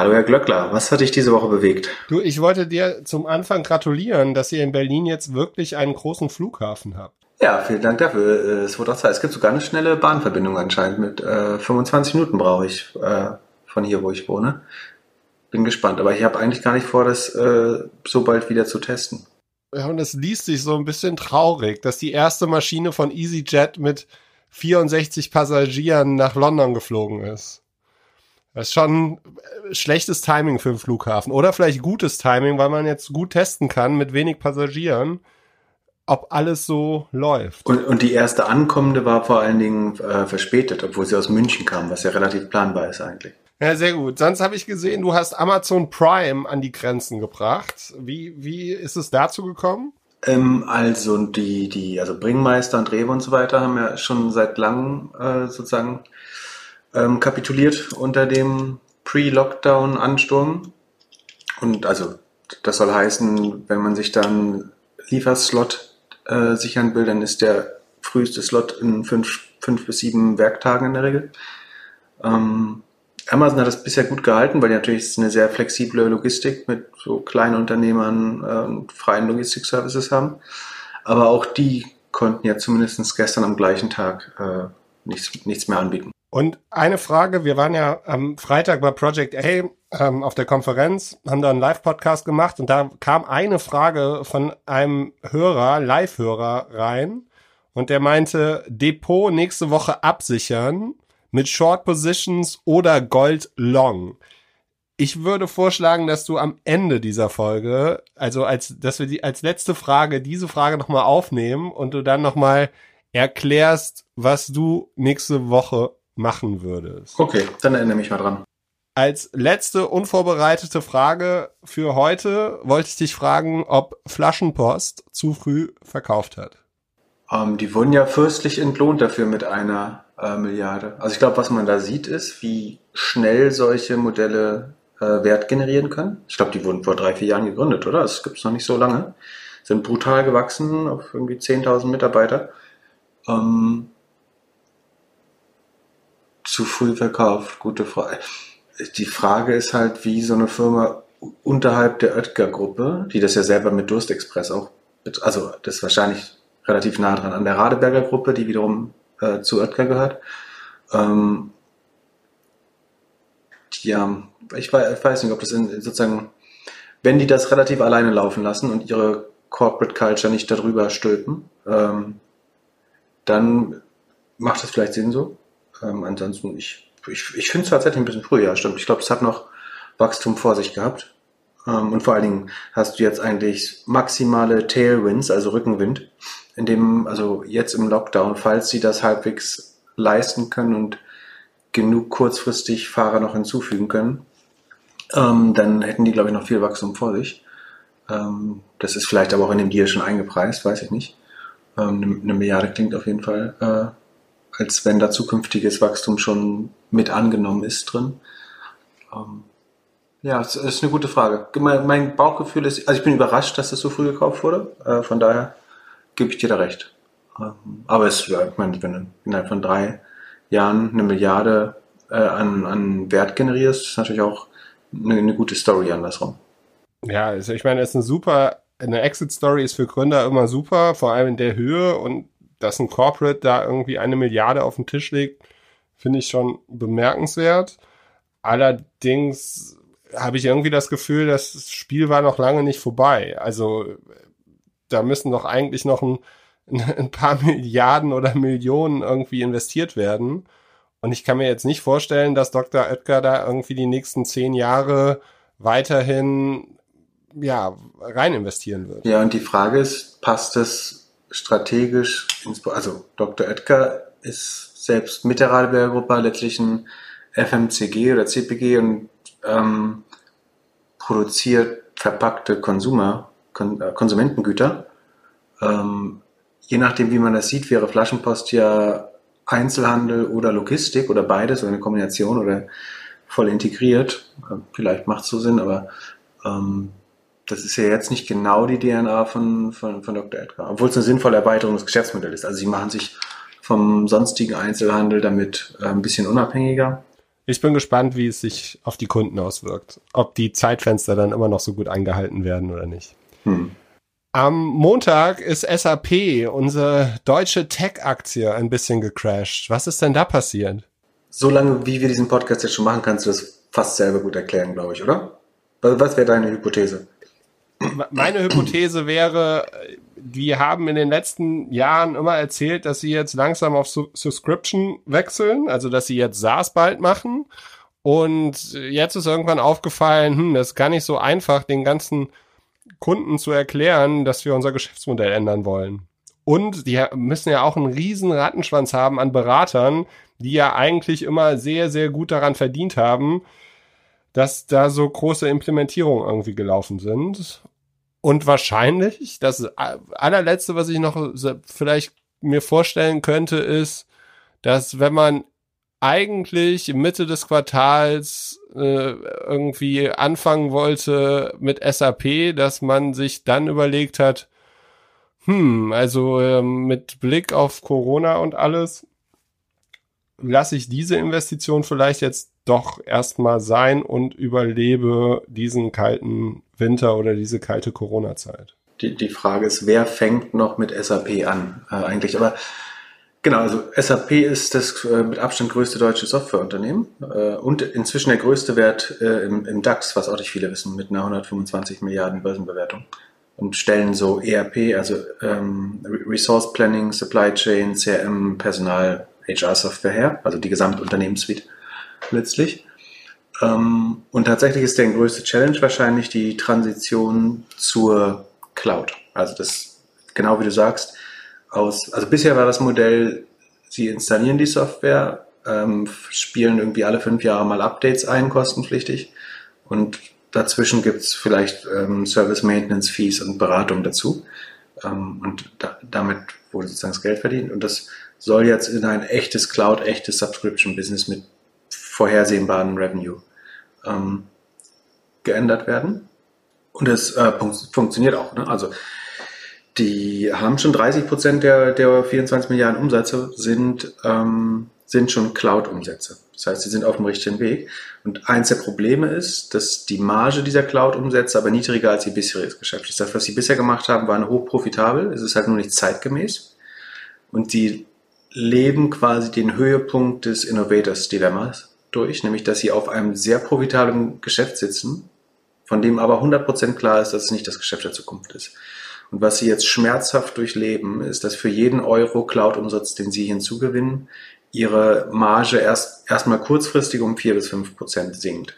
Hallo Herr Glöckler, was hat dich diese Woche bewegt? Du, ich wollte dir zum Anfang gratulieren, dass ihr in Berlin jetzt wirklich einen großen Flughafen habt. Ja, vielen Dank dafür. Äh, es wurde auch Zeit. Es gibt sogar eine schnelle Bahnverbindung anscheinend. Mit äh, 25 Minuten brauche ich äh, von hier, wo ich wohne. Bin gespannt. Aber ich habe eigentlich gar nicht vor, das äh, so bald wieder zu testen. Ja, und es liest sich so ein bisschen traurig, dass die erste Maschine von EasyJet mit 64 Passagieren nach London geflogen ist. Das ist schon schlechtes Timing für den Flughafen. Oder vielleicht gutes Timing, weil man jetzt gut testen kann mit wenig Passagieren, ob alles so läuft. Und, und die erste ankommende war vor allen Dingen äh, verspätet, obwohl sie aus München kam, was ja relativ planbar ist eigentlich. Ja, sehr gut. Sonst habe ich gesehen, du hast Amazon Prime an die Grenzen gebracht. Wie, wie ist es dazu gekommen? Ähm, also die, die, also Bringmeister und Rewe und so weiter haben ja schon seit langem äh, sozusagen ähm, kapituliert unter dem Pre-Lockdown-Ansturm. Und also das soll heißen, wenn man sich dann Lieferslot äh, sichern will, dann ist der früheste Slot in fünf, fünf bis sieben Werktagen in der Regel. Ähm, Amazon hat das bisher gut gehalten, weil die natürlich eine sehr flexible Logistik mit so kleinen Unternehmern äh, und freien Logistik-Services haben. Aber auch die konnten ja zumindest gestern am gleichen Tag äh, nichts, nichts mehr anbieten. Und eine Frage, wir waren ja am Freitag bei Project A ähm, auf der Konferenz, haben da einen Live-Podcast gemacht und da kam eine Frage von einem Hörer, Live-Hörer rein und der meinte, Depot nächste Woche absichern mit Short Positions oder Gold Long. Ich würde vorschlagen, dass du am Ende dieser Folge, also als, dass wir die als letzte Frage diese Frage nochmal aufnehmen und du dann nochmal erklärst, was du nächste Woche machen würdest. Okay, dann erinnere mich mal dran. Als letzte unvorbereitete Frage für heute wollte ich dich fragen, ob Flaschenpost zu früh verkauft hat. Ähm, die wurden ja fürstlich entlohnt dafür mit einer äh, Milliarde. Also ich glaube, was man da sieht, ist, wie schnell solche Modelle äh, Wert generieren können. Ich glaube, die wurden vor drei, vier Jahren gegründet, oder? Das gibt es noch nicht so lange. Sind brutal gewachsen auf irgendwie 10.000 Mitarbeiter. Ähm, zu früh verkauft? Gute Frage. Die Frage ist halt, wie so eine Firma unterhalb der Oetker-Gruppe, die das ja selber mit Durstexpress auch, also das ist wahrscheinlich relativ nah dran an der Radeberger Gruppe, die wiederum äh, zu Oetker gehört. Ähm, ja, ich weiß nicht, ob das in, sozusagen, wenn die das relativ alleine laufen lassen und ihre Corporate Culture nicht darüber stülpen, ähm, dann macht das vielleicht Sinn so. Ähm, ansonsten, ich, ich, ich finde es tatsächlich ein bisschen früh, ja, stimmt. Ich glaube, es hat noch Wachstum vor sich gehabt. Ähm, und vor allen Dingen hast du jetzt eigentlich maximale Tailwinds, also Rückenwind, in dem, also jetzt im Lockdown, falls sie das halbwegs leisten können und genug kurzfristig Fahrer noch hinzufügen können, ähm, dann hätten die, glaube ich, noch viel Wachstum vor sich. Ähm, das ist vielleicht aber auch in dem Deal schon eingepreist, weiß ich nicht. Ähm, eine, eine Milliarde klingt auf jeden Fall äh, als wenn da zukünftiges Wachstum schon mit angenommen ist drin. Ähm, ja, es ist eine gute Frage. Mein, mein, Bauchgefühl ist, also ich bin überrascht, dass das so früh gekauft wurde. Äh, von daher gebe ich dir da recht. Ähm, aber es, ja, ich meine, wenn du innerhalb von drei Jahren eine Milliarde äh, an, an Wert generierst, ist natürlich auch eine, eine gute Story andersrum. Ja, also ich meine, es ist eine super, eine Exit-Story ist für Gründer immer super, vor allem in der Höhe und dass ein Corporate da irgendwie eine Milliarde auf den Tisch legt, finde ich schon bemerkenswert. Allerdings habe ich irgendwie das Gefühl, das Spiel war noch lange nicht vorbei. Also da müssen doch eigentlich noch ein, ein paar Milliarden oder Millionen irgendwie investiert werden. Und ich kann mir jetzt nicht vorstellen, dass Dr. Oetker da irgendwie die nächsten zehn Jahre weiterhin ja rein investieren wird. Ja, und die Frage ist, passt es strategisch, also Dr. Oetker ist selbst mit der Radeberger Gruppe letztlich ein FMCG oder CPG und ähm, produziert verpackte Konsumer, Kon äh, Konsumentengüter. Ähm, je nachdem, wie man das sieht, wäre Flaschenpost ja Einzelhandel oder Logistik oder beides eine Kombination oder voll integriert. Äh, vielleicht macht es so Sinn, aber ähm, das ist ja jetzt nicht genau die DNA von, von, von Dr. Edgar, obwohl es eine sinnvolle Erweiterung des Geschäftsmodells ist. Also sie machen sich vom sonstigen Einzelhandel damit äh, ein bisschen unabhängiger. Ich bin gespannt, wie es sich auf die Kunden auswirkt. Ob die Zeitfenster dann immer noch so gut eingehalten werden oder nicht. Hm. Am Montag ist SAP, unsere deutsche Tech-Aktie, ein bisschen gecrashed. Was ist denn da passiert? So lange, wie wir diesen Podcast jetzt schon machen, kannst du das fast selber gut erklären, glaube ich, oder? Was wäre deine Hypothese? Meine Hypothese wäre, die haben in den letzten Jahren immer erzählt, dass sie jetzt langsam auf Subscription wechseln, also dass sie jetzt SaaS bald machen. Und jetzt ist irgendwann aufgefallen, hm, das ist gar nicht so einfach, den ganzen Kunden zu erklären, dass wir unser Geschäftsmodell ändern wollen. Und die müssen ja auch einen riesen Rattenschwanz haben an Beratern, die ja eigentlich immer sehr, sehr gut daran verdient haben, dass da so große Implementierungen irgendwie gelaufen sind. Und wahrscheinlich, das allerletzte, was ich noch vielleicht mir vorstellen könnte, ist, dass wenn man eigentlich Mitte des Quartals äh, irgendwie anfangen wollte mit SAP, dass man sich dann überlegt hat, hm, also äh, mit Blick auf Corona und alles, lasse ich diese Investition vielleicht jetzt doch erstmal sein und überlebe diesen kalten Winter oder diese kalte Corona-Zeit. Die, die Frage ist, wer fängt noch mit SAP an äh, eigentlich? Aber genau, also SAP ist das äh, mit Abstand größte deutsche Softwareunternehmen äh, und inzwischen der größte Wert äh, im, im DAX, was auch nicht viele wissen, mit einer 125 Milliarden Börsenbewertung und stellen so ERP, also ähm, Resource Planning, Supply Chain, CRM, Personal, HR-Software her, also die gesamte Unternehmenssuite letztlich. Ähm, und tatsächlich ist der größte Challenge wahrscheinlich die Transition zur Cloud. Also das, genau wie du sagst, aus, also bisher war das Modell, sie installieren die Software, ähm, spielen irgendwie alle fünf Jahre mal Updates ein, kostenpflichtig. Und dazwischen gibt's vielleicht ähm, Service Maintenance Fees und Beratung dazu. Ähm, und da, damit wurde sozusagen das Geld verdient. Und das soll jetzt in ein echtes Cloud, echtes Subscription-Business mit vorhersehbaren Revenue ähm, geändert werden. Und das äh, funktioniert auch. Ne? Also die haben schon 30 Prozent der, der 24 Milliarden Umsätze sind, ähm, sind schon Cloud-Umsätze. Das heißt, sie sind auf dem richtigen Weg. Und eins der Probleme ist, dass die Marge dieser Cloud-Umsätze aber niedriger als ihr bisheriges Geschäft ist. Das, was sie bisher gemacht haben, war hochprofitabel. Es ist halt nur nicht zeitgemäß. Und sie leben quasi den Höhepunkt des Innovators Dilemmas durch, nämlich dass sie auf einem sehr profitablen Geschäft sitzen, von dem aber 100% klar ist, dass es nicht das Geschäft der Zukunft ist. Und was sie jetzt schmerzhaft durchleben, ist, dass für jeden Euro Cloud-Umsatz, den sie hinzugewinnen, ihre Marge erst erstmal kurzfristig um 4 bis 5 Prozent sinkt.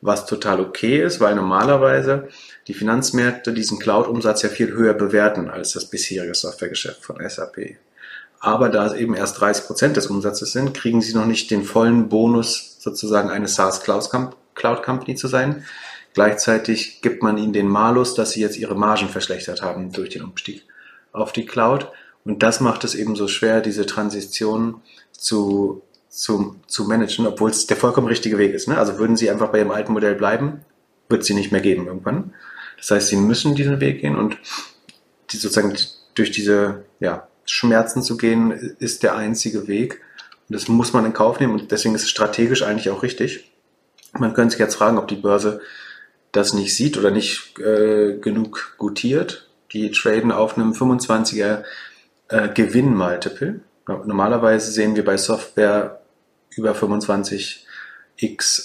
Was total okay ist, weil normalerweise die Finanzmärkte diesen Cloud-Umsatz ja viel höher bewerten als das bisherige Softwaregeschäft von SAP. Aber da es eben erst 30 Prozent des Umsatzes sind, kriegen sie noch nicht den vollen Bonus, sozusagen eine SaaS Cloud Company zu sein. Gleichzeitig gibt man ihnen den Malus, dass sie jetzt ihre Margen verschlechtert haben durch den Umstieg auf die Cloud. Und das macht es eben so schwer, diese Transition zu, zu, zu managen, obwohl es der vollkommen richtige Weg ist. Ne? Also würden sie einfach bei ihrem alten Modell bleiben, wird sie nicht mehr geben irgendwann. Das heißt, sie müssen diesen Weg gehen und die sozusagen durch diese ja, Schmerzen zu gehen, ist der einzige Weg. Und das muss man in Kauf nehmen und deswegen ist es strategisch eigentlich auch richtig. Man könnte sich jetzt fragen, ob die Börse das nicht sieht oder nicht äh, genug gutiert. Die traden auf einem 25er äh, Gewinn-Multiple. Normalerweise sehen wir bei Software über 25x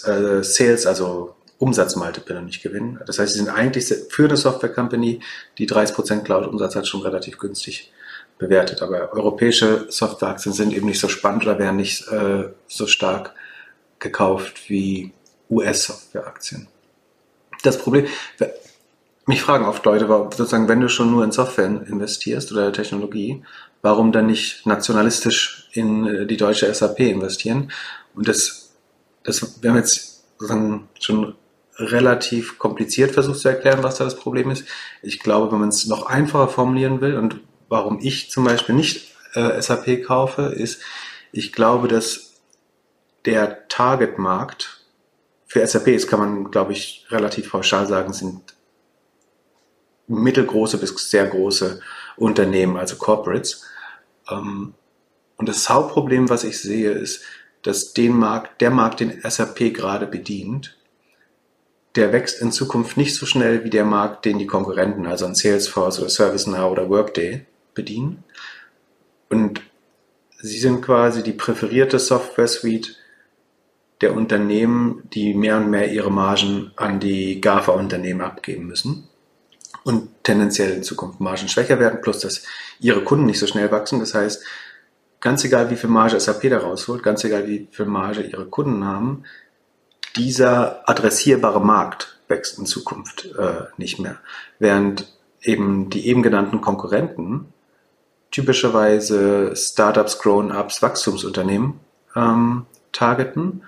äh, Sales, also Umsatzmultiple und nicht Gewinn. Das heißt, sie sind eigentlich für eine Software-Company, die 30% Cloud-Umsatz hat, schon relativ günstig bewertet. Aber europäische Softwareaktien sind eben nicht so spannend oder werden nicht äh, so stark gekauft wie US-Softwareaktien. Das Problem, mich fragen oft Leute, sozusagen, wenn du schon nur in Software investierst oder Technologie, warum dann nicht nationalistisch in äh, die deutsche SAP investieren? Und das, das, wir haben jetzt sozusagen schon relativ kompliziert versucht zu erklären, was da das Problem ist. Ich glaube, wenn man es noch einfacher formulieren will und warum ich zum Beispiel nicht äh, SAP kaufe, ist, ich glaube, dass der Target-Markt für SAP ist, kann man, glaube ich, relativ pauschal sagen, sind mittelgroße bis sehr große Unternehmen, also Corporates. Ähm, und das Hauptproblem, was ich sehe, ist, dass den Markt, der Markt, den SAP gerade bedient, der wächst in Zukunft nicht so schnell wie der Markt, den die Konkurrenten, also ein Salesforce oder ServiceNow oder Workday bedienen. Und sie sind quasi die präferierte Software Suite der Unternehmen, die mehr und mehr ihre Margen an die GAFA-Unternehmen abgeben müssen und tendenziell in Zukunft Margen schwächer werden, plus dass ihre Kunden nicht so schnell wachsen. Das heißt, ganz egal wie viel Marge SAP da rausholt, ganz egal wie viel Marge ihre Kunden haben, dieser adressierbare Markt wächst in Zukunft äh, nicht mehr. Während eben die eben genannten Konkurrenten typischerweise Startups, Grown-ups, Wachstumsunternehmen ähm, targeten.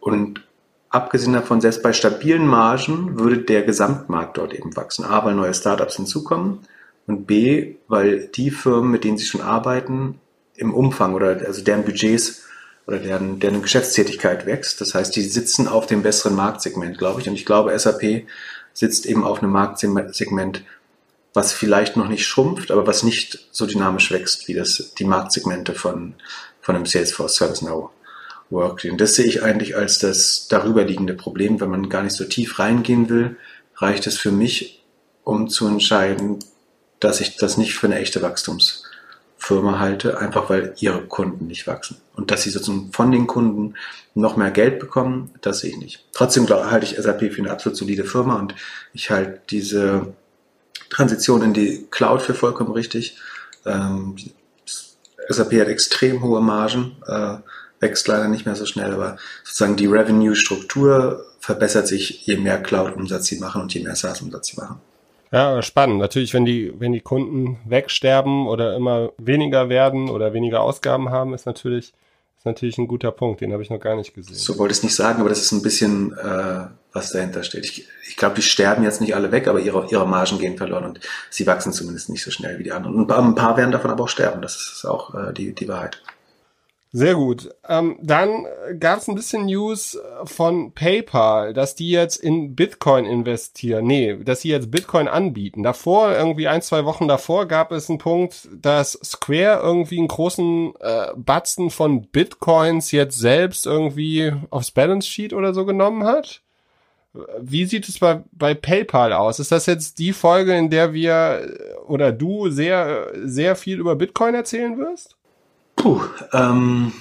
Und abgesehen davon, selbst bei stabilen Margen würde der Gesamtmarkt dort eben wachsen. A, weil neue Startups hinzukommen und B, weil die Firmen, mit denen sie schon arbeiten, im Umfang oder also deren Budgets oder deren, deren Geschäftstätigkeit wächst. Das heißt, die sitzen auf dem besseren Marktsegment, glaube ich. Und ich glaube, SAP sitzt eben auf einem Marktsegment, was vielleicht noch nicht schrumpft, aber was nicht so dynamisch wächst wie das, die Marktsegmente von, von einem Salesforce ServiceNow Workday. Und das sehe ich eigentlich als das darüberliegende Problem. Wenn man gar nicht so tief reingehen will, reicht es für mich, um zu entscheiden, dass ich das nicht für eine echte Wachstums Firma halte, einfach weil ihre Kunden nicht wachsen. Und dass sie sozusagen von den Kunden noch mehr Geld bekommen, das sehe ich nicht. Trotzdem halte ich SAP für eine absolut solide Firma und ich halte diese Transition in die Cloud für vollkommen richtig. Ähm, SAP hat extrem hohe Margen, äh, wächst leider nicht mehr so schnell, aber sozusagen die Revenue-Struktur verbessert sich, je mehr Cloud-Umsatz sie machen und je mehr SaaS-Umsatz sie machen. Ja, spannend. Natürlich, wenn die, wenn die Kunden wegsterben oder immer weniger werden oder weniger Ausgaben haben, ist natürlich, ist natürlich ein guter Punkt. Den habe ich noch gar nicht gesehen. So wollte ich es nicht sagen, aber das ist ein bisschen, äh, was dahinter steht. Ich, ich glaube, die sterben jetzt nicht alle weg, aber ihre, ihre Margen gehen verloren und sie wachsen zumindest nicht so schnell wie die anderen. Und ein paar werden davon aber auch sterben. Das ist auch äh, die, die Wahrheit. Sehr gut. Ähm, dann gab es ein bisschen News von PayPal, dass die jetzt in Bitcoin investieren. Nee, dass sie jetzt Bitcoin anbieten. Davor, irgendwie ein, zwei Wochen davor, gab es einen Punkt, dass Square irgendwie einen großen äh, Batzen von Bitcoins jetzt selbst irgendwie aufs Balance Sheet oder so genommen hat. Wie sieht es bei, bei PayPal aus? Ist das jetzt die Folge, in der wir oder du sehr, sehr viel über Bitcoin erzählen wirst? Puh, ähm,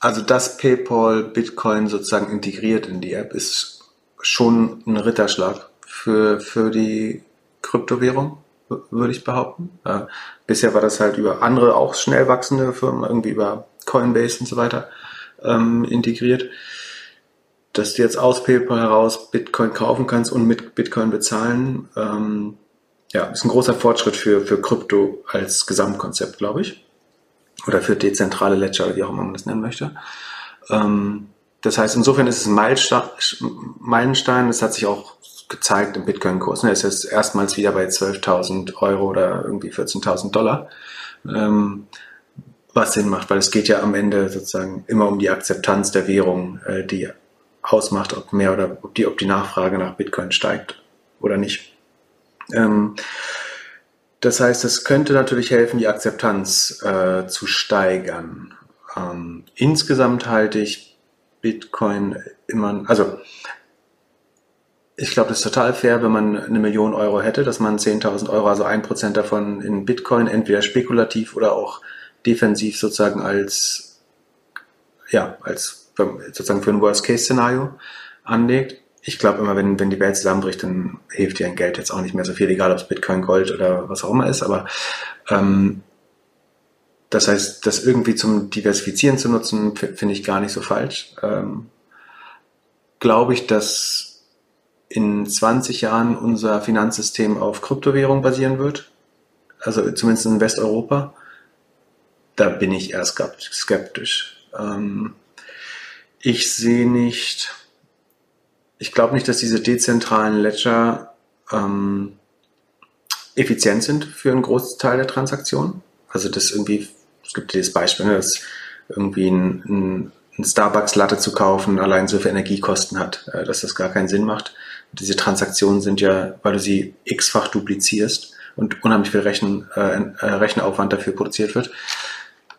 also dass PayPal Bitcoin sozusagen integriert in die App ist schon ein Ritterschlag für, für die Kryptowährung, würde ich behaupten. Äh, bisher war das halt über andere auch schnell wachsende Firmen, irgendwie über Coinbase und so weiter ähm, integriert. Dass du jetzt aus PayPal heraus Bitcoin kaufen kannst und mit Bitcoin bezahlen, ähm, ja, ist ein großer Fortschritt für, für Krypto als Gesamtkonzept, glaube ich oder für dezentrale Ledger wie auch immer man das nennen möchte. Ähm, das heißt, insofern ist es ein Meilenstein. Es hat sich auch gezeigt im Bitcoin-Kurs. Ne? Es ist erstmals wieder bei 12.000 Euro oder irgendwie 14.000 Dollar. Ähm, was Sinn macht, weil es geht ja am Ende sozusagen immer um die Akzeptanz der Währung, äh, die ausmacht, ob mehr oder ob die, ob die Nachfrage nach Bitcoin steigt oder nicht. Ähm, das heißt, es könnte natürlich helfen, die Akzeptanz äh, zu steigern. Ähm, insgesamt halte ich Bitcoin immer, also ich glaube, das ist total fair, wenn man eine Million Euro hätte, dass man 10.000 Euro, also ein Prozent davon in Bitcoin entweder spekulativ oder auch defensiv sozusagen als, ja, als sozusagen für ein Worst-Case-Szenario anlegt ich glaube immer, wenn, wenn die Welt zusammenbricht, dann hilft dir ein Geld jetzt auch nicht mehr so viel, egal ob es Bitcoin, Gold oder was auch immer ist. Aber ähm, das heißt, das irgendwie zum Diversifizieren zu nutzen, finde ich gar nicht so falsch. Ähm, glaube ich, dass in 20 Jahren unser Finanzsystem auf Kryptowährung basieren wird. Also zumindest in Westeuropa. Da bin ich eher skeptisch. Ähm, ich sehe nicht, ich glaube nicht, dass diese dezentralen Ledger ähm, effizient sind für einen Großteil der Transaktionen. Also das irgendwie, es gibt dieses Beispiel, dass irgendwie ein, ein, Starbucks-Latte zu kaufen allein so viel Energiekosten hat, äh, dass das gar keinen Sinn macht. Diese Transaktionen sind ja, weil du sie x-fach duplizierst und unheimlich viel Rechen, äh Rechenaufwand dafür produziert wird,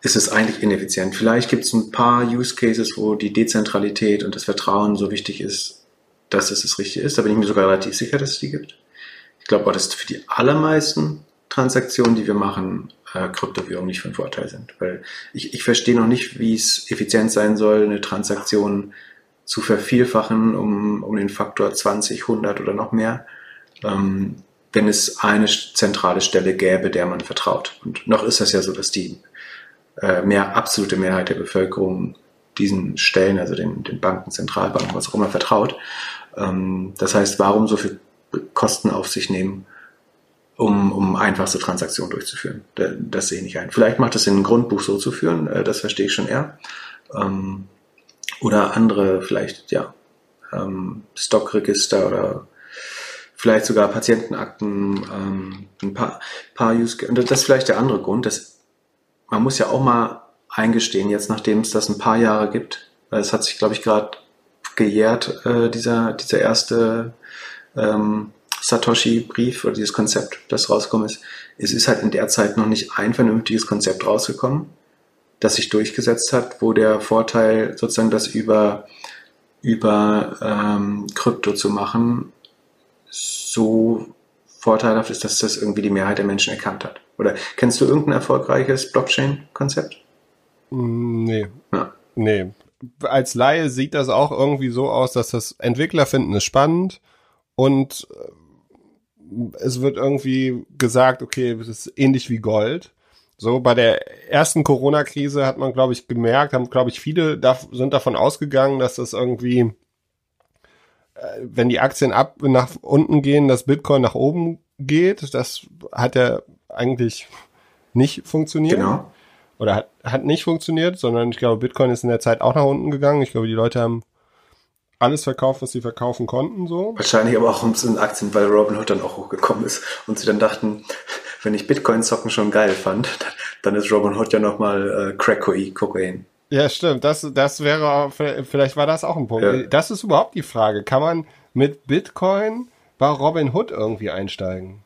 ist es eigentlich ineffizient. Vielleicht gibt es ein paar Use Cases, wo die Dezentralität und das Vertrauen so wichtig ist, dass es das Richtige ist. Da bin ich mir sogar relativ sicher, dass es die gibt. Ich glaube auch, dass für die allermeisten Transaktionen, die wir machen, äh, Kryptowährungen nicht von Vorteil sind. Weil ich, ich verstehe noch nicht, wie es effizient sein soll, eine Transaktion zu vervielfachen um, um den Faktor 20, 100 oder noch mehr, ähm, wenn es eine zentrale Stelle gäbe, der man vertraut. Und noch ist das ja so, dass die äh, mehr absolute Mehrheit der Bevölkerung diesen Stellen, also den, den Banken, Zentralbanken, was auch immer, vertraut. Ähm, das heißt, warum so viel Kosten auf sich nehmen, um, um einfachste Transaktionen durchzuführen. Das sehe ich nicht ein. Vielleicht macht es in ein Grundbuch so zu führen, äh, das verstehe ich schon eher. Ähm, oder andere, vielleicht, ja, ähm, Stockregister oder vielleicht sogar Patientenakten, ähm, ein paar, paar Use das ist vielleicht der andere Grund, dass man muss ja auch mal eingestehen, jetzt nachdem es das ein paar Jahre gibt, weil es hat sich, glaube ich, gerade gejährt, äh, dieser, dieser erste ähm, Satoshi-Brief oder dieses Konzept, das rausgekommen ist. Es ist halt in der Zeit noch nicht ein vernünftiges Konzept rausgekommen, das sich durchgesetzt hat, wo der Vorteil sozusagen das über, über ähm, Krypto zu machen so vorteilhaft ist, dass das irgendwie die Mehrheit der Menschen erkannt hat. Oder kennst du irgendein erfolgreiches Blockchain-Konzept? Nee. Ja. Nee. Als Laie sieht das auch irgendwie so aus, dass das Entwickler finden es spannend und äh, es wird irgendwie gesagt, okay, es ist ähnlich wie Gold. So, bei der ersten Corona-Krise hat man, glaube ich, gemerkt, haben, glaube ich, viele da, sind davon ausgegangen, dass das irgendwie, äh, wenn die Aktien ab nach unten gehen, dass Bitcoin nach oben geht. Das hat ja eigentlich nicht funktioniert. Genau. Oder hat, hat nicht funktioniert, sondern ich glaube, Bitcoin ist in der Zeit auch nach unten gegangen. Ich glaube, die Leute haben alles verkauft, was sie verkaufen konnten, so. Wahrscheinlich aber auch um zu den Aktien, weil Robinhood dann auch hochgekommen ist und sie dann dachten, wenn ich Bitcoin zocken schon geil fand, dann ist Robinhood ja nochmal äh, Crackoi, Kokain. Ja, stimmt. Das, das wäre, vielleicht war das auch ein Punkt. Ja. Das ist überhaupt die Frage. Kann man mit Bitcoin bei Robinhood irgendwie einsteigen?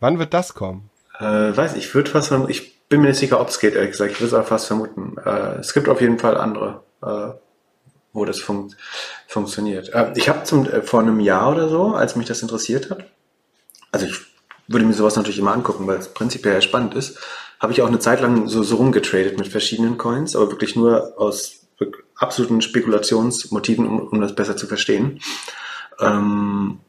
Wann wird das kommen? Äh, weiß ich, würde fast, ich bin mir nicht sicher, ob es geht, ehrlich gesagt. Ich würde es auch fast vermuten. Äh, es gibt auf jeden Fall andere. Äh, wo das fun funktioniert. Äh, ich habe äh, vor einem Jahr oder so, als mich das interessiert hat, also ich würde mir sowas natürlich immer angucken, weil es prinzipiell spannend ist, habe ich auch eine Zeit lang so, so rumgetradet mit verschiedenen Coins, aber wirklich nur aus absoluten Spekulationsmotiven, um, um das besser zu verstehen. Ähm,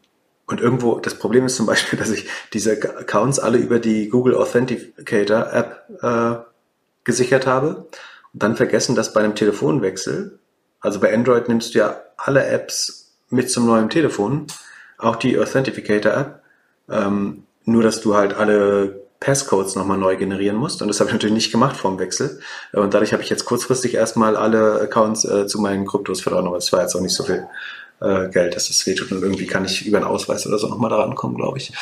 und irgendwo, das Problem ist zum Beispiel, dass ich diese Accounts alle über die Google Authenticator App äh, gesichert habe und dann vergessen, dass bei einem Telefonwechsel also bei Android nimmst du ja alle Apps mit zum neuen Telefon, auch die Authenticator-App. Ähm, nur, dass du halt alle Passcodes nochmal neu generieren musst. Und das habe ich natürlich nicht gemacht vorm Wechsel. Und dadurch habe ich jetzt kurzfristig erstmal alle Accounts äh, zu meinen Kryptos verloren. Aber es war jetzt auch nicht so viel äh, Geld, dass es wehtut. Und irgendwie kann ich über einen Ausweis oder so nochmal daran kommen, glaube ich.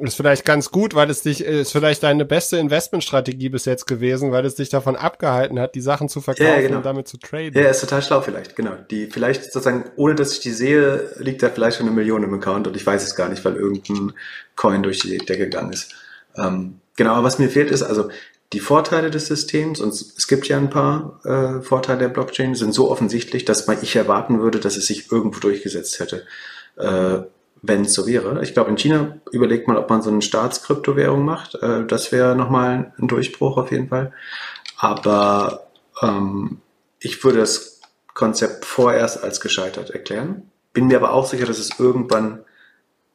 Ist vielleicht ganz gut, weil es dich, ist vielleicht deine beste Investmentstrategie bis jetzt gewesen, weil es dich davon abgehalten hat, die Sachen zu verkaufen ja, genau. und damit zu traden. Ja, ist total schlau vielleicht, genau. Die vielleicht sozusagen, ohne dass ich die sehe, liegt da vielleicht schon eine Million im Account und ich weiß es gar nicht, weil irgendein Coin durch die Decke gegangen ist. Ähm, genau, aber was mir fehlt ist, also die Vorteile des Systems, und es gibt ja ein paar äh, Vorteile der Blockchain, sind so offensichtlich, dass man ich erwarten würde, dass es sich irgendwo durchgesetzt hätte. Äh, wenn es so wäre. Ich glaube, in China überlegt man, ob man so eine Staatskryptowährung macht. Äh, das wäre nochmal ein Durchbruch auf jeden Fall. Aber ähm, ich würde das Konzept vorerst als gescheitert erklären. Bin mir aber auch sicher, dass es irgendwann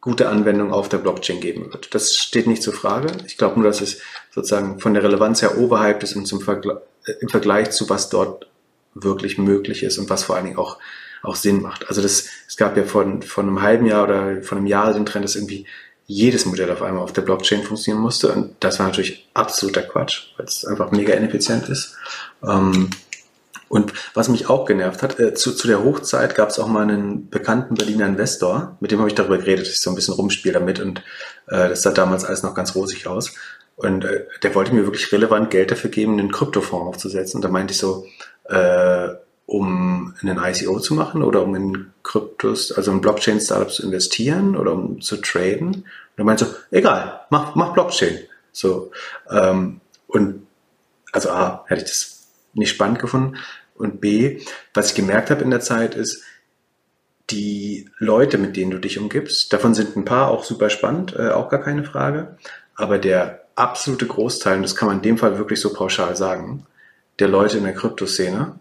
gute Anwendung auf der Blockchain geben wird. Das steht nicht zur Frage. Ich glaube nur, dass es sozusagen von der Relevanz her overhyped ist und zum Vergleich, äh, im Vergleich zu was dort wirklich möglich ist und was vor allen Dingen auch auch Sinn macht. Also das, es gab ja von, von einem halben Jahr oder von einem Jahr den Trend, dass irgendwie jedes Modell auf einmal auf der Blockchain funktionieren musste. Und das war natürlich absoluter Quatsch, weil es einfach mega ineffizient ist. Ähm, und was mich auch genervt hat, äh, zu, zu der Hochzeit gab es auch mal einen bekannten Berliner Investor, mit dem habe ich darüber geredet, dass ich so ein bisschen rumspiele damit und äh, das sah damals alles noch ganz rosig aus. Und äh, der wollte mir wirklich relevant Geld dafür geben, einen Kryptofonds aufzusetzen. Und da meinte ich so, äh, um einen ICO zu machen oder um in Kryptos, also in Blockchain-Startups zu investieren oder um zu traden. Und er meinte so, egal, mach, mach Blockchain. So, ähm, und also A, hätte ich das nicht spannend gefunden. Und B, was ich gemerkt habe in der Zeit ist, die Leute, mit denen du dich umgibst, davon sind ein paar auch super spannend, äh, auch gar keine Frage. Aber der absolute Großteil, und das kann man in dem Fall wirklich so pauschal sagen, der Leute in der Kryptoszene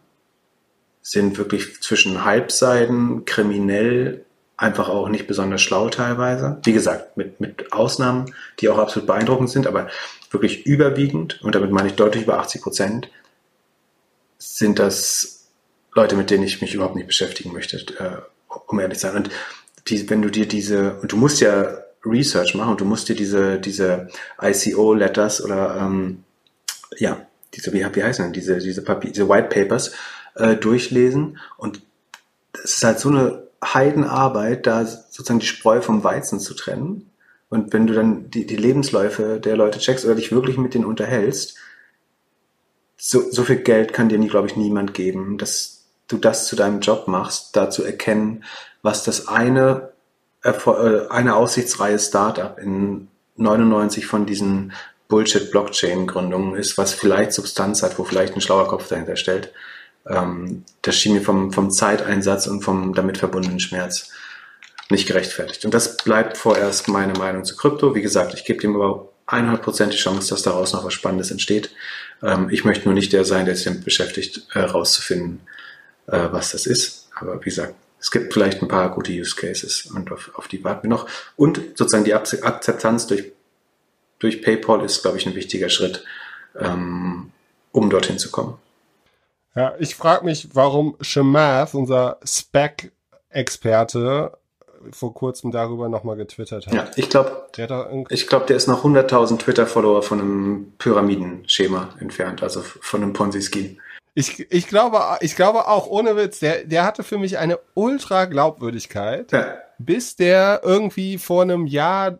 sind wirklich zwischen Halbseiden, kriminell, einfach auch nicht besonders schlau teilweise. Wie gesagt, mit, mit Ausnahmen, die auch absolut beeindruckend sind, aber wirklich überwiegend, und damit meine ich deutlich über 80 Prozent, sind das Leute, mit denen ich mich überhaupt nicht beschäftigen möchte, äh, um ehrlich zu sein. Und die, wenn du dir diese, und du musst ja Research machen und du musst dir diese, diese ICO-Letters oder ähm, ja, diese, wie, wie heißen denn, diese, diese Papier, diese White Papers äh, durchlesen und es ist halt so eine Heidenarbeit, da sozusagen die Spreu vom Weizen zu trennen. Und wenn du dann die, die Lebensläufe der Leute checkst oder dich wirklich mit denen unterhältst, so, so viel Geld kann dir, glaube ich, niemand geben, dass du das zu deinem Job machst, da zu erkennen, was das eine, eine aussichtsreihe Startup in 99 von diesen Bullshit-Blockchain-Gründungen ist, was vielleicht Substanz hat, wo vielleicht ein schlauer Kopf dahinter stellt. Ähm, das schien mir vom, vom Zeiteinsatz und vom damit verbundenen Schmerz nicht gerechtfertigt. Und das bleibt vorerst meine Meinung zu Krypto. Wie gesagt, ich gebe dem aber 100% die Chance, dass daraus noch was Spannendes entsteht. Ähm, ich möchte nur nicht der sein, der sich damit beschäftigt, herauszufinden, äh, äh, was das ist. Aber wie gesagt, es gibt vielleicht ein paar gute Use Cases und auf, auf die warten wir noch. Und sozusagen die Akzeptanz durch, durch PayPal ist, glaube ich, ein wichtiger Schritt, ähm, um dorthin zu kommen. Ja, ich frage mich, warum Shemath, unser Spec-Experte, vor kurzem darüber nochmal getwittert hat. Ja, ich glaube, ich glaube, der ist noch 100.000 Twitter-Follower von einem Pyramidenschema entfernt, also von einem Ponzi-Scheme. Ich, ich glaube, ich glaube auch, ohne Witz, der, der hatte für mich eine ultra Glaubwürdigkeit, ja. bis der irgendwie vor einem Jahr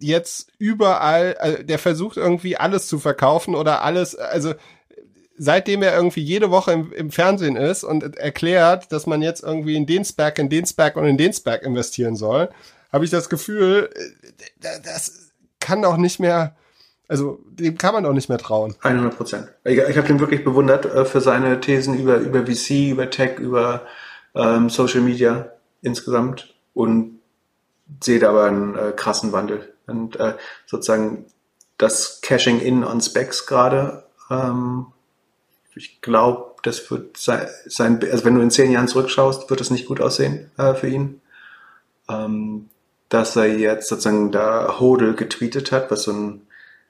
jetzt überall, also der versucht irgendwie alles zu verkaufen oder alles, also seitdem er irgendwie jede Woche im, im, Fernsehen ist und erklärt, dass man jetzt irgendwie in den Spack, in den Spack und in den Spack investieren soll, habe ich das Gefühl, äh, das kann doch nicht mehr, also dem kann man doch nicht mehr trauen. 100 Prozent. Ich, ich habe den wirklich bewundert äh, für seine Thesen über, über VC, über Tech, über ähm, Social Media insgesamt und sehe da aber einen äh, krassen Wandel. Und äh, sozusagen das Cashing in on Specs gerade ähm, ich glaube, das wird sein, also wenn du in zehn Jahren zurückschaust, wird es nicht gut aussehen äh, für ihn. Ähm, dass er jetzt sozusagen da Hodel getweetet hat, was so ein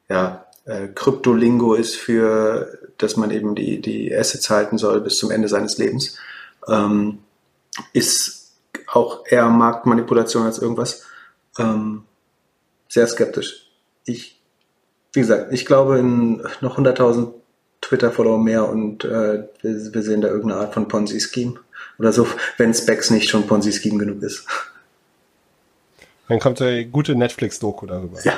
ja, äh, Kryptolingo ist für, dass man eben die, die Assets halten soll bis zum Ende seines Lebens, ähm, ist auch eher Marktmanipulation als irgendwas. Ähm, sehr skeptisch. Ich, wie gesagt, ich glaube, in noch 100.000 Twitter-Follower mehr und äh, wir, wir, sehen da irgendeine Art von Ponzi-Scheme. Oder so, wenn Specs nicht schon Ponzi-Scheme genug ist. Dann kommt eine gute Netflix-Doku darüber. Ja.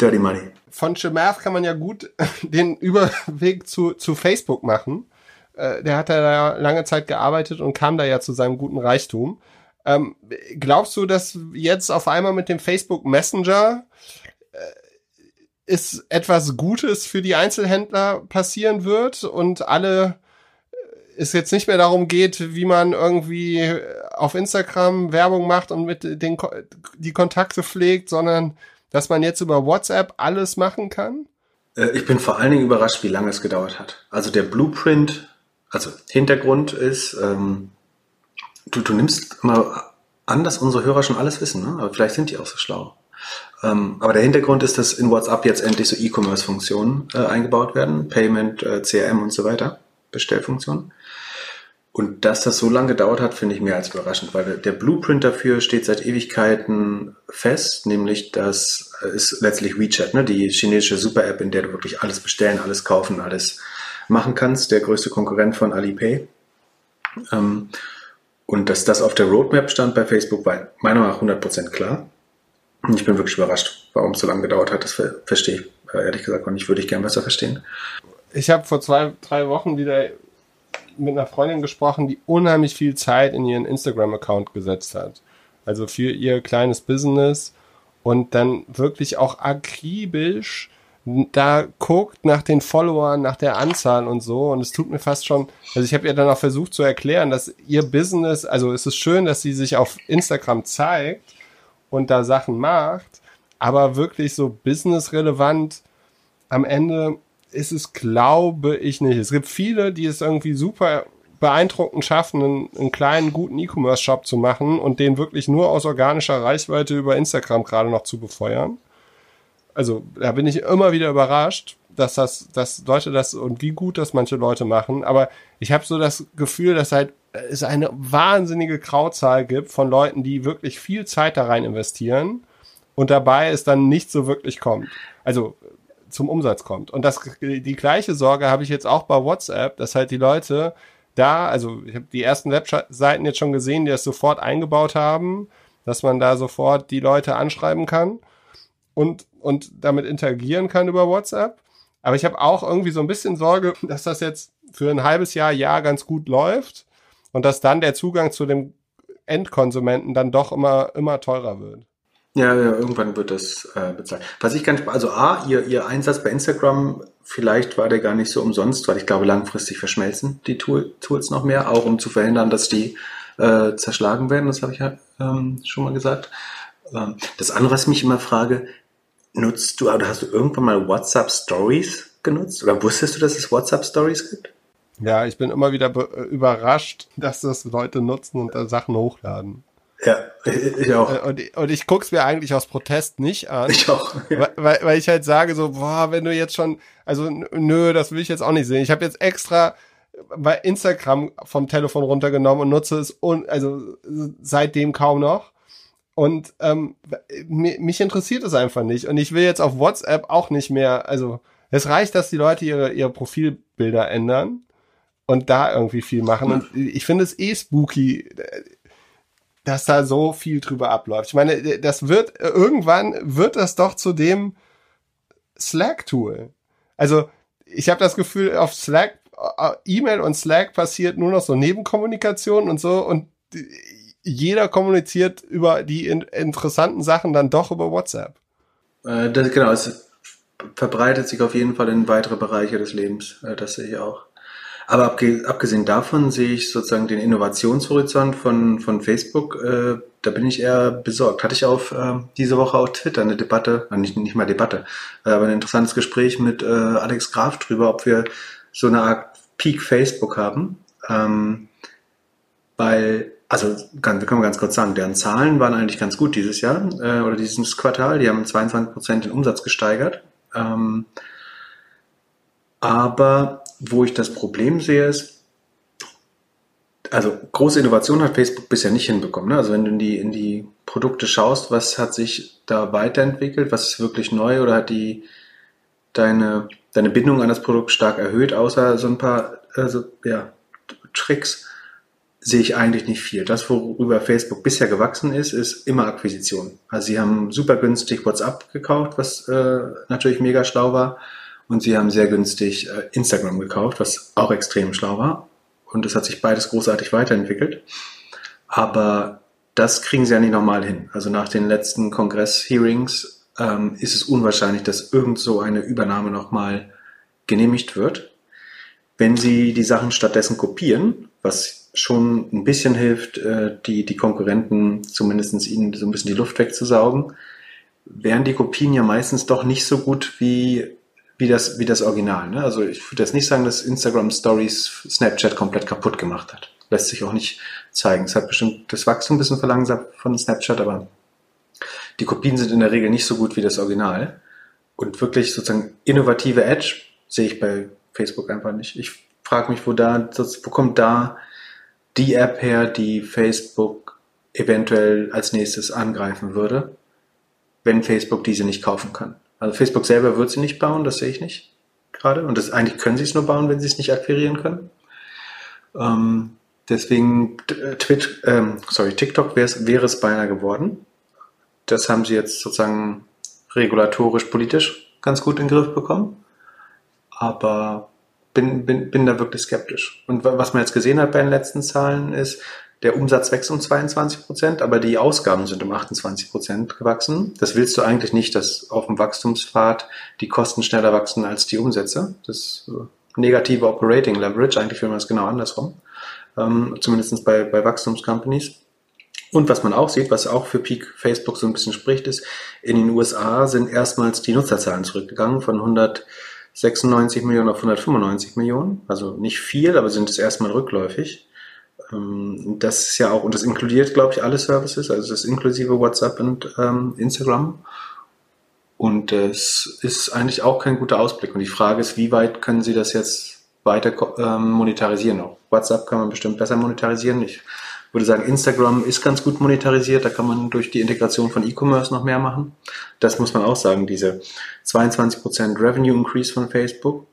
Dirty Money. Von Chemath kann man ja gut den Überweg zu, zu Facebook machen. Äh, der hat da lange Zeit gearbeitet und kam da ja zu seinem guten Reichtum. Ähm, glaubst du, dass jetzt auf einmal mit dem Facebook Messenger äh, ist etwas Gutes für die Einzelhändler passieren wird und alle äh, es jetzt nicht mehr darum geht, wie man irgendwie auf Instagram Werbung macht und mit den die Kontakte pflegt, sondern dass man jetzt über WhatsApp alles machen kann? Äh, ich bin vor allen Dingen überrascht, wie lange es gedauert hat. Also der Blueprint, also Hintergrund ist, ähm, du, du nimmst mal an, dass unsere Hörer schon alles wissen, ne? aber vielleicht sind die auch so schlau. Ähm, aber der Hintergrund ist, dass in WhatsApp jetzt endlich so E-Commerce-Funktionen äh, eingebaut werden, Payment, äh, CRM und so weiter, Bestellfunktionen. Und dass das so lange gedauert hat, finde ich mehr als überraschend, weil der Blueprint dafür steht seit Ewigkeiten fest, nämlich das ist letztlich WeChat, ne, die chinesische Super-App, in der du wirklich alles bestellen, alles kaufen, alles machen kannst, der größte Konkurrent von Alipay. Ähm, und dass das auf der Roadmap stand bei Facebook, war meiner Meinung nach 100% klar. Ich bin wirklich überrascht, warum es so lange gedauert hat. Das verstehe ich äh, ehrlich gesagt auch nicht. Würde ich gerne besser verstehen. Ich habe vor zwei, drei Wochen wieder mit einer Freundin gesprochen, die unheimlich viel Zeit in ihren Instagram-Account gesetzt hat. Also für ihr kleines Business und dann wirklich auch akribisch da guckt nach den Followern, nach der Anzahl und so. Und es tut mir fast schon, also ich habe ihr dann auch versucht zu erklären, dass ihr Business, also es ist schön, dass sie sich auf Instagram zeigt und da Sachen macht, aber wirklich so businessrelevant am Ende ist es, glaube ich, nicht. Es gibt viele, die es irgendwie super beeindruckend schaffen, einen, einen kleinen, guten E-Commerce-Shop zu machen und den wirklich nur aus organischer Reichweite über Instagram gerade noch zu befeuern also da bin ich immer wieder überrascht, dass das, dass Leute das und wie gut das manche Leute machen. Aber ich habe so das Gefühl, dass halt es eine wahnsinnige Krauzahl gibt von Leuten, die wirklich viel Zeit da rein investieren und dabei es dann nicht so wirklich kommt. Also zum Umsatz kommt. Und das, die gleiche Sorge habe ich jetzt auch bei WhatsApp, dass halt die Leute da, also ich habe die ersten Webseiten jetzt schon gesehen, die das sofort eingebaut haben, dass man da sofort die Leute anschreiben kann und, und damit interagieren kann über WhatsApp. Aber ich habe auch irgendwie so ein bisschen Sorge, dass das jetzt für ein halbes Jahr, Jahr ganz gut läuft und dass dann der Zugang zu dem Endkonsumenten dann doch immer, immer teurer wird. Ja, ja irgendwann wird das äh, bezahlt. Was ich ganz, also A, ihr, ihr Einsatz bei Instagram, vielleicht war der gar nicht so umsonst, weil ich glaube, langfristig verschmelzen die Tool, Tools noch mehr, auch um zu verhindern, dass die äh, zerschlagen werden. Das habe ich ja ähm, schon mal gesagt. Ähm, das andere, was ich mich immer frage, Nutzt du, oder hast du irgendwann mal WhatsApp Stories genutzt? Oder wusstest du, dass es WhatsApp Stories gibt? Ja, ich bin immer wieder überrascht, dass das Leute nutzen und da Sachen hochladen. Ja, ich auch. Äh, und, und ich guck's mir eigentlich aus Protest nicht an. Ich auch. Ja. Weil, weil ich halt sage so, boah, wenn du jetzt schon, also nö, das will ich jetzt auch nicht sehen. Ich habe jetzt extra bei Instagram vom Telefon runtergenommen und nutze es un, also seitdem kaum noch. Und ähm, mich interessiert es einfach nicht. Und ich will jetzt auf WhatsApp auch nicht mehr, also es reicht, dass die Leute ihre, ihre Profilbilder ändern und da irgendwie viel machen. Und ich finde es eh spooky, dass da so viel drüber abläuft. Ich meine, das wird, irgendwann wird das doch zu dem Slack-Tool. Also, ich habe das Gefühl, auf Slack, äh, E-Mail und Slack passiert nur noch so Nebenkommunikation und so und jeder kommuniziert über die in interessanten Sachen dann doch über WhatsApp. Äh, das, genau, es verbreitet sich auf jeden Fall in weitere Bereiche des Lebens. Äh, das sehe ich auch. Aber abgesehen davon sehe ich sozusagen den Innovationshorizont von, von Facebook, äh, da bin ich eher besorgt. Hatte ich auf äh, diese Woche auf Twitter eine Debatte, äh, nicht, nicht mal Debatte, äh, aber ein interessantes Gespräch mit äh, Alex Graf drüber, ob wir so eine Art Peak Facebook haben. Ähm, weil also kann, kann man ganz kurz sagen, deren Zahlen waren eigentlich ganz gut dieses Jahr äh, oder dieses Quartal. Die haben 22 Prozent den Umsatz gesteigert. Ähm, aber wo ich das Problem sehe, ist, also große Innovation hat Facebook bisher nicht hinbekommen. Ne? Also wenn du in die, in die Produkte schaust, was hat sich da weiterentwickelt, was ist wirklich neu oder hat die deine, deine Bindung an das Produkt stark erhöht, außer so ein paar also, ja, Tricks sehe ich eigentlich nicht viel. Das, worüber Facebook bisher gewachsen ist, ist immer Akquisition. Also sie haben super günstig WhatsApp gekauft, was äh, natürlich mega schlau war. Und sie haben sehr günstig äh, Instagram gekauft, was auch extrem schlau war. Und es hat sich beides großartig weiterentwickelt. Aber das kriegen sie ja nicht nochmal hin. Also nach den letzten Kongress-Hearings ähm, ist es unwahrscheinlich, dass irgend so eine Übernahme nochmal genehmigt wird. Wenn sie die Sachen stattdessen kopieren, was schon ein bisschen hilft, äh, die, die Konkurrenten zumindest ihnen so ein bisschen die Luft wegzusaugen, wären die Kopien ja meistens doch nicht so gut wie, wie, das, wie das Original. Ne? Also ich würde jetzt nicht sagen, dass Instagram Stories Snapchat komplett kaputt gemacht hat. Lässt sich auch nicht zeigen. Es hat bestimmt das Wachstum ein bisschen verlangsamt von Snapchat, aber die Kopien sind in der Regel nicht so gut wie das Original. Und wirklich sozusagen innovative Edge sehe ich bei Facebook einfach nicht. Ich frage mich, wo da, wo kommt da die App her, die Facebook eventuell als nächstes angreifen würde, wenn Facebook diese nicht kaufen kann. Also Facebook selber wird sie nicht bauen, das sehe ich nicht gerade. Und das eigentlich können sie es nur bauen, wenn sie es nicht akquirieren können. Ähm, deswegen äh, Twitch, ähm, sorry, TikTok wäre es beinahe geworden. Das haben sie jetzt sozusagen regulatorisch, politisch ganz gut in den Griff bekommen. Aber bin, bin, bin da wirklich skeptisch. Und was man jetzt gesehen hat bei den letzten Zahlen ist, Der Umsatz wächst um 22 Prozent, aber die Ausgaben sind um 28 Prozent gewachsen. Das willst du eigentlich nicht, dass auf dem Wachstumspfad die Kosten schneller wachsen als die Umsätze. Das ist negative Operating Leverage. Eigentlich will man es genau andersrum. Ähm, zumindest bei, bei Wachstumscompanies. Und was man auch sieht, was auch für Peak Facebook so ein bisschen spricht, ist, in den USA sind erstmals die Nutzerzahlen zurückgegangen von 196 Millionen auf 195 Millionen. Also nicht viel, aber sind es erstmal rückläufig. Ähm, das ist ja auch, und das inkludiert, glaube ich, alle Services, also das inklusive WhatsApp und ähm, Instagram. Und es ist eigentlich auch kein guter Ausblick. Und die Frage ist, wie weit können Sie das jetzt weiter ähm, monetarisieren? Auch WhatsApp kann man bestimmt besser monetarisieren. Ich würde sagen, Instagram ist ganz gut monetarisiert. Da kann man durch die Integration von E-Commerce noch mehr machen. Das muss man auch sagen. Diese 22% Revenue Increase von Facebook,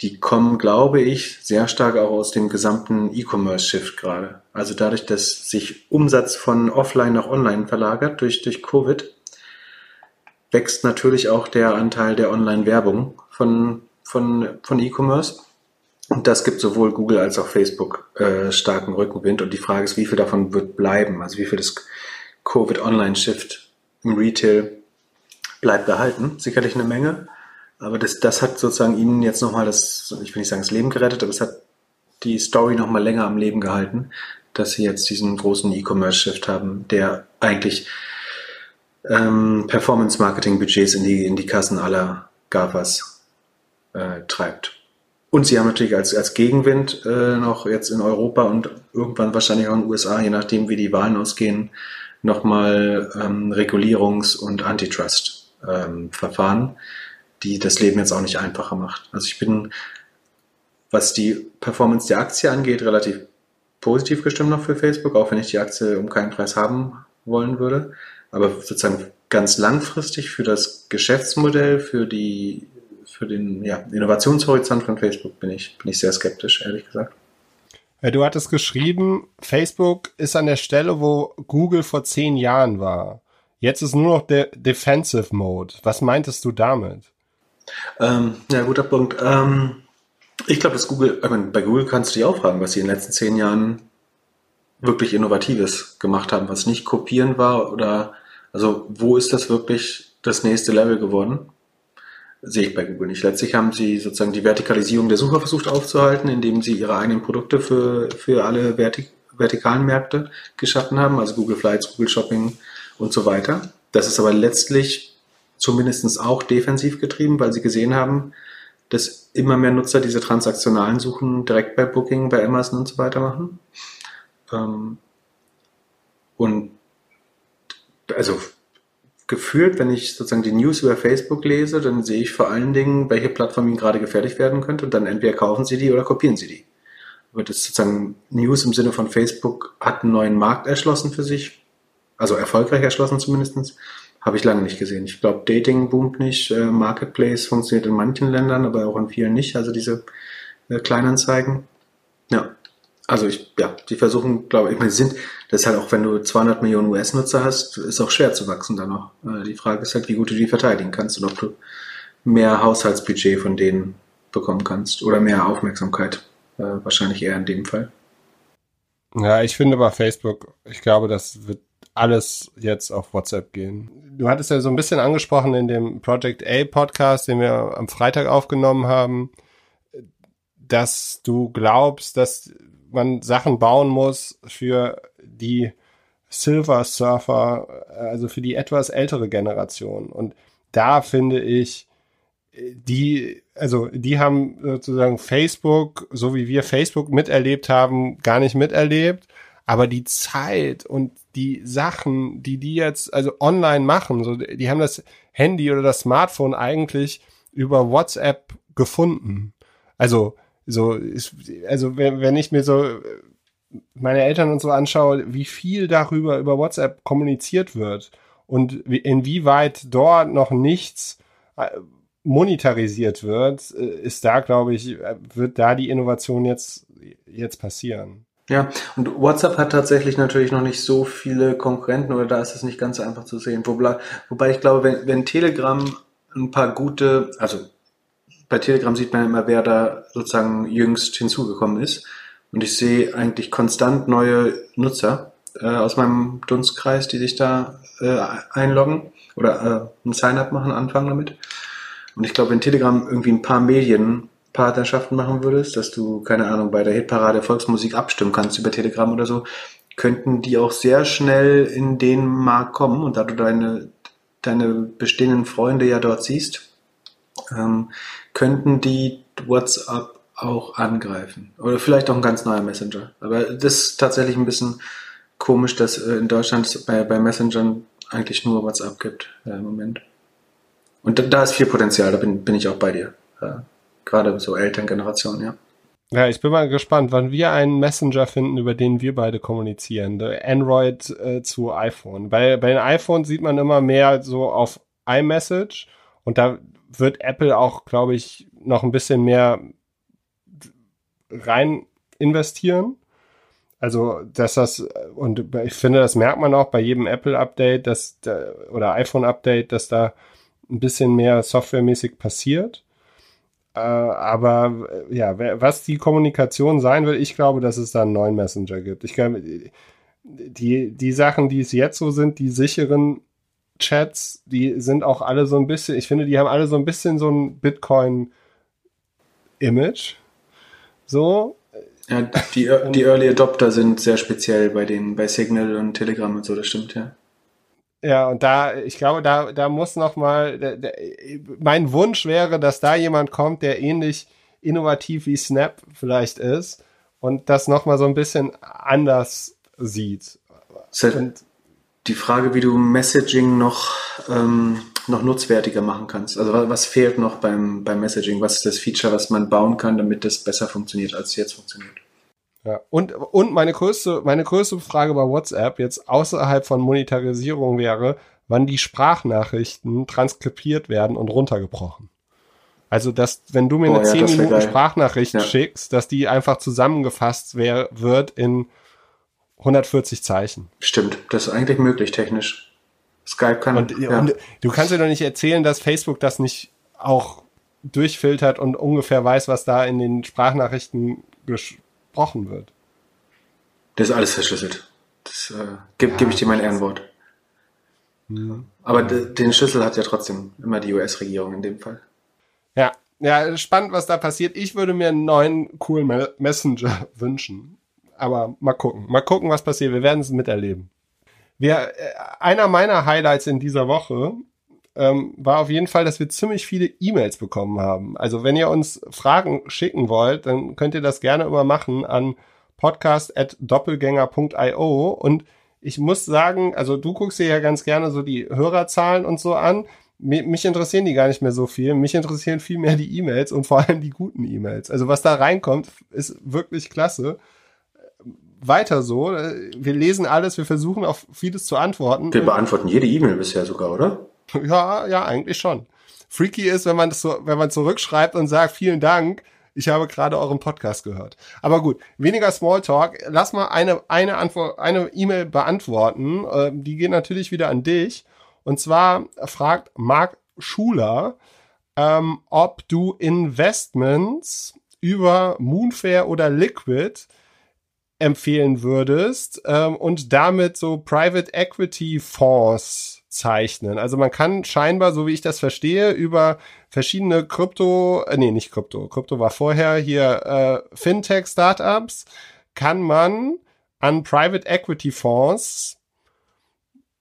die kommen, glaube ich, sehr stark auch aus dem gesamten E-Commerce-Shift gerade. Also dadurch, dass sich Umsatz von offline nach online verlagert durch, durch Covid, wächst natürlich auch der Anteil der Online-Werbung von, von, von E-Commerce. Und das gibt sowohl Google als auch Facebook äh, starken Rückenwind. Und die Frage ist, wie viel davon wird bleiben? Also wie viel des Covid-Online-Shift im Retail bleibt behalten? Sicherlich eine Menge. Aber das, das hat sozusagen ihnen jetzt nochmal das, ich will nicht sagen das Leben gerettet, aber es hat die Story nochmal länger am Leben gehalten, dass sie jetzt diesen großen E-Commerce-Shift haben, der eigentlich ähm, Performance-Marketing-Budgets in die, in die Kassen aller GAFAs äh, treibt. Und sie haben natürlich als, als Gegenwind äh, noch jetzt in Europa und irgendwann wahrscheinlich auch in den USA, je nachdem wie die Wahlen ausgehen, nochmal ähm, Regulierungs- und Antitrust-Verfahren, ähm, die das Leben jetzt auch nicht einfacher macht. Also ich bin, was die Performance der Aktie angeht, relativ positiv gestimmt noch für Facebook, auch wenn ich die Aktie um keinen Preis haben wollen würde. Aber sozusagen ganz langfristig für das Geschäftsmodell, für die für den ja, Innovationshorizont von Facebook bin ich, bin ich sehr skeptisch, ehrlich gesagt. Du hattest geschrieben, Facebook ist an der Stelle, wo Google vor zehn Jahren war. Jetzt ist nur noch der Defensive Mode. Was meintest du damit? Ähm, ja, guter Punkt. Ähm, ich glaube, dass Google, ich meine, bei Google kannst du dich auch fragen, was sie in den letzten zehn Jahren wirklich Innovatives gemacht haben, was nicht kopieren war oder, also, wo ist das wirklich das nächste Level geworden? sehe ich bei Google nicht. Letztlich haben sie sozusagen die Vertikalisierung der Suche versucht aufzuhalten, indem sie ihre eigenen Produkte für, für alle Vertik vertikalen Märkte geschaffen haben, also Google Flights, Google Shopping und so weiter. Das ist aber letztlich zumindest auch defensiv getrieben, weil sie gesehen haben, dass immer mehr Nutzer diese transaktionalen Suchen direkt bei Booking, bei Amazon und so weiter machen. Ähm, und also gefühlt, wenn ich sozusagen die News über Facebook lese, dann sehe ich vor allen Dingen, welche Plattform Ihnen gerade gefährlich werden könnte und dann entweder kaufen Sie die oder kopieren Sie die. Aber das sozusagen News im Sinne von Facebook hat einen neuen Markt erschlossen für sich, also erfolgreich erschlossen zumindestens, habe ich lange nicht gesehen. Ich glaube, Dating boomt nicht, äh, Marketplace funktioniert in manchen Ländern, aber auch in vielen nicht, also diese äh, Kleinanzeigen. Ja, also ich, ja, die versuchen, glaube ich, sind, das ist halt auch, wenn du 200 Millionen US-Nutzer hast, ist auch schwer zu wachsen dann noch. Äh, die Frage ist halt, wie gut du die verteidigen kannst und ob du mehr Haushaltsbudget von denen bekommen kannst oder mehr Aufmerksamkeit. Äh, wahrscheinlich eher in dem Fall. Ja, ich finde bei Facebook, ich glaube, das wird alles jetzt auf WhatsApp gehen. Du hattest ja so ein bisschen angesprochen in dem Project A Podcast, den wir am Freitag aufgenommen haben, dass du glaubst, dass man Sachen bauen muss für die Silver Surfer, also für die etwas ältere Generation. Und da finde ich, die, also die haben sozusagen Facebook, so wie wir Facebook miterlebt haben, gar nicht miterlebt. Aber die Zeit und die Sachen, die die jetzt also online machen, so die haben das Handy oder das Smartphone eigentlich über WhatsApp gefunden. Also so, ist, also wenn, wenn ich mir so äh, meine Eltern und so anschaue, wie viel darüber über WhatsApp kommuniziert wird und inwieweit dort noch nichts äh, monetarisiert wird, äh, ist da, glaube ich, wird da die Innovation jetzt, jetzt passieren. Ja, und WhatsApp hat tatsächlich natürlich noch nicht so viele Konkurrenten oder da ist es nicht ganz so einfach zu sehen. Wobei, wobei ich glaube, wenn, wenn Telegram ein paar gute, also bei Telegram sieht man immer, wer da sozusagen jüngst hinzugekommen ist. Und ich sehe eigentlich konstant neue Nutzer äh, aus meinem Dunstkreis, die sich da äh, einloggen oder äh, ein Sign-up machen, anfangen damit. Und ich glaube, wenn Telegram irgendwie ein paar Medienpartnerschaften machen würdest, dass du, keine Ahnung, bei der Hitparade Volksmusik abstimmen kannst über Telegram oder so, könnten die auch sehr schnell in den Markt kommen und da du deine, deine bestehenden Freunde ja dort siehst, ähm, könnten die WhatsApp auch angreifen. Oder vielleicht auch ein ganz neuer Messenger. Aber das ist tatsächlich ein bisschen komisch, dass äh, in Deutschland bei, bei Messengern eigentlich nur WhatsApp gibt ja, im Moment. Und da, da, ist viel Potenzial, da bin, bin ich auch bei dir. Ja, gerade so Elterngeneration, ja. Ja, ich bin mal gespannt, wann wir einen Messenger finden, über den wir beide kommunizieren. Android äh, zu iPhone. Bei, bei den iPhones sieht man immer mehr so auf iMessage und da wird Apple auch, glaube ich, noch ein bisschen mehr rein investieren. Also, dass das, und ich finde, das merkt man auch bei jedem Apple-Update, dass, oder iPhone-Update, dass da ein bisschen mehr softwaremäßig passiert. Äh, aber ja, was die Kommunikation sein will, ich glaube, dass es da einen neuen Messenger gibt. Ich glaube, die, die Sachen, die es jetzt so sind, die sicheren Chats, die sind auch alle so ein bisschen, ich finde, die haben alle so ein bisschen so ein Bitcoin-Image. So. Ja, die, die Early Adopter sind sehr speziell bei den, bei Signal und Telegram und so, das stimmt, ja. Ja, und da, ich glaube, da, da muss noch mal, mein Wunsch wäre, dass da jemand kommt, der ähnlich innovativ wie Snap vielleicht ist und das noch mal so ein bisschen anders sieht. Und die Frage, wie du Messaging noch, ähm, noch nutzwertiger machen kannst. Also was fehlt noch beim, beim Messaging? Was ist das Feature, was man bauen kann, damit das besser funktioniert, als es jetzt funktioniert? Ja, und, und meine größte, meine größte Frage bei WhatsApp jetzt außerhalb von Monetarisierung wäre, wann die Sprachnachrichten transkribiert werden und runtergebrochen. Also, dass, wenn du mir oh, eine ja, 10 Minuten geil. Sprachnachricht ja. schickst, dass die einfach zusammengefasst wär, wird in 140 Zeichen. Stimmt, das ist eigentlich möglich technisch. Skype kann. Und, ja. und du kannst dir doch nicht erzählen, dass Facebook das nicht auch durchfiltert und ungefähr weiß, was da in den Sprachnachrichten gesprochen wird. Das ist alles verschlüsselt. Das äh, gebe ja, geb ich dir mein Ehrenwort. Mhm. Aber den Schlüssel hat ja trotzdem immer die US-Regierung in dem Fall. Ja, ja, spannend, was da passiert. Ich würde mir einen neuen coolen Messenger wünschen. Aber mal gucken. Mal gucken, was passiert. Wir werden es miterleben. Wir, äh, einer meiner Highlights in dieser Woche ähm, war auf jeden Fall, dass wir ziemlich viele E-Mails bekommen haben. Also wenn ihr uns Fragen schicken wollt, dann könnt ihr das gerne immer machen an podcast.doppelgänger.io und ich muss sagen, also du guckst dir ja ganz gerne so die Hörerzahlen und so an. Mich interessieren die gar nicht mehr so viel. Mich interessieren viel mehr die E-Mails und vor allem die guten E-Mails. Also was da reinkommt, ist wirklich klasse. Weiter so. Wir lesen alles, wir versuchen auf vieles zu antworten. Wir beantworten jede E-Mail bisher sogar, oder? Ja, ja, eigentlich schon. Freaky ist, wenn man das so, wenn man zurückschreibt und sagt, vielen Dank, ich habe gerade euren Podcast gehört. Aber gut, weniger Smalltalk. Lass mal eine, eine Antwort, eine E-Mail beantworten. Äh, die geht natürlich wieder an dich. Und zwar fragt Marc Schuler, ähm, ob du Investments über Moonfair oder Liquid empfehlen würdest ähm, und damit so Private Equity Fonds zeichnen. Also man kann scheinbar, so wie ich das verstehe, über verschiedene Krypto, äh, nee, nicht Krypto, Krypto war vorher, hier äh, Fintech-Startups, kann man an Private Equity Fonds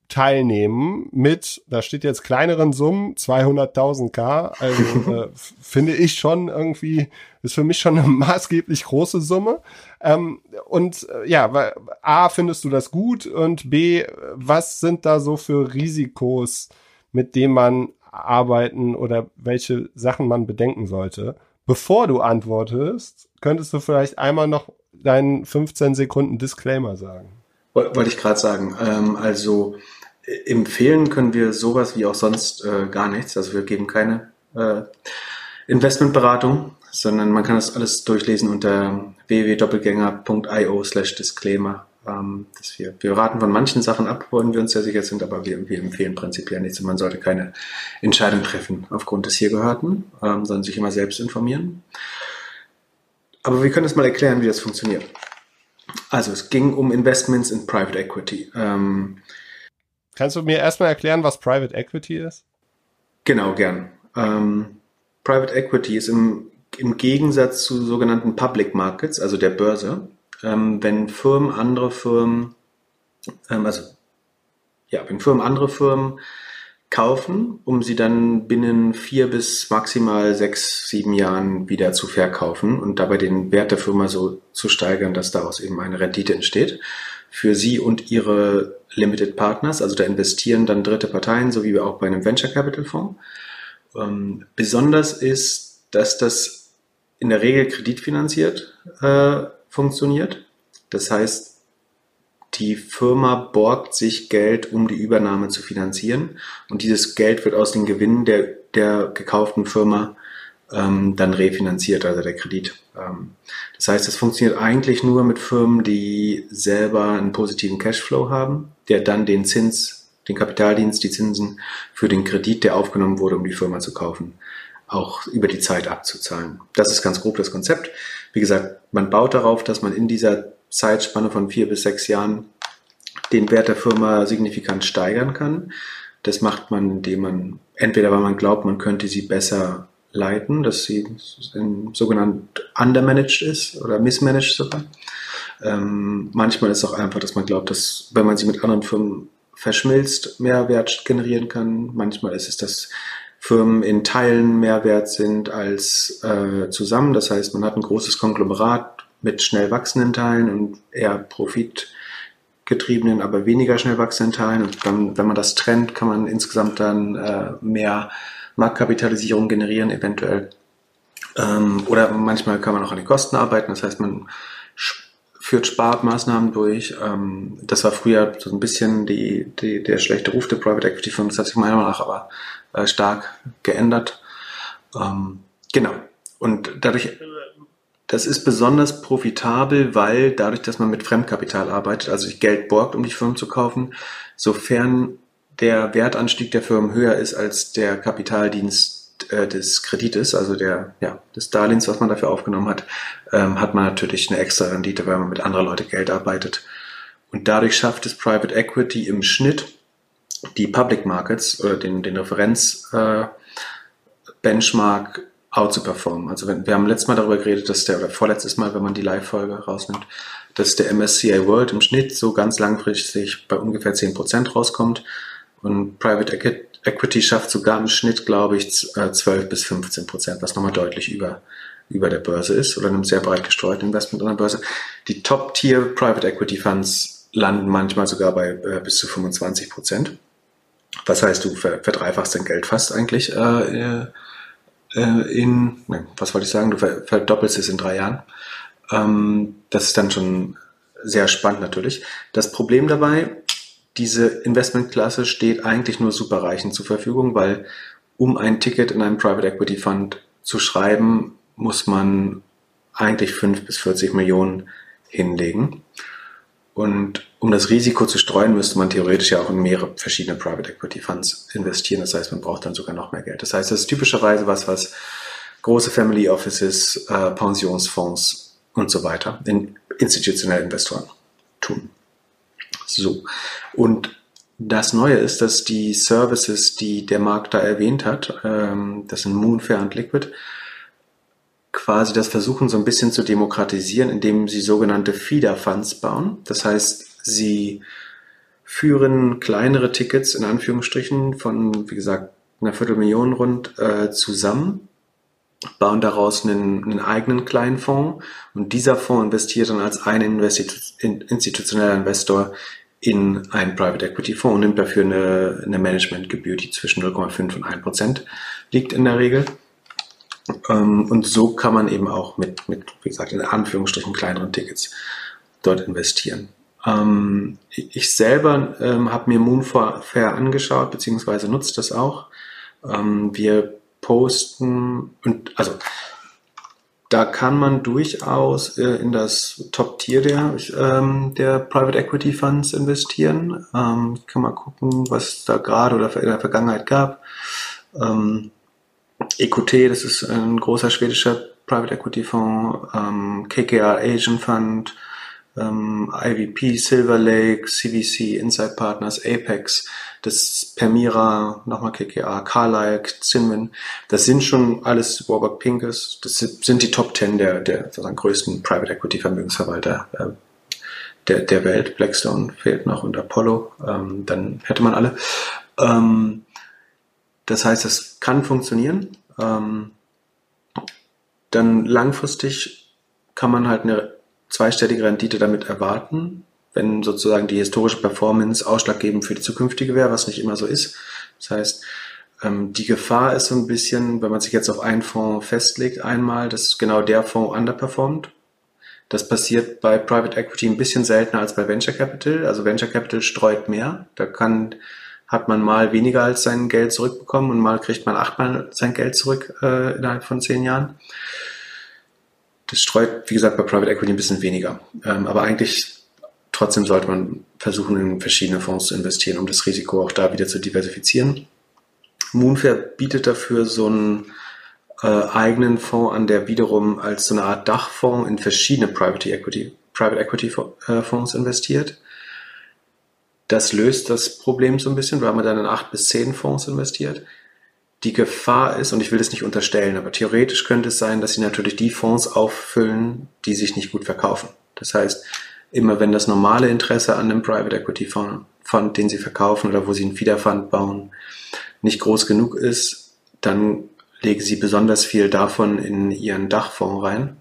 teilnehmen mit, da steht jetzt kleineren Summen, 200.000 K, also äh, finde ich schon irgendwie, ist für mich schon eine maßgeblich große Summe. Ähm, und äh, ja, weil, A, findest du das gut und B, was sind da so für Risikos, mit denen man arbeiten oder welche Sachen man bedenken sollte? Bevor du antwortest, könntest du vielleicht einmal noch deinen 15 Sekunden Disclaimer sagen. Wollte ich gerade sagen. Ähm, also empfehlen können wir sowas wie auch sonst äh, gar nichts. Also wir geben keine äh, Investmentberatung, sondern man kann das alles durchlesen unter www.doppelgänger.io slash disclaimer. Ähm, dass wir, wir raten von manchen Sachen ab, wollen wir uns sehr sicher sind, aber wir, wir empfehlen prinzipiell nichts und man sollte keine Entscheidung treffen aufgrund des hier Gehörten, ähm, sondern sich immer selbst informieren. aber wir können es mal erklären, wie das funktioniert. Also es ging um Investments in Private Equity. Ähm, Kannst du mir erstmal erklären, was Private Equity ist? Genau, gern. Ähm, Private Equity ist im, im Gegensatz zu sogenannten Public Markets, also der Börse, ähm, wenn Firmen andere Firmen, ähm, also ja, wenn Firmen andere Firmen kaufen, um sie dann binnen vier bis maximal sechs, sieben Jahren wieder zu verkaufen und dabei den Wert der Firma so zu steigern, dass daraus eben eine Rendite entsteht. Für sie und ihre Limited Partners, also da investieren dann dritte Parteien, so wie auch bei einem Venture Capital Fonds. Ähm, besonders ist, dass das in der Regel kreditfinanziert äh, funktioniert. Das heißt, die Firma borgt sich Geld, um die Übernahme zu finanzieren. Und dieses Geld wird aus den Gewinnen der, der gekauften Firma ähm, dann refinanziert, also der Kredit. Ähm, das heißt, es funktioniert eigentlich nur mit Firmen, die selber einen positiven Cashflow haben, der dann den Zins, den Kapitaldienst, die Zinsen für den Kredit, der aufgenommen wurde, um die Firma zu kaufen, auch über die Zeit abzuzahlen. Das ist ganz grob das Konzept. Wie gesagt, man baut darauf, dass man in dieser Zeitspanne von vier bis sechs Jahren den Wert der Firma signifikant steigern kann. Das macht man, indem man entweder, weil man glaubt, man könnte sie besser leiten, dass sie sogenannt undermanaged ist oder mismanaged sogar. Ähm, manchmal ist es auch einfach, dass man glaubt, dass wenn man sie mit anderen Firmen verschmilzt, mehr Wert generieren kann. Manchmal ist es, dass Firmen in Teilen mehr wert sind als äh, zusammen. Das heißt, man hat ein großes Konglomerat mit schnell wachsenden Teilen und eher profitgetriebenen, aber weniger schnell wachsenden Teilen. Und dann, wenn man das trennt, kann man insgesamt dann äh, mehr Marktkapitalisierung generieren, eventuell. Ähm, oder manchmal kann man auch an den Kosten arbeiten. Das heißt, man führt Sparmaßnahmen durch. Ähm, das war früher so ein bisschen die, die, der schlechte Ruf der Private Equity Firmen. Das hat sich meiner Meinung nach aber äh, stark geändert. Ähm, genau. Und dadurch das ist besonders profitabel, weil dadurch, dass man mit Fremdkapital arbeitet, also sich Geld borgt, um die Firmen zu kaufen, sofern der Wertanstieg der Firmen höher ist als der Kapitaldienst äh, des Kredites, also der, ja, des Darlehens, was man dafür aufgenommen hat, ähm, hat man natürlich eine extra Rendite, weil man mit anderer Leute Geld arbeitet. Und dadurch schafft es Private Equity im Schnitt, die Public Markets oder den, den Referenz äh, Benchmark out zu performen. Also wenn, wir haben letztes Mal darüber geredet, dass der, oder vorletztes Mal, wenn man die Live-Folge rausnimmt, dass der MSCI World im Schnitt so ganz langfristig bei ungefähr 10% rauskommt. Und Private Equity schafft sogar im Schnitt, glaube ich, 12 äh, bis 15 Prozent, was nochmal deutlich über, über der Börse ist oder einem sehr breit gestreuten Investment an der Börse. Die Top-Tier Private Equity Funds landen manchmal sogar bei äh, bis zu 25 Prozent. Was heißt, du verdreifachst dein Geld fast eigentlich äh, äh, in, ne, was wollte ich sagen, du verdoppelst es in drei Jahren. Ähm, das ist dann schon sehr spannend natürlich. Das Problem dabei, diese Investmentklasse steht eigentlich nur Superreichen zur Verfügung, weil um ein Ticket in einem Private Equity Fund zu schreiben, muss man eigentlich fünf bis 40 Millionen hinlegen. Und um das Risiko zu streuen, müsste man theoretisch ja auch in mehrere verschiedene Private Equity Funds investieren. Das heißt, man braucht dann sogar noch mehr Geld. Das heißt, das ist typischerweise was, was große Family Offices, äh, Pensionsfonds und so weiter, in institutionelle Investoren tun. So. Und das Neue ist, dass die Services, die der Markt da erwähnt hat, ähm, das sind Moonfair und Liquid, quasi das versuchen so ein bisschen zu demokratisieren, indem sie sogenannte Feeder Funds bauen. Das heißt, sie führen kleinere Tickets in Anführungsstrichen von, wie gesagt, einer Viertelmillion rund äh, zusammen, bauen daraus einen, einen eigenen kleinen Fonds und dieser Fonds investiert dann als ein Investitu institutioneller Investor in einen Private Equity Fonds und nimmt dafür eine, eine Managementgebühr, die zwischen 0,5 und 1 Prozent liegt in der Regel. Ähm, und so kann man eben auch mit, mit, wie gesagt, in Anführungsstrichen kleineren Tickets dort investieren. Ähm, ich selber ähm, habe mir Moonfair angeschaut, beziehungsweise nutzt das auch. wir posten und also da kann man durchaus äh, in das Top-Tier der, ähm, der Private Equity Funds investieren. Ähm, ich kann mal gucken, was es da gerade oder in der Vergangenheit gab. Ähm, EQT, das ist ein großer schwedischer Private Equity Fonds, ähm, KKR Asian Fund, ähm, IVP, Silver Lake, CVC, Inside Partners, Apex, das Permira, nochmal KKR, Carlyle, Zinman. Das sind schon alles Warburg Pincus. Das sind die Top 10 der, der sozusagen größten Private Equity Vermögensverwalter äh, der, der Welt. Blackstone fehlt noch und Apollo. Ähm, dann hätte man alle. Ähm, das heißt, es kann funktionieren. Ähm, dann langfristig kann man halt eine zweistellige Rendite damit erwarten, wenn sozusagen die historische Performance ausschlaggebend für die zukünftige wäre, was nicht immer so ist. Das heißt, ähm, die Gefahr ist so ein bisschen, wenn man sich jetzt auf einen Fonds festlegt, einmal, dass genau der Fonds underperformt. Das passiert bei Private Equity ein bisschen seltener als bei Venture Capital. Also Venture Capital streut mehr. Da kann, hat man mal weniger als sein Geld zurückbekommen und mal kriegt man achtmal sein Geld zurück äh, innerhalb von zehn Jahren. Das streut, wie gesagt, bei Private Equity ein bisschen weniger. Ähm, aber eigentlich trotzdem sollte man versuchen, in verschiedene Fonds zu investieren, um das Risiko auch da wieder zu diversifizieren. Moonfair bietet dafür so einen äh, eigenen Fonds an, der wiederum als so eine Art Dachfonds in verschiedene Private Equity, Private Equity äh, Fonds investiert. Das löst das Problem so ein bisschen, weil man dann in acht bis zehn Fonds investiert die Gefahr ist, und ich will das nicht unterstellen, aber theoretisch könnte es sein, dass sie natürlich die Fonds auffüllen, die sich nicht gut verkaufen. Das heißt, immer wenn das normale Interesse an einem Private Equity Fund, Fund den sie verkaufen oder wo sie einen Feeder Fund bauen, nicht groß genug ist, dann legen sie besonders viel davon in ihren Dachfonds rein.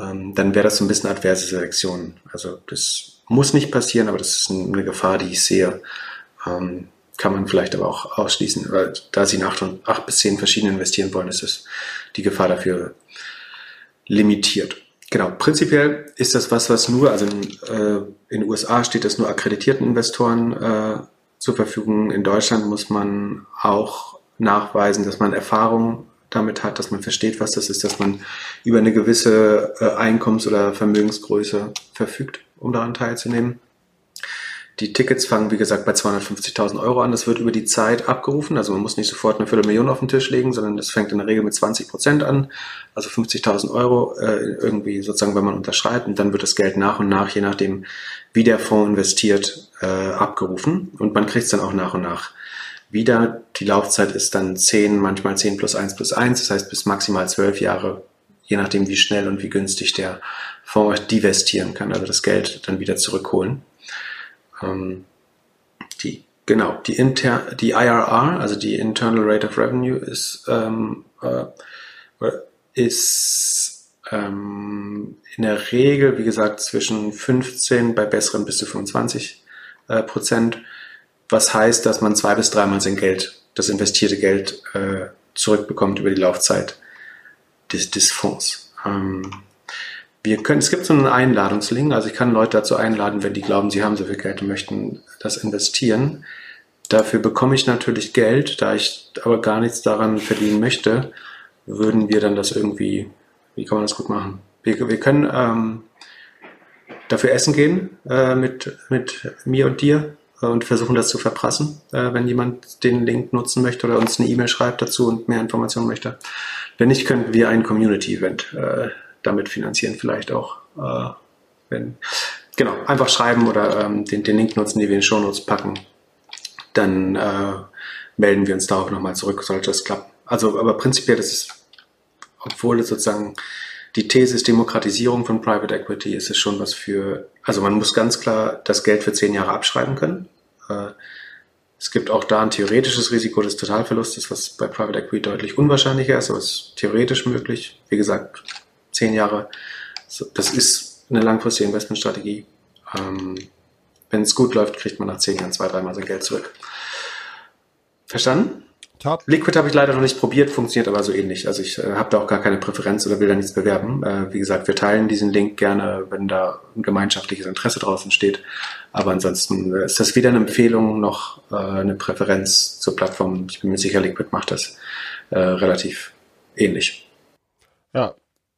Ähm, dann wäre das so ein bisschen adverse Selektion. Also das muss nicht passieren, aber das ist eine Gefahr, die ich sehe. Ähm, kann man vielleicht aber auch ausschließen, weil da sie nach acht bis zehn verschiedene investieren wollen, ist es die Gefahr dafür limitiert. Genau, prinzipiell ist das was, was nur, also in, äh, in den USA steht das nur akkreditierten Investoren äh, zur Verfügung. In Deutschland muss man auch nachweisen, dass man Erfahrung damit hat, dass man versteht, was das ist, dass man über eine gewisse äh, Einkommens- oder Vermögensgröße verfügt, um daran teilzunehmen. Die Tickets fangen, wie gesagt, bei 250.000 Euro an. Das wird über die Zeit abgerufen. Also man muss nicht sofort eine Viertelmillion auf den Tisch legen, sondern das fängt in der Regel mit 20 Prozent an. Also 50.000 Euro äh, irgendwie sozusagen, wenn man unterschreibt. Und dann wird das Geld nach und nach, je nachdem, wie der Fonds investiert, äh, abgerufen. Und man kriegt es dann auch nach und nach wieder. Die Laufzeit ist dann 10, manchmal 10 plus 1 plus 1. Das heißt bis maximal 12 Jahre, je nachdem, wie schnell und wie günstig der Fonds divestieren kann. Also das Geld dann wieder zurückholen. Ähm, die, genau, die, Inter, die IRR, also die Internal Rate of Revenue, ist, ähm, äh, ist ähm, in der Regel, wie gesagt, zwischen 15 bei besseren bis zu 25 äh, Prozent, was heißt, dass man zwei bis dreimal sein Geld, das investierte Geld äh, zurückbekommt über die Laufzeit des, des Fonds. Ähm, wir können, es gibt so einen Einladungslink, also ich kann Leute dazu einladen, wenn die glauben, sie haben so viel Geld und möchten das investieren. Dafür bekomme ich natürlich Geld, da ich aber gar nichts daran verdienen möchte, würden wir dann das irgendwie, wie kann man das gut machen? Wir, wir können ähm, dafür essen gehen äh, mit, mit mir und dir und versuchen das zu verprassen, äh, wenn jemand den Link nutzen möchte oder uns eine E-Mail schreibt dazu und mehr Informationen möchte. Wenn nicht, könnten wir ein Community-Event äh, damit finanzieren vielleicht auch. Äh, wenn, genau, einfach schreiben oder ähm, den, den Link nutzen, die wir in den Shownotes packen. Dann äh, melden wir uns da auch nochmal zurück, sollte das klappen. Also, aber prinzipiell ist es, obwohl es sozusagen die These ist Demokratisierung von Private Equity, ist es schon was für, also man muss ganz klar das Geld für zehn Jahre abschreiben können. Äh, es gibt auch da ein theoretisches Risiko des Totalverlustes, was bei Private Equity deutlich unwahrscheinlicher ist, aber es ist theoretisch möglich. Wie gesagt, zehn Jahre. Das ist eine langfristige Investmentstrategie. Ähm, wenn es gut läuft, kriegt man nach zehn Jahren zwei, dreimal sein Geld zurück. Verstanden? Top. Liquid habe ich leider noch nicht probiert, funktioniert aber so ähnlich. Also ich äh, habe da auch gar keine Präferenz oder will da nichts bewerben. Äh, wie gesagt, wir teilen diesen Link gerne, wenn da ein gemeinschaftliches Interesse draußen steht. Aber ansonsten äh, ist das weder eine Empfehlung noch äh, eine Präferenz zur Plattform. Ich bin mir sicher, Liquid macht das äh, relativ ähnlich. Ja,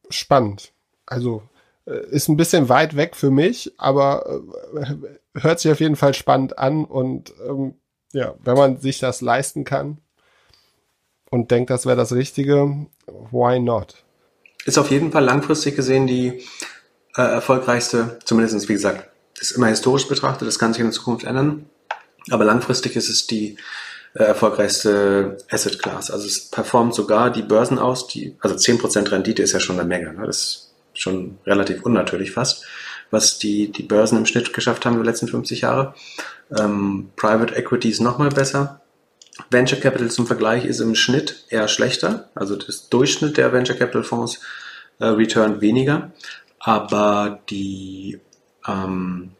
spannend. Also äh, ist ein bisschen weit weg für mich, aber äh, hört sich auf jeden Fall spannend an und ähm, ja, wenn man sich das leisten kann und denkt, das wäre das Richtige, why not? ist auf jeden Fall langfristig gesehen die äh, erfolgreichste, zumindest wie gesagt, ist immer historisch betrachtet, das kann sich in der Zukunft ändern, aber langfristig ist es die erfolgreichste Asset Class. Also es performt sogar die Börsen aus, die, also 10% Rendite ist ja schon eine Menge, ne? das ist schon relativ unnatürlich fast, was die, die Börsen im Schnitt geschafft haben in den letzten 50 Jahre. Ähm, Private Equity ist nochmal besser. Venture Capital zum Vergleich ist im Schnitt eher schlechter, also das Durchschnitt der Venture Capital Fonds äh, return weniger, aber die ähm,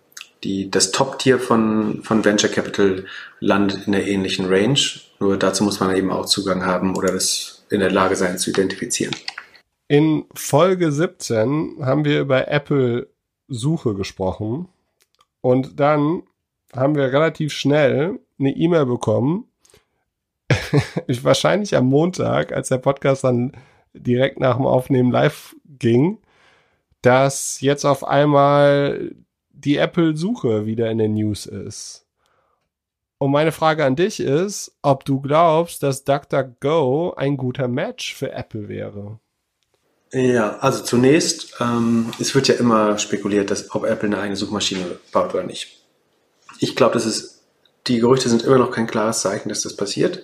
die, das Top-Tier von, von Venture Capital landet in der ähnlichen Range. Nur dazu muss man eben auch Zugang haben oder das in der Lage sein zu identifizieren. In Folge 17 haben wir über Apple Suche gesprochen und dann haben wir relativ schnell eine E-Mail bekommen, wahrscheinlich am Montag, als der Podcast dann direkt nach dem Aufnehmen live ging, dass jetzt auf einmal die Apple-Suche wieder in den News ist. Und meine Frage an dich ist, ob du glaubst, dass DuckDuckGo ein guter Match für Apple wäre. Ja, also zunächst, ähm, es wird ja immer spekuliert, dass ob Apple eine eigene Suchmaschine baut oder nicht. Ich glaube, das ist, die Gerüchte sind immer noch kein klares Zeichen, dass das passiert,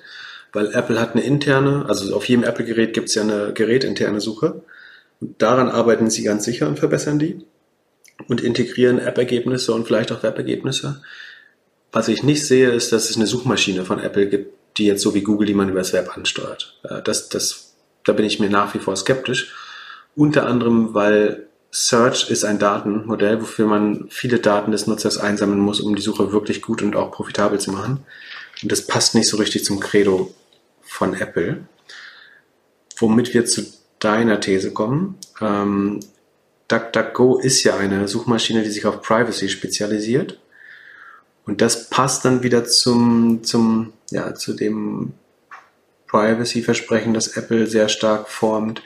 weil Apple hat eine interne, also auf jedem Apple-Gerät gibt es ja eine gerätinterne Suche. Und daran arbeiten sie ganz sicher und verbessern die und integrieren App-Ergebnisse und vielleicht auch Web-Ergebnisse. Was ich nicht sehe, ist, dass es eine Suchmaschine von Apple gibt, die jetzt so wie Google, die man über das Web ansteuert. Das, das, da bin ich mir nach wie vor skeptisch. Unter anderem, weil Search ist ein Datenmodell, wofür man viele Daten des Nutzers einsammeln muss, um die Suche wirklich gut und auch profitabel zu machen. Und das passt nicht so richtig zum Credo von Apple. Womit wir zu deiner These kommen. Ähm, DuckDuckGo ist ja eine Suchmaschine, die sich auf Privacy spezialisiert. Und das passt dann wieder zum, zum, ja, zu dem Privacy-Versprechen, das Apple sehr stark formt,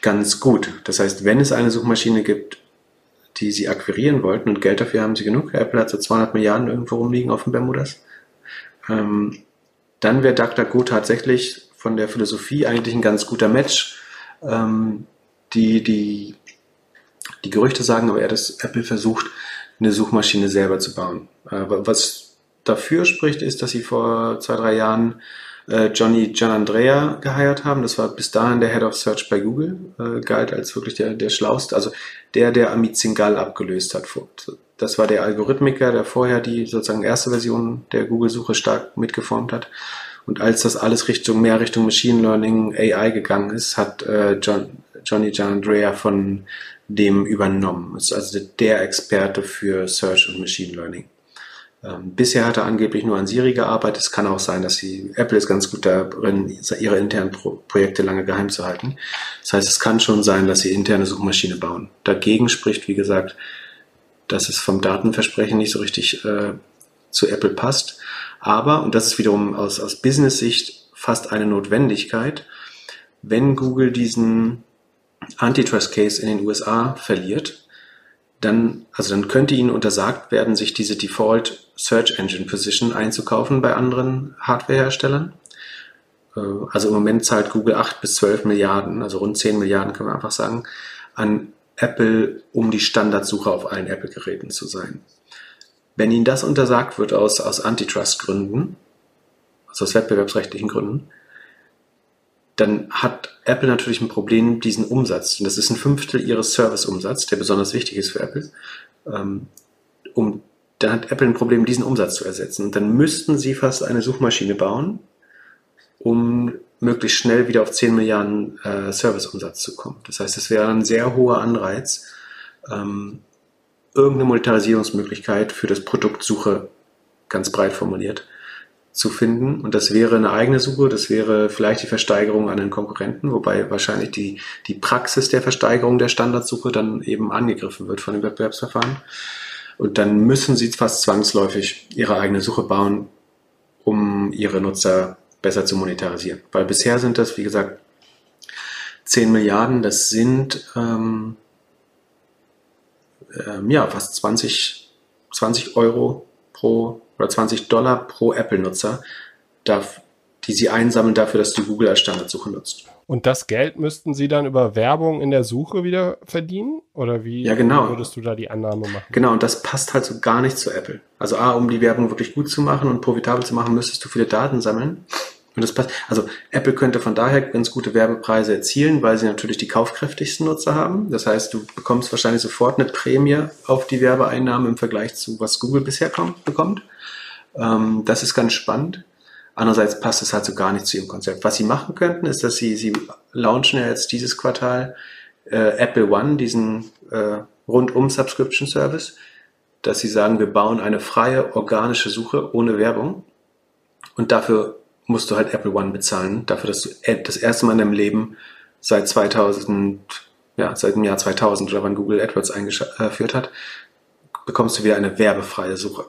ganz gut. Das heißt, wenn es eine Suchmaschine gibt, die sie akquirieren wollten und Geld dafür haben sie genug, Apple hat so 200 Milliarden irgendwo rumliegen auf dem Bermudas, ähm, dann wäre DuckDuckGo tatsächlich von der Philosophie eigentlich ein ganz guter Match. Ähm, die, die die Gerüchte sagen aber eher, dass Apple versucht, eine Suchmaschine selber zu bauen. Äh, was dafür spricht, ist, dass sie vor zwei, drei Jahren äh, Johnny Gianandrea geheiert haben. Das war bis dahin der Head of Search bei Google, äh, galt als wirklich der, der schlauste, also der, der Amit Singhal abgelöst hat. Das war der Algorithmiker, der vorher die sozusagen erste Version der Google-Suche stark mitgeformt hat. Und als das alles Richtung mehr Richtung Machine Learning, AI gegangen ist, hat äh, John, Johnny Gianandrea von dem übernommen. Ist also der Experte für Search und Machine Learning. Ähm, bisher hat er angeblich nur an Siri gearbeitet. Es kann auch sein, dass sie, Apple ist ganz gut darin, ihre internen Pro Projekte lange geheim zu halten. Das heißt, es kann schon sein, dass sie interne Suchmaschine bauen. Dagegen spricht, wie gesagt, dass es vom Datenversprechen nicht so richtig äh, zu Apple passt. Aber, und das ist wiederum aus, aus Business-Sicht fast eine Notwendigkeit, wenn Google diesen Antitrust Case in den USA verliert, dann, also dann könnte ihnen untersagt werden, sich diese Default Search Engine Position einzukaufen bei anderen Hardwareherstellern. Äh, also im Moment zahlt Google 8 bis 12 Milliarden, also rund 10 Milliarden kann man einfach sagen, an Apple, um die Standardsuche auf allen Apple-Geräten zu sein. Wenn ihnen das untersagt wird aus, aus Antitrust-Gründen, also aus wettbewerbsrechtlichen Gründen, dann hat Apple natürlich ein Problem, diesen Umsatz, und das ist ein Fünftel ihres Serviceumsatz, der besonders wichtig ist für Apple, ähm, um, dann hat Apple ein Problem, diesen Umsatz zu ersetzen. Und dann müssten sie fast eine Suchmaschine bauen, um möglichst schnell wieder auf 10 Milliarden äh, Serviceumsatz zu kommen. Das heißt, es wäre ein sehr hoher Anreiz, ähm, irgendeine Monetarisierungsmöglichkeit für das Produkt Suche ganz breit formuliert zu finden. Und das wäre eine eigene Suche, das wäre vielleicht die Versteigerung an den Konkurrenten, wobei wahrscheinlich die, die Praxis der Versteigerung der Standardsuche dann eben angegriffen wird von dem Wettbewerbsverfahren. Und dann müssen sie fast zwangsläufig ihre eigene Suche bauen, um ihre Nutzer besser zu monetarisieren. Weil bisher sind das, wie gesagt, 10 Milliarden, das sind ähm, ähm, ja fast 20, 20 Euro pro oder 20 Dollar pro Apple-Nutzer, die sie einsammeln dafür, dass du Google als Standardsuche nutzt. Und das Geld müssten Sie dann über Werbung in der Suche wieder verdienen? Oder wie ja, genau. würdest du da die Annahme machen? Genau, und das passt halt so gar nicht zu Apple. Also A, um die Werbung wirklich gut zu machen und profitabel zu machen, müsstest du viele Daten sammeln. Und das passt. Also Apple könnte von daher ganz gute Werbepreise erzielen, weil sie natürlich die kaufkräftigsten Nutzer haben. Das heißt, du bekommst wahrscheinlich sofort eine Prämie auf die Werbeeinnahmen im Vergleich zu was Google bisher kommt, bekommt. Ähm, das ist ganz spannend. Andererseits passt es halt so gar nicht zu ihrem Konzept. Was sie machen könnten, ist, dass sie, sie launchen ja jetzt dieses Quartal äh, Apple One, diesen äh, rundum Subscription Service, dass sie sagen, wir bauen eine freie organische Suche ohne Werbung und dafür musst du halt Apple One bezahlen, dafür, dass du das erste Mal in deinem Leben seit 2000, ja, seit dem Jahr 2000 oder wann Google AdWords eingeführt hat, bekommst du wieder eine werbefreie Suche.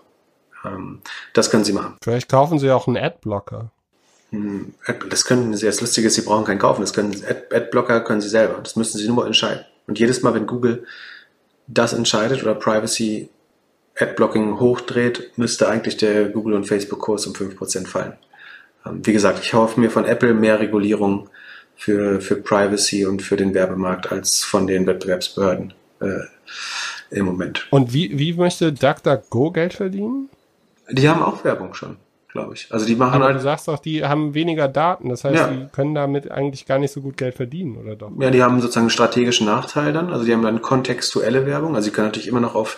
Ähm, das können sie machen. Vielleicht kaufen sie auch einen Adblocker. Hm, das können sie, das Lustige ist, sie brauchen keinen kaufen. Das können, Ad, Adblocker können sie selber. Das müssen sie nur entscheiden. Und jedes Mal, wenn Google das entscheidet oder Privacy Adblocking hochdreht, müsste eigentlich der Google- und Facebook-Kurs um 5% fallen. Ähm, wie gesagt, ich hoffe mir von Apple mehr Regulierung für, für Privacy und für den Werbemarkt als von den Wettbewerbsbehörden äh, im Moment. Und wie, wie möchte DuckDuckGo Geld verdienen? Die haben auch Werbung schon, glaube ich. Also die machen Aber halt. du sagst doch, die haben weniger Daten. Das heißt, Ja. die können damit eigentlich gar nicht so gut Geld verdienen, oder doch? Ja, die haben sozusagen einen strategischen Nachteil dann. Also die haben dann kontextuelle Werbung. Also sie können natürlich immer noch auf,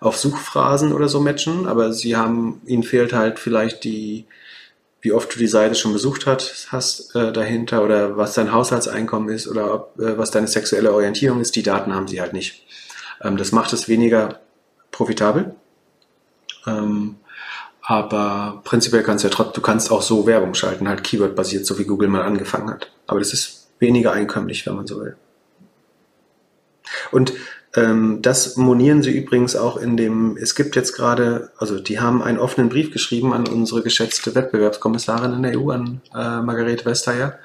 auf Suchphrasen oder so matchen, aber sie haben, ihnen fehlt halt vielleicht die, wie oft du die Seite schon besucht hat, hast äh, dahinter oder was dein Haushaltseinkommen ist oder ob, äh, was deine sexuelle Orientierung ist. Die Daten haben sie halt nicht. Ähm, das macht es weniger profitabel. Ähm, aber prinzipiell kannst du ja trotzdem, du kannst auch so Werbung schalten, halt Keyword-basiert, so wie Google mal angefangen hat. Aber das ist weniger einkömmlich, wenn man so will. Und ähm, das monieren sie übrigens auch in dem, es gibt jetzt gerade, also die haben einen offenen Brief geschrieben an unsere geschätzte Wettbewerbskommissarin in der EU, an äh, Margarete Vestager,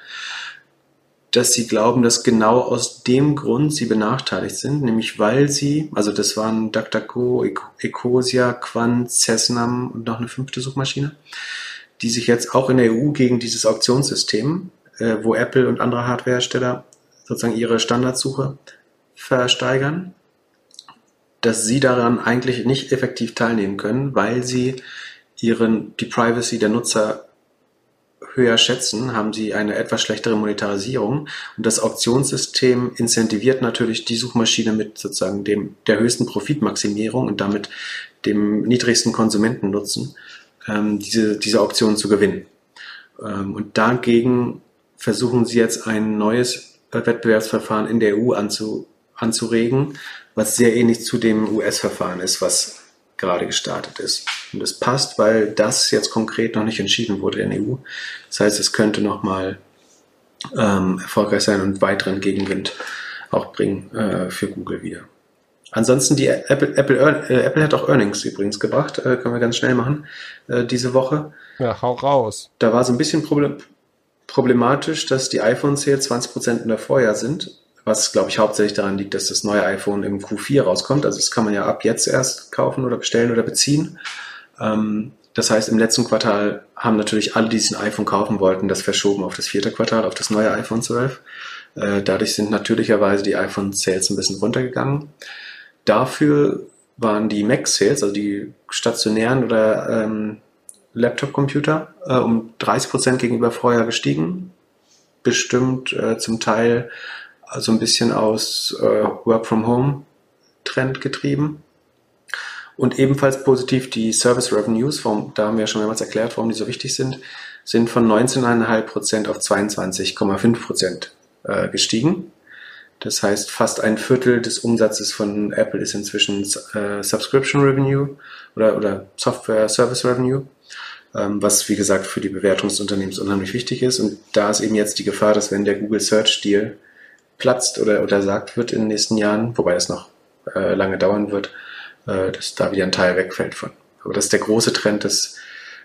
dass sie glauben, dass genau aus dem Grund sie benachteiligt sind, nämlich weil sie, also das waren DuckDuckGo, Ec- Ecosia, Quant, Cessnam und noch eine fünfte Suchmaschine, die sich jetzt auch in der EU gegen dieses Auktionssystem, äh, wo Apple und andere Hardwarehersteller sozusagen ihre Standardsuche versteigern, dass sie daran eigentlich nicht effektiv teilnehmen können, weil sie ihren, die Privacy der Nutzer höher schätzen, haben sie eine etwas schlechtere Monetarisierung und das Auktionssystem incentiviert natürlich die Suchmaschine mit sozusagen dem der höchsten Profitmaximierung und damit dem niedrigsten Konsumentennutzen ähm, diese diese Auktion zu gewinnen. Ähm, und dagegen versuchen sie jetzt ein neues Wettbewerbsverfahren in der EU anzu, anzuregen, was sehr ähnlich zu dem US-Verfahren ist, was gerade gestartet ist. Und das passt, weil das jetzt konkret noch nicht entschieden wurde in der EU. Das heißt, es könnte nochmal ähm, erfolgreich sein und weiteren Gegenwind auch bringen äh, für Google wieder. Ansonsten die Apple, Apple, äh, Apple hat auch Earnings übrigens gebracht, äh, können wir ganz schnell machen, äh, diese Woche. Ja, hau raus. Da war so ein bisschen problem, problematisch, dass die iPhone-Sales 20% in der Vorjahr sind, was, glaube ich, hauptsächlich daran liegt, dass das neue iPhone im Q4 rauskommt. Also das kann man ja ab jetzt erst kaufen oder bestellen oder beziehen. Ähm, das heißt, im letzten Quartal haben natürlich alle, die sich ein iPhone kaufen wollten, das verschoben auf das vierte Quartal, auf das neue iPhone 12. Äh, dadurch sind natürlicherweise die iPhone-Sales ein bisschen runtergegangen. Dafür waren die Mac-Sales, also die stationären oder ähm, Laptop-Computer, äh, um 30% gegenüber Vorjahr gestiegen. Bestimmt äh, zum Teil so ein bisschen aus äh, Work-from-Home-Trend getrieben. Und ebenfalls positiv die Service Revenues, warum, da haben wir ja schon mehrmals erklärt, warum die so wichtig sind, sind von 19,5% auf 22,5% äh, gestiegen. Das heißt, fast ein Viertel des Umsatzes von Apple ist inzwischen äh, Subscription Revenue oder, oder Software Service Revenue, ähm, was wie gesagt für die Bewertung des Unternehmens unheimlich wichtig ist. Und da ist eben jetzt die Gefahr, dass wenn der Google Search Deal platzt oder untersagt wird in den nächsten Jahren, wobei das noch äh, lange dauern wird, äh, dass da wieder ein Teil wegfällt von. Aber das ist der große Trend, dass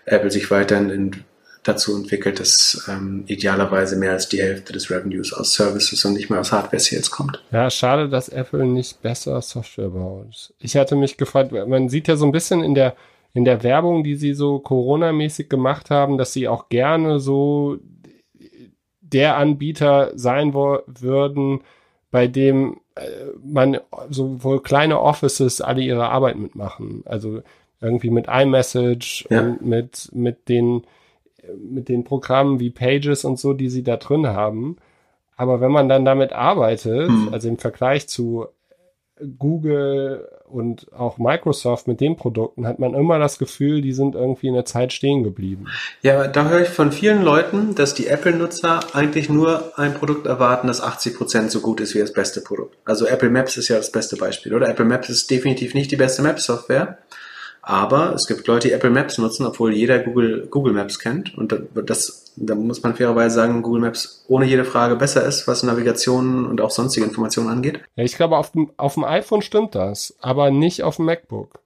Apple sich weiterhin in, dazu entwickelt, dass ähm, idealerweise mehr als die Hälfte des Revenues aus Services und nicht mehr aus Hardware-Sales kommt. Ja, schade, dass Apple nicht besser Software baut. Ich hatte mich gefragt, man sieht ja so ein bisschen in der, in der Werbung, die sie so Corona-mäßig gemacht haben, dass sie auch gerne so der Anbieter sein würden, bei dem äh, man sowohl kleine Offices alle ihre Arbeit mitmachen. Also irgendwie mit iMessage ja. und mit, mit den, mit den Programmen wie Pages und so, die sie da drin haben. Aber wenn man dann damit arbeitet, hm. also im Vergleich zu Google und auch Microsoft mit den Produkten hat man immer das Gefühl, die sind irgendwie in der Zeit stehen geblieben. Ja, da höre ich von vielen Leuten, dass die Apple-Nutzer eigentlich nur ein Produkt erwarten, das 80 Prozent so gut ist wie das beste Produkt. Also Apple Maps ist ja das beste Beispiel, oder? Apple Maps ist definitiv nicht die beste Map-Software. Aber es gibt Leute, die Apple Maps nutzen, obwohl jeder Google, Google Maps kennt. Und das, da muss man fairerweise sagen, Google Maps ohne jede Frage besser ist, was Navigation und auch sonstige Informationen angeht. Ja, ich glaube, auf dem, auf dem iPhone stimmt das, aber nicht auf dem MacBook.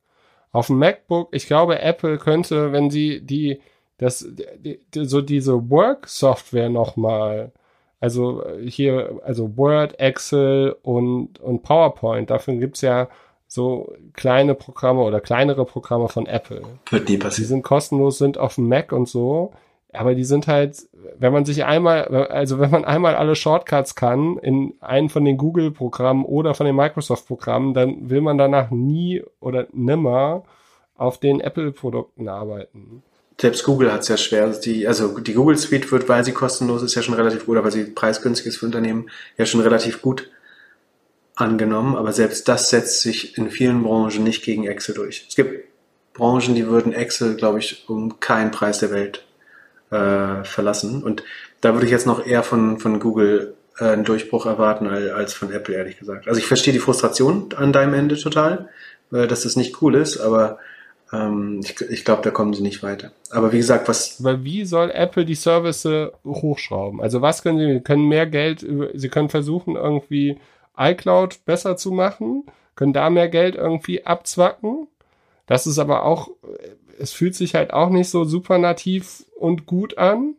Auf dem MacBook, ich glaube, Apple könnte, wenn sie die, das, die, so diese Work-Software nochmal, also hier, also Word, Excel und, und PowerPoint, dafür gibt's ja so kleine Programme oder kleinere Programme von Apple. Wird nie passieren. Die sind kostenlos, sind auf dem Mac und so. Aber die sind halt, wenn man sich einmal, also wenn man einmal alle Shortcuts kann in einen von den Google-Programmen oder von den Microsoft-Programmen, dann will man danach nie oder nimmer auf den Apple-Produkten arbeiten. Selbst Google hat es ja schwer. Die, also die Google Suite wird, weil sie kostenlos ist, ja schon relativ gut, aber weil sie preisgünstig ist für Unternehmen, ja schon relativ gut angenommen, aber selbst das setzt sich in vielen Branchen nicht gegen Excel durch. Es gibt Branchen, die würden Excel, glaube ich, um keinen Preis der Welt äh, verlassen. Und da würde ich jetzt noch eher von, von Google äh, einen Durchbruch erwarten als von Apple, ehrlich gesagt. Also ich verstehe die Frustration an deinem Ende total, äh, dass das nicht cool ist, aber ähm, ich, ich glaube, da kommen sie nicht weiter. Aber wie gesagt, was. Weil wie soll Apple die Service hochschrauben? Also was können sie, können mehr Geld, sie können versuchen irgendwie iCloud besser zu machen, können da mehr Geld irgendwie abzwacken. Das ist aber auch, es fühlt sich halt auch nicht so super nativ und gut an.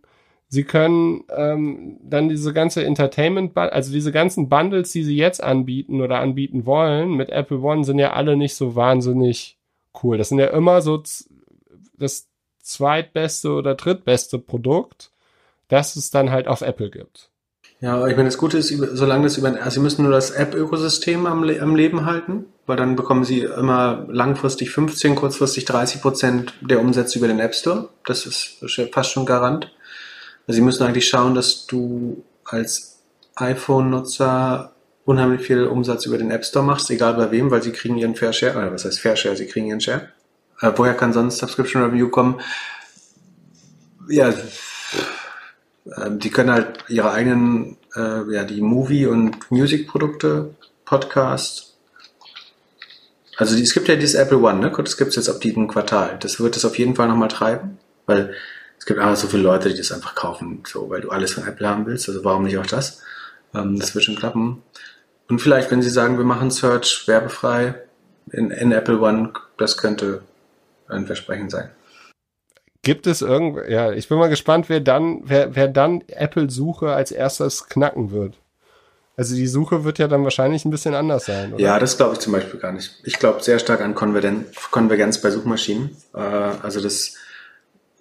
Sie können ähm, dann diese ganze Entertainment, also diese ganzen Bundles, die sie jetzt anbieten oder anbieten wollen mit Apple One, sind ja alle nicht so wahnsinnig cool. Das sind ja immer so das zweitbeste oder drittbeste Produkt, das es dann halt auf Apple gibt. Ja, ich meine, das Gute ist, solange das über, also Sie müssen nur das App-Ökosystem am, am Leben halten, weil dann bekommen Sie immer langfristig 15, kurzfristig 30 Prozent der Umsätze über den App Store. Das ist fast schon Garant. Also Sie müssen eigentlich schauen, dass du als iPhone-Nutzer unheimlich viel Umsatz über den App Store machst, egal bei wem, weil Sie kriegen Ihren Fair Share, oder was heißt Fair Share, Sie kriegen Ihren Share. Äh, woher kann sonst Subscription Revenue kommen? Ja, ähm, die können halt ihre eigenen, äh, ja, die Movie- und Music-Produkte, Podcast. Also es gibt ja dieses Apple One, ne? Das gibt es jetzt ab diesem Quartal. Das wird es auf jeden Fall nochmal treiben, weil es gibt einfach so viele Leute, die das einfach kaufen, so, weil du alles von Apple haben willst. Also warum nicht auch das? Ähm, das wird schon klappen. Und vielleicht, wenn sie sagen, wir machen Search werbefrei in, in Apple One, das könnte ein Versprechen sein. Gibt es irgend, ja, ich bin mal gespannt, wer dann, wer, wer dann Apple-Suche als erstes knacken wird. Also die Suche wird ja dann wahrscheinlich ein bisschen anders sein, oder? Ja, das glaube ich zum Beispiel gar nicht. Ich glaube sehr stark an Konvergenz bei Suchmaschinen. Äh, also das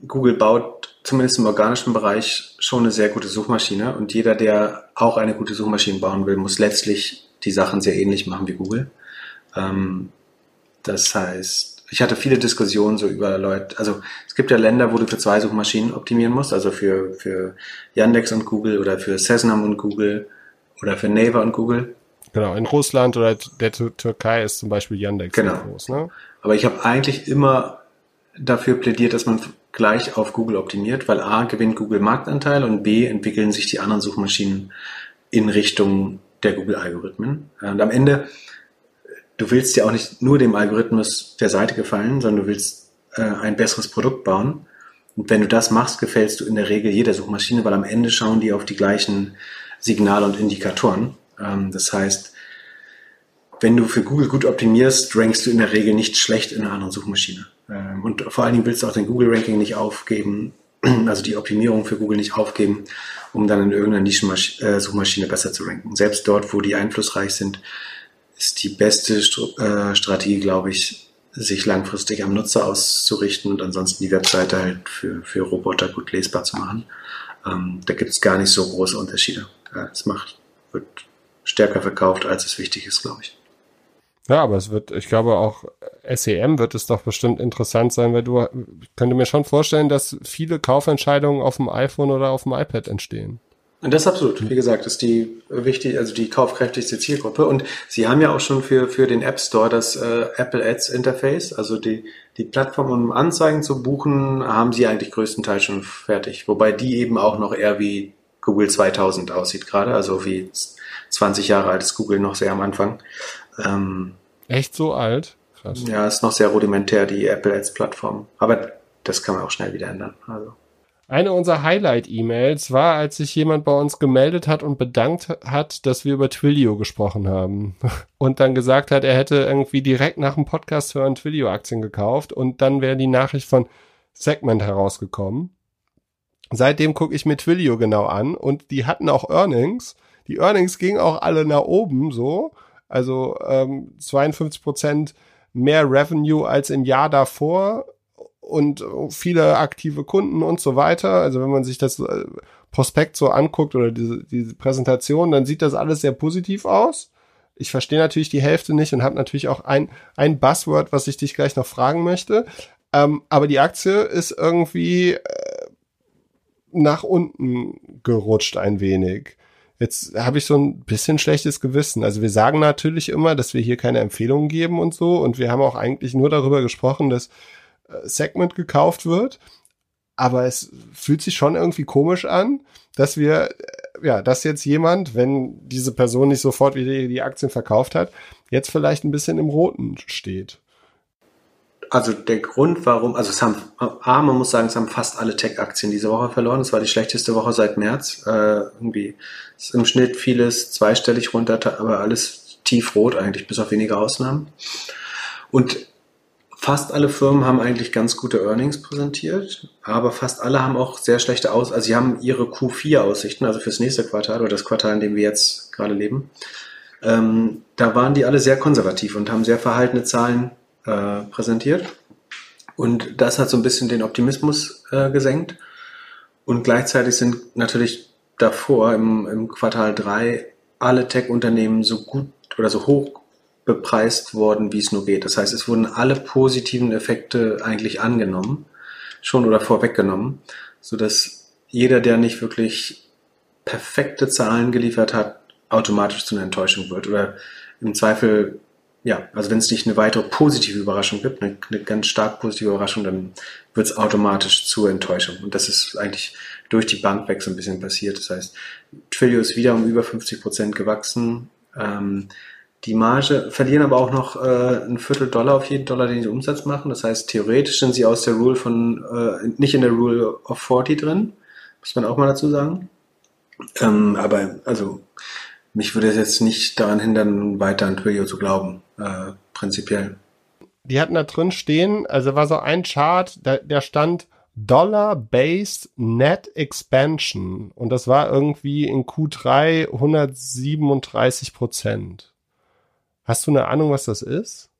Google baut zumindest im organischen Bereich schon eine sehr gute Suchmaschine und jeder, der auch eine gute Suchmaschine bauen will, muss letztlich die Sachen sehr ähnlich machen wie Google. Ähm, das heißt, ich hatte viele Diskussionen so über Leute, also es gibt ja Länder, wo du für zwei Suchmaschinen optimieren musst, also für, für Yandex und Google oder für Sesnam und Google oder für Naver und Google. Genau, in Russland oder der Türkei ist zum Beispiel Yandex genau. groß. Ne? Aber ich habe eigentlich immer dafür plädiert, dass man gleich auf Google optimiert, weil A gewinnt Google Marktanteil und B entwickeln sich die anderen Suchmaschinen in Richtung der Google-Algorithmen. Und am Ende du willst ja auch nicht nur dem Algorithmus der Seite gefallen, sondern du willst äh, ein besseres Produkt bauen. Und wenn du das machst, gefällst du in der Regel jeder Suchmaschine, weil am Ende schauen die auf die gleichen Signale und Indikatoren. Ähm, das heißt, wenn du für Google gut optimierst, rankst du in der Regel nicht schlecht in einer anderen Suchmaschine. Ähm, und vor allen Dingen willst du auch dein Google-Ranking nicht aufgeben, also die Optimierung für Google nicht aufgeben, um dann in irgendeiner Nischensuchmaschine äh, besser zu ranken. Selbst dort, wo die einflussreich sind, ist die beste äh, Strategie, glaube ich, sich langfristig am Nutzer auszurichten und ansonsten die Webseite halt für, für Roboter gut lesbar zu machen. Ähm, da gibt es gar nicht so große Unterschiede. Es macht, wird stärker verkauft, als es wichtig ist, glaube ich. Ja, aber es wird, ich glaube auch SEM wird es doch bestimmt interessant sein, weil du, ich könnte mir schon vorstellen, dass viele Kaufentscheidungen auf dem iPhone oder auf dem iPad entstehen. Und das absolut. Wie gesagt, ist die wichtig, also die kaufkräftigste Zielgruppe. Und sie haben ja auch schon für, für den App Store das äh, Apple Ads Interface, also die, die Plattform, um Anzeigen zu buchen, haben sie eigentlich größtenteils schon fertig. Wobei die eben auch noch eher wie Google 2000 aussieht gerade, also wie 20 Jahre altes Google noch sehr am Anfang. Ähm, Echt so alt? Krass. Ja, ist noch sehr rudimentär, die Apple Ads Plattform. Aber das kann man auch schnell wieder ändern. Also. Eine unserer Highlight-E-Mails war, als sich jemand bei uns gemeldet hat und bedankt hat, dass wir über Twilio gesprochen haben. Und dann gesagt hat, er hätte irgendwie direkt nach dem Podcast hören Twilio-Aktien gekauft und dann wäre die Nachricht von Segment herausgekommen. Seitdem gucke ich mir Twilio genau an und die hatten auch Earnings. Die Earnings gingen auch alle nach oben so. Also ähm, 52 Prozent mehr Revenue als im Jahr davor und viele aktive Kunden und so weiter. Also wenn man sich das äh, Prospekt so anguckt oder diese, diese Präsentation, dann sieht das alles sehr positiv aus. Ich verstehe natürlich die Hälfte nicht und habe natürlich auch ein, ein Buzzword, was ich dich gleich noch fragen möchte. Ähm, aber die Aktie ist irgendwie äh, nach unten gerutscht ein wenig. Jetzt habe ich so ein bisschen schlechtes Gewissen. Also wir sagen natürlich immer, dass wir hier keine Empfehlungen geben und so. Und wir haben auch eigentlich nur darüber gesprochen, dass Segment gekauft wird. Aber es fühlt sich schon irgendwie komisch an, dass wir, äh, ja, dass jetzt jemand, wenn diese Person nicht sofort wieder die Aktien verkauft hat, jetzt vielleicht ein bisschen im Roten steht. Also der Grund, warum, also es haben, A, man muss sagen, es haben fast alle Tech-Aktien diese Woche verloren. Es war die schlechteste Woche seit März. Äh, irgendwie ist im Schnitt vieles zweistellig runter, aber alles tiefrot eigentlich, bis auf wenige Ausnahmen. Und Fast alle Firmen haben eigentlich ganz gute Earnings präsentiert, aber fast alle haben auch sehr schlechte Aus, also sie haben ihre Q4-Aussichten, also fürs nächste Quartal oder das Quartal, in dem wir jetzt gerade leben. Ähm, da waren die alle sehr konservativ und haben sehr verhaltene Zahlen äh, präsentiert. Und das hat so ein bisschen den Optimismus äh, gesenkt. Und gleichzeitig sind natürlich davor im, im Quartal 3 alle Tech-Unternehmen so gut oder so hoch bepreist worden, wie es nur geht. Das heißt, es wurden alle positiven Effekte eigentlich angenommen, schon oder vorweggenommen, so dass jeder, der nicht wirklich perfekte Zahlen geliefert hat, automatisch zu einer Enttäuschung wird oder im Zweifel ja, also wenn es nicht eine weitere positive Überraschung gibt, eine, eine ganz stark positive Überraschung, dann wird es automatisch zur Enttäuschung. Und das ist eigentlich durch die Bank weg so ein bisschen passiert. Das heißt, Twilio ist wieder um über 50 Prozent gewachsen. Ähm, die Marge verlieren aber auch noch äh, ein Viertel Dollar auf jeden Dollar, den sie Umsatz machen. Das heißt, theoretisch sind sie aus der Rule von, äh, nicht in der Rule of 40 drin. Muss man auch mal dazu sagen. Ähm, aber, also, mich würde es jetzt nicht daran hindern, weiter an Twilio zu glauben, äh, prinzipiell. Die hatten da drin stehen, also war so ein Chart, der, der stand Dollar-Based Net Expansion. Und das war irgendwie in Q3 137 Prozent. Hast du eine Ahnung, was das ist?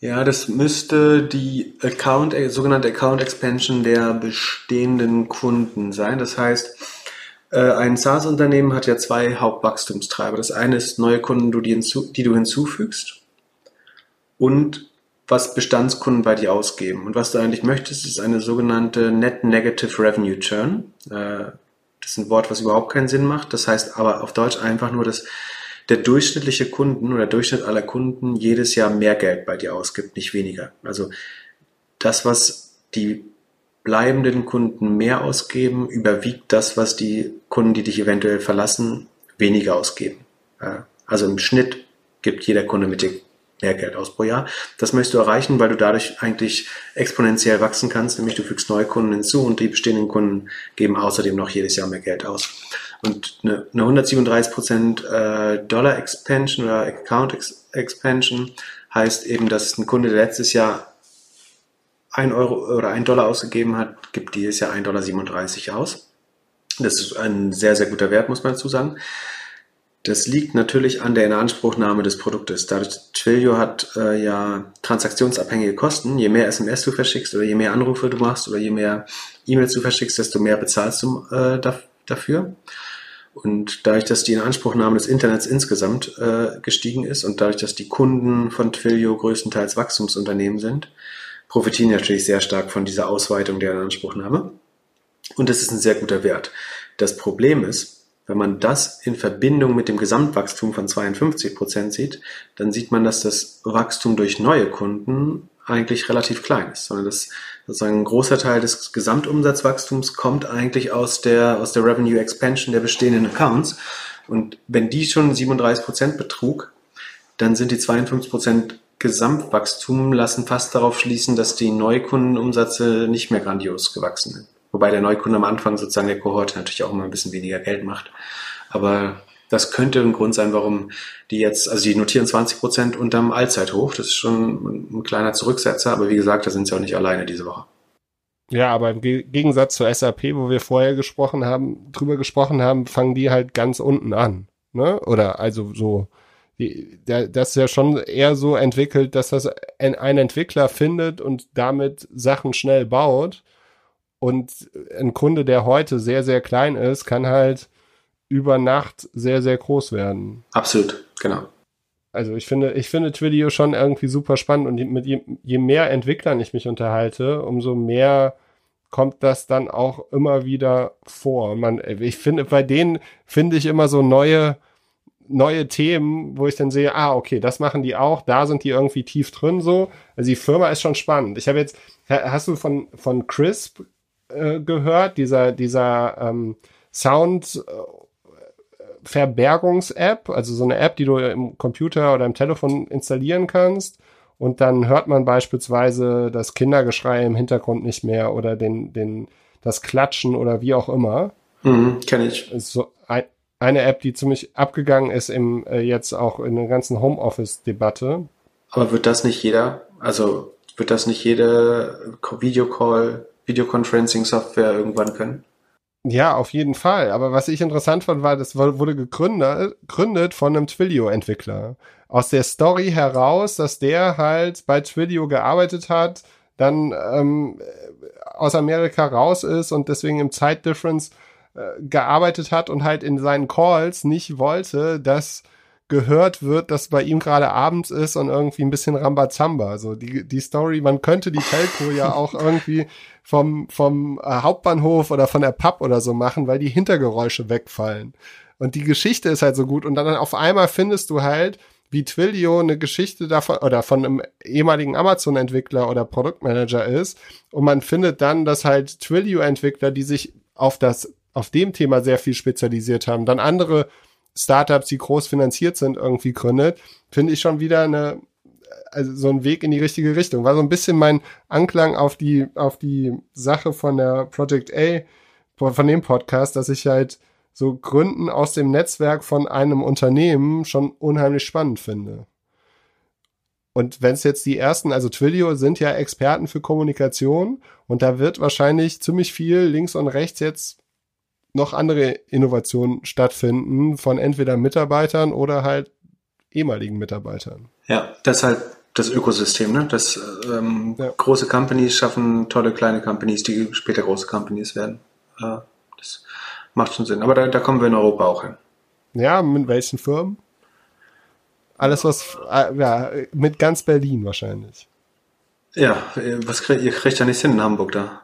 Ja, das müsste die Account, äh, sogenannte Account Expansion der bestehenden Kunden sein. Das heißt, äh, ein SaaS-Unternehmen hat ja zwei Hauptwachstumstreiber. Das eine ist neue Kunden, die, du hinzufügst und was Bestandskunden bei dir ausgeben. Und was du eigentlich möchtest, ist eine sogenannte Net Negative Revenue Churn. Äh, das ist ein Wort, was überhaupt keinen Sinn macht. Das heißt aber auf Deutsch einfach nur, dass der durchschnittliche Kunden oder Durchschnitt aller Kunden jedes Jahr mehr Geld bei dir ausgibt, nicht weniger. Also das, was die bleibenden Kunden mehr ausgeben, überwiegt das, was die Kunden, die dich eventuell verlassen, weniger ausgeben. Also im Schnitt gibt jeder Kunde mit dir mehr Geld aus pro Jahr. Das möchtest du erreichen, weil du dadurch eigentlich exponentiell wachsen kannst, nämlich du fügst neue Kunden hinzu und die bestehenden Kunden geben außerdem noch jedes Jahr mehr Geld aus. Und eine, eine 137% äh, Dollar Expansion oder Account Ex Expansion heißt eben, dass ein Kunde, der letztes Jahr ein Euro oder ein Dollar ausgegeben hat, gibt dieses Jahr 1,37 Dollar aus. Das ist ein sehr, sehr guter Wert, muss man dazu sagen. Das liegt natürlich an der Inanspruchnahme des Produktes. Dadurch, Twilio hat äh, ja transaktionsabhängige Kosten. Je mehr SMS du verschickst oder je mehr Anrufe du machst oder je mehr E-Mails du verschickst, desto mehr bezahlst du äh, dafür. Und dadurch, dass die Inanspruchnahme des Internets insgesamt äh, gestiegen ist und dadurch, dass die Kunden von Twilio größtenteils Wachstumsunternehmen sind, profitieren natürlich sehr stark von dieser Ausweitung der Inanspruchnahme. Und das ist ein sehr guter Wert. Das Problem ist, wenn man das in Verbindung mit dem Gesamtwachstum von 52 Prozent sieht, dann sieht man, dass das Wachstum durch neue Kunden eigentlich relativ klein ist, sondern dass sozusagen ein großer Teil des Gesamtumsatzwachstums kommt eigentlich aus der, aus der Revenue Expansion der bestehenden Accounts. Und wenn die schon 37 Prozent betrug, dann sind die 52 Prozent Gesamtwachstum lassen fast darauf schließen, dass die Neukundenumsätze nicht mehr grandios gewachsen sind. Wobei der Neukunde am Anfang sozusagen der Kohorte natürlich auch immer ein bisschen weniger Geld macht. Aber das könnte ein Grund sein, warum die jetzt, also die notieren 20 Prozent unterm Allzeithoch. Das ist schon ein kleiner Zurücksetzer, aber wie gesagt, da sind sie auch nicht alleine diese Woche. Ja, aber im Gegensatz zur SAP, wo wir vorher gesprochen haben, drüber gesprochen haben, fangen die halt ganz unten an. Ne? Oder also so, die, das ist ja schon eher so entwickelt, dass das ein, ein Entwickler findet und damit Sachen schnell baut und ein Kunde, der heute sehr, sehr klein ist, kann halt über Nacht sehr, sehr groß werden. Absolut, genau. Also ich finde, ich finde Twilio schon irgendwie super spannend und mit je, je mehr Entwicklern ich mich unterhalte, umso mehr kommt das dann auch immer wieder vor. Man, ich finde, bei denen finde ich immer so neue, neue Themen, wo ich dann sehe, ah, okay, das machen die auch, da sind die irgendwie tief drin so. Also die Firma ist schon spannend. Ich habe jetzt, hast du von, von Crisp äh, gehört, dieser, dieser ähm, Sound äh, Verbergungs-App, also so eine App, die du im Computer oder im Telefon installieren kannst. Und dann hört man beispielsweise das Kindergeschrei im Hintergrund nicht mehr oder den, den, das Klatschen oder wie auch immer. Mhm, Kenne ich. Ist so ein, eine App, die ziemlich abgegangen ist im äh, jetzt auch in der ganzen Homeoffice-Debatte. Aber wird das nicht jeder, also wird das nicht jede Videocall Videoconferencing-Software irgendwann können. Ja, auf jeden Fall. Aber was ich interessant fand, war, das wurde gegründet, gegründet von einem Twilio-Entwickler. Aus der Story heraus, dass der halt bei Twilio gearbeitet hat, dann ähm, aus Amerika raus ist und deswegen im Zeitdifference äh, gearbeitet hat und halt in seinen Calls nicht wollte, dass gehört wird, dass bei ihm gerade abends ist und irgendwie ein bisschen Rambazamba. So die, die Story, man könnte die Telco ja auch irgendwie vom, vom äh, Hauptbahnhof oder von der Pub oder so machen, weil die Hintergeräusche wegfallen. Und die Geschichte ist halt so gut. Und dann auf einmal findest du halt, wie Twilio eine Geschichte davon oder von einem ehemaligen Amazon-Entwickler oder Produktmanager ist. Und man findet dann, dass halt Twilio-Entwickler, die sich auf das, auf dem Thema sehr viel spezialisiert haben, dann andere Startups, die groß finanziert sind, irgendwie gründet, finde ich schon wieder eine, also so ein Weg in die richtige Richtung. War so ein bisschen mein Anklang auf die, auf die Sache von der Project A, von dem Podcast, dass ich halt so Gründen aus dem Netzwerk von einem Unternehmen schon unheimlich spannend finde. Und wenn es jetzt die ersten, also Twilio sind ja Experten für Kommunikation und da wird wahrscheinlich ziemlich viel links und rechts jetzt noch andere Innovationen stattfinden von entweder Mitarbeitern oder halt ehemaligen Mitarbeitern. Ja, deshalb das Ökosystem, ne? Das ähm, ja. große Companies schaffen tolle kleine Companies, die später große Companies werden. Äh, das macht schon Sinn. Aber da, da kommen wir in Europa auch hin. Ja, mit welchen Firmen? Alles was, äh, ja, mit ganz Berlin wahrscheinlich. Ja, äh, was kriegt, ihr kriegt ja nichts hin in Hamburg da.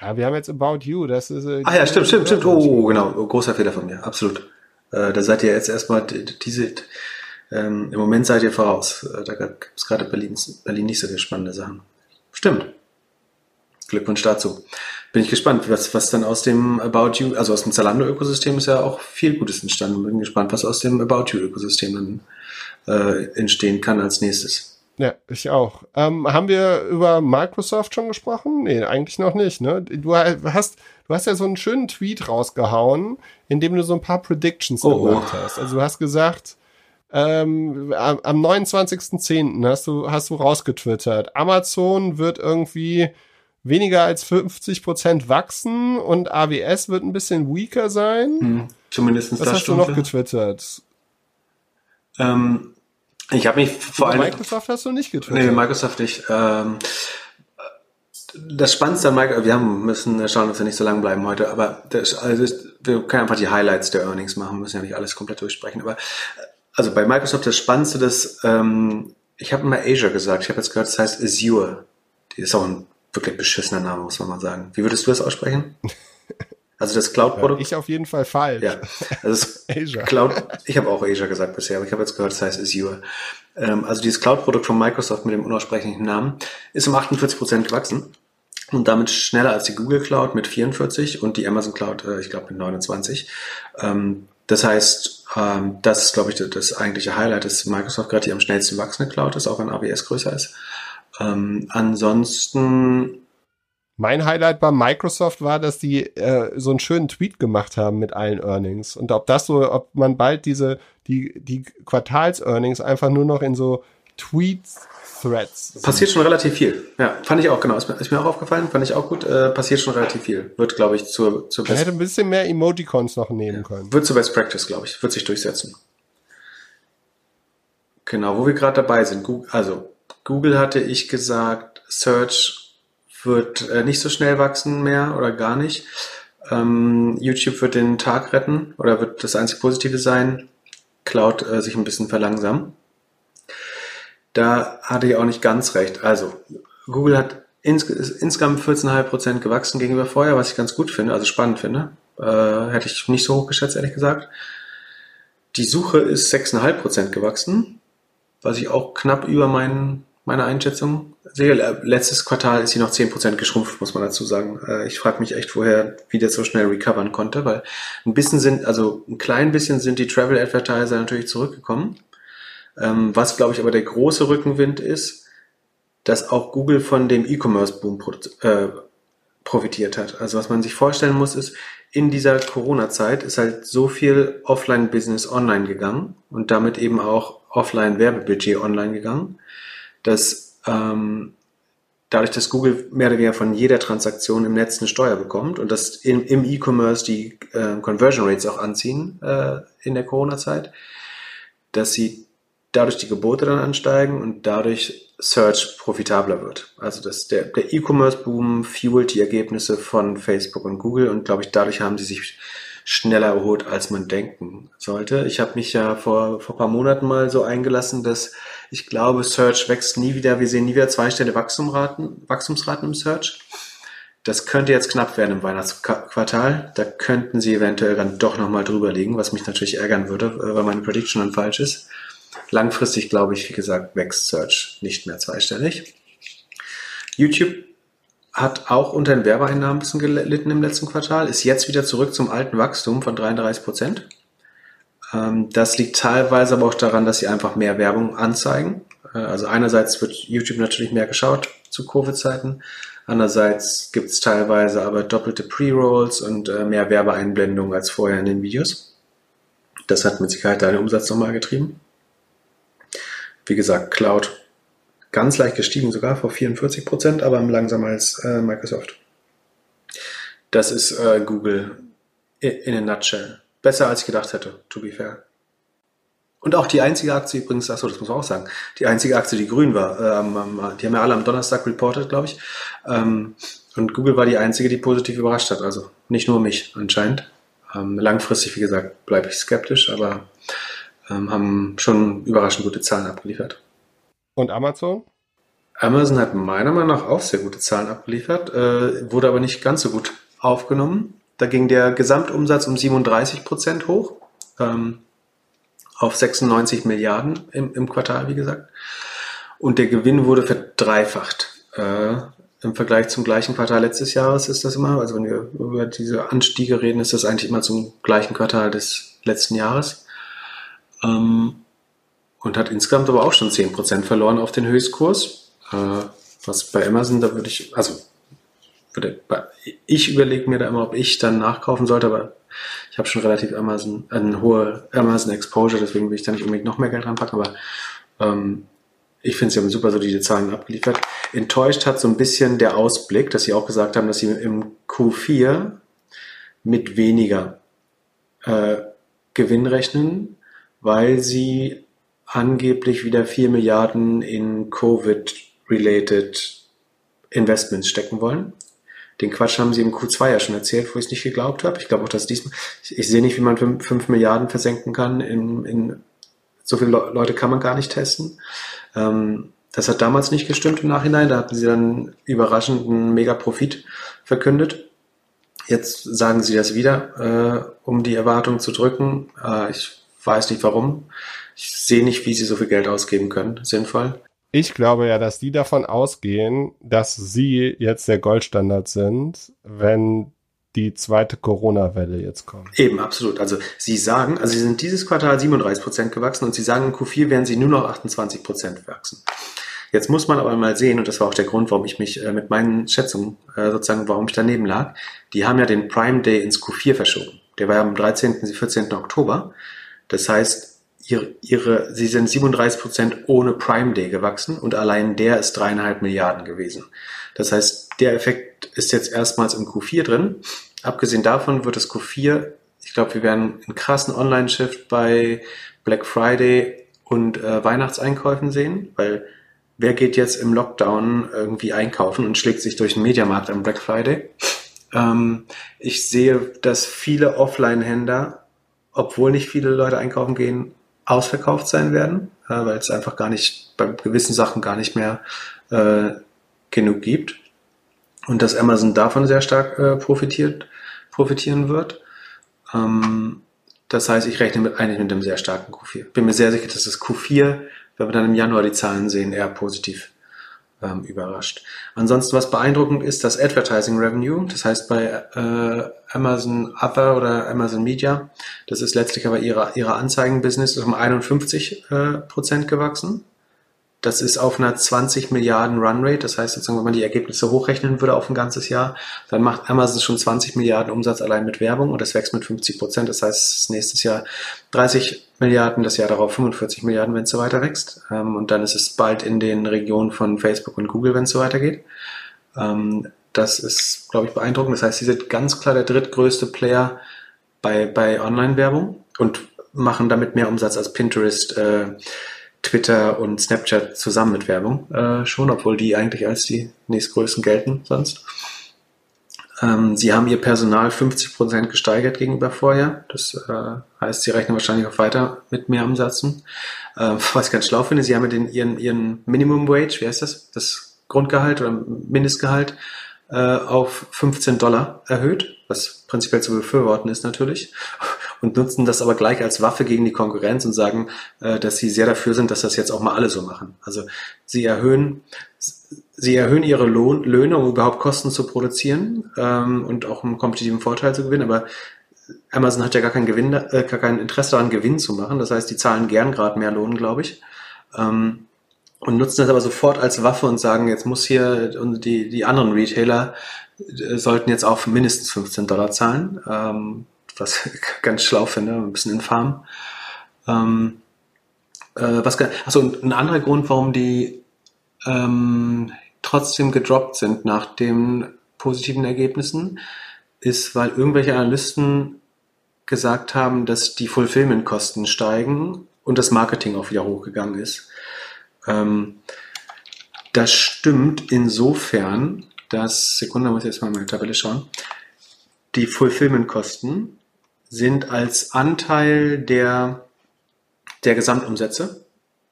Ja, wir haben jetzt About You, das ist. Äh, ah ja, stimmt, stimmt, stimmt. Oh, genau, großer Fehler von mir, absolut. Äh, da seid ihr jetzt erstmal diese. Ähm, Im Moment seid ihr voraus. Äh, da gibt es gerade Berlin, Berlin nicht so viele spannende Sachen. Stimmt. Glückwunsch dazu. Bin ich gespannt, was, was dann aus dem About You, also aus dem Zalando-Ökosystem ist ja auch viel Gutes entstanden. Bin gespannt, was aus dem About You-Ökosystem dann äh, entstehen kann als nächstes. Ja, ich auch. Ähm, haben wir über Microsoft schon gesprochen? Nee, eigentlich noch nicht, ne? Du hast, du hast ja so einen schönen Tweet rausgehauen, in dem du so ein paar Predictions oh, gemacht oh. hast. Also du hast gesagt, ähm, am, am 29.10. hast du, hast du rausgetwittert, Amazon wird irgendwie weniger als 50 Prozent wachsen und AWS wird ein bisschen weaker sein. Hm, zumindest Was hast Stunde. du noch getwittert? Ähm, ich habe mich vor allem. Microsoft hast du nicht getroffen. Nee, Microsoft nicht. Ähm, das Spannendste an Microsoft, wir haben, müssen schauen, dass wir nicht so lang bleiben heute, aber das, also wir können einfach die Highlights der Earnings machen, müssen ja nicht alles komplett durchsprechen. Aber also bei Microsoft das Spannendste, das, ähm, ich habe immer Azure gesagt, ich habe jetzt gehört, das heißt Azure. Die ist auch ein wirklich beschissener Name, muss man mal sagen. Wie würdest du das aussprechen? Also das Cloud-Produkt. ich auf jeden Fall falsch. Ja, also Azure. Cloud. Ich habe auch Azure gesagt bisher, aber ich habe jetzt gehört, das heißt Azure. Ähm, also dieses Cloud-Produkt von Microsoft mit dem unaussprechlichen Namen ist um 48 Prozent gewachsen und damit schneller als die Google Cloud mit 44 und die Amazon Cloud, äh, ich glaube, mit 29. Ähm, das heißt, ähm, das ist, glaube ich, das eigentliche Highlight, dass Microsoft gerade die am schnellsten wachsende Cloud ist, auch wenn AWS größer ist. Ähm, ansonsten mein Highlight bei Microsoft war, dass die äh, so einen schönen Tweet gemacht haben mit allen Earnings. Und ob das so, ob man bald diese, die, die Quartals-Earnings einfach nur noch in so Tweets Threads. Passiert schon relativ viel. Ja, fand ich auch, genau. Ist mir, ist mir auch aufgefallen, fand ich auch gut. Äh, passiert schon relativ viel. Wird, glaube ich, zur, zur Best Man hätte ein bisschen mehr Emoticons noch nehmen können. Wird zur Best Practice, glaube ich. Wird sich durchsetzen. Genau, wo wir gerade dabei sind. Google, also, Google hatte ich gesagt, Search wird äh, nicht so schnell wachsen mehr oder gar nicht. Ähm, YouTube wird den Tag retten oder wird das einzig Positive sein. Cloud äh, sich ein bisschen verlangsamen. Da hatte ich auch nicht ganz recht. Also, Google hat ins, insgesamt 14,5% gewachsen gegenüber vorher, was ich ganz gut finde, also spannend finde. Äh, hätte ich nicht so hoch geschätzt, ehrlich gesagt. Die Suche ist 6,5% gewachsen, was ich auch knapp über meinen meine Einschätzung sehe. Letztes Quartal ist sie noch 10% geschrumpft, muss man dazu sagen. Äh, ich frage mich echt, woher wie der so schnell recovern konnte, weil ein bisschen sind, also ein klein bisschen sind die Travel Advertiser natürlich zurückgekommen. Ähm, was, glaube ich, aber der große Rückenwind ist, dass auch Google von dem E-Commerce-Boom äh, profitiert hat. Also was man sich vorstellen muss, ist, in dieser Corona-Zeit ist halt so viel Offline-Business online gegangen und damit eben auch Offline-Werbebudget online gegangen dass ähm, dadurch, dass Google mehr oder weniger von jeder Transaktion im Netz eine Steuer bekommt und dass im, im E-Commerce die äh, Conversion Rates auch anziehen äh, in der Corona-Zeit, dass sie dadurch die Gebote dann ansteigen und dadurch Search profitabler wird. Also dass der, der E-Commerce-Boom fuelt die Ergebnisse von Facebook und Google und glaube ich, dadurch haben sie sich schneller erholt, als man denken sollte. Ich habe mich ja vor, vor paar Monaten mal so eingelassen, dass ich glaube, Search wächst nie wieder. Wir sehen nie wieder zweistellige Wachstumsraten, Wachstumsraten im Search. Das könnte jetzt knapp werden im Weihnachtsquartal. Da könnten sie eventuell dann doch nochmal drüber liegen, was mich natürlich ärgern würde, äh, weil meine Prediction dann falsch ist. Langfristig glaube ich, wie gesagt, wächst Search nicht mehr zweistellig. YouTube hat auch unter den Werbeeinnahmen ein bisschen gelitten im letzten Quartal, ist jetzt wieder zurück zum alten Wachstum von 33 Prozent. Ähm, das liegt teilweise aber auch daran, dass sie einfach mehr Werbung anzeigen. Äh, also einerseits wird YouTube natürlich mehr geschaut zu Covid-Zeiten. Andererseits gibt es teilweise aber doppelte Pre-Rolls und äh, mehr Werbeeinblendungen als vorher in den Videos. Das hat mit Sicherheit deinen Umsatz nochmal getrieben. Wie gesagt, Cloud ganz leicht gestiegen, sogar vor 44 Prozent, aber langsamer als äh, Microsoft. Das ist Google in a nutshell. Besser als ich gedacht hätte, to be fair. Und auch die einzige Aktie übrigens, achso, das muss man auch sagen, die einzige Aktie, die grün war, ähm, die haben ja alle am Donnerstag reported, glaube ich. Ähm, und Google war die einzige, die positiv überrascht hat. Also nicht nur mich anscheinend. Ähm, langfristig, wie gesagt, bleibe ich skeptisch, aber ähm, haben schon überraschend gute Zahlen abgeliefert. Und Amazon? Amazon hat meiner Meinung nach auch sehr gute Zahlen abgeliefert, äh, wurde aber nicht ganz so gut aufgenommen. Da ging der Gesamtumsatz um 37 Prozent hoch, ähm, auf 96 Milliarden im, im Quartal, wie gesagt. Und der Gewinn wurde verdreifacht. Äh, Im Vergleich zum gleichen Quartal letztes Jahres ist das immer, also wenn wir über diese Anstiege reden, ist das eigentlich immer zum gleichen Quartal des letzten Jahres. Ähm, und hat insgesamt aber auch schon 10% verloren auf den Höchstkurs. Äh, was bei Amazon, da würde ich, also ich überlege mir da immer, ob ich dann nachkaufen sollte, aber ich habe schon relativ Amazon, eine hohe Amazon Exposure, deswegen will ich da nicht unbedingt noch mehr Geld reinpacken, aber ähm, ich finde, sie haben super solide Zahlen abgeliefert. Enttäuscht hat so ein bisschen der Ausblick, dass sie auch gesagt haben, dass sie im Q4 mit weniger äh, Gewinn rechnen, weil sie angeblich wieder 4 Milliarden in Covid-related Investments stecken wollen. Den Quatsch haben sie im Q2 ja schon erzählt, wo ich es nicht geglaubt habe. Ich glaube auch, dass diesmal, ich, ich sehe nicht, wie man 5 Milliarden versenken kann. In, in, so viele Leute kann man gar nicht testen. Ähm, das hat damals nicht gestimmt im Nachhinein. Da hatten sie dann überraschend einen Mega-Profit verkündet. Jetzt sagen sie das wieder, äh, um die Erwartung zu drücken. Äh, ich weiß nicht warum. Ich sehe nicht, wie sie so viel Geld ausgeben können. Sinnvoll. Ich glaube ja, dass die davon ausgehen, dass sie jetzt der Goldstandard sind, wenn die zweite Corona-Welle jetzt kommt. Eben, absolut. Also sie sagen, also sie sind dieses Quartal 37 Prozent gewachsen und sie sagen, in Q4 werden sie nur noch 28 Prozent wachsen. Jetzt muss man aber mal sehen, und das war auch der Grund, warum ich mich äh, mit meinen Schätzungen äh, sozusagen, warum ich daneben lag, die haben ja den Prime Day ins Q4 verschoben. Der war ja am 13. 14. Oktober. Das heißt, ihre, ihre, sie sind 37 Prozent ohne Prime Day gewachsen und allein der ist dreieinhalb Milliarden gewesen. Das heißt, der Effekt ist jetzt erstmals im Q4 drin. Abgesehen davon wird das Q4, ich glaube, wir werden einen krassen Online-Shift bei Black Friday und äh, Weihnachtseinkäufen sehen, weil wer geht jetzt im Lockdown irgendwie einkaufen und schlägt sich durch den Mediamarkt am Black Friday? Ähm, ich sehe, dass viele Offline-Händler, obwohl nicht viele Leute einkaufen gehen, ausverkauft sein werden, äh, weil es einfach gar nicht, bei gewissen Sachen gar nicht mehr äh, genug gibt. Und dass Amazon davon sehr stark äh, profitiert, profitieren wird. Ähm, das heißt, ich rechne mit, eigentlich mit einem sehr starken Q4. Bin mir sehr sicher, dass das Q4, wenn wir dann im Januar die Zahlen sehen, eher positiv ähm, überrascht. Ansonsten, was beeindruckend ist, das Advertising Revenue, das heißt bei äh, Amazon Other oder Amazon Media, das ist letztlich aber ihre, ihre Anzeigenbusiness, ist um 51 äh, Prozent gewachsen. Das ist auf einer 20 Milliarden Runrate. Das heißt, sozusagen, wenn man die Ergebnisse hochrechnen würde auf ein ganzes Jahr, dann macht Amazon schon 20 Milliarden Umsatz allein mit Werbung und das wächst mit 50 Prozent. Das heißt, nächstes Jahr 30 Milliarden, das Jahr darauf 45 Milliarden, wenn es so weiter wächst. Ähm, und dann ist es bald in den Regionen von Facebook und Google, wenn es so weitergeht. Ähm, das ist, glaube ich, beeindruckend. Das heißt, sie sind ganz klar der drittgrößte Player bei, bei Online-Werbung und machen damit mehr Umsatz als Pinterest, äh, Twitter und Snapchat zusammen mit Werbung äh, schon, obwohl die eigentlich als die nächstgrößten gelten sonst. Ähm, sie haben ihr Personal 50 Prozent gesteigert gegenüber vorher. Das äh, heißt, sie rechnen wahrscheinlich auch weiter mit mehr Umsätzen. Äh, was ich ganz schlau finde, sie haben den, ihren, ihren Minimum Wage, wie heißt das? Das Grundgehalt oder Mindestgehalt äh, auf 15 Dollar erhöht, was prinzipiell zu befürworten ist natürlich und nutzen das aber gleich als Waffe gegen die Konkurrenz und sagen, äh, dass sie sehr dafür sind, dass das jetzt auch mal alle so machen. Also sie erhöhen, sie erhöhen ihre Lohn, Löhne, um überhaupt Kosten zu produzieren ähm, und auch einen kompetitiven Vorteil zu gewinnen, aber Amazon hat ja gar kein Gewinn, äh, gar kein Interesse daran, Gewinn zu machen. Das heißt, die zahlen gern gerade mehr Lohn, glaube ich. Ähm, und nutzen das aber sofort als Waffe und sagen, jetzt muss hier die, die anderen Retailer äh, sollten jetzt auch mindestens 15 Dollar zahlen. Ähm, was ganz schlau finde, ein bisschen infam. Ähm, äh, was, achso, ein anderer Grund, warum die ähm, trotzdem gedroppt sind nach den positiven Ergebnissen, ist, weil irgendwelche Analysten gesagt haben, dass die Fulfillment-Kosten steigen und das Marketing auch wieder hochgegangen ist. Ähm, das stimmt insofern, dass, Sekunde, muss ich jetzt mal meine Tabelle schauen, die Fulfillment-Kosten sind als Anteil der, der Gesamtumsätze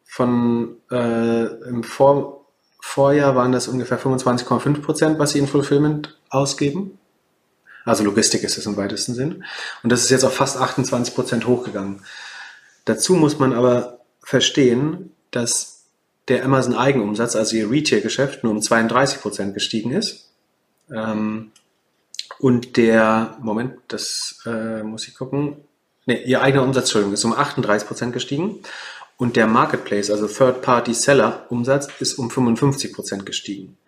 von äh, im Vor, Vorjahr waren das ungefähr 25,5 Prozent, was sie in Fulfillment ausgeben. Also Logistik ist es im weitesten Sinn. Und das ist jetzt auf fast 28 Prozent hochgegangen. Dazu muss man aber verstehen, dass der Amazon Eigenumsatz, also ihr Retail-Geschäft, nur um 32 Prozent gestiegen ist. Ähm, und der, Moment, das äh, muss ich gucken. Ne, ihr eigener Umsatz, Entschuldigung, ist um 38 Prozent gestiegen. Und der Marketplace, also Third-Party-Seller-Umsatz, ist um 55 Prozent gestiegen.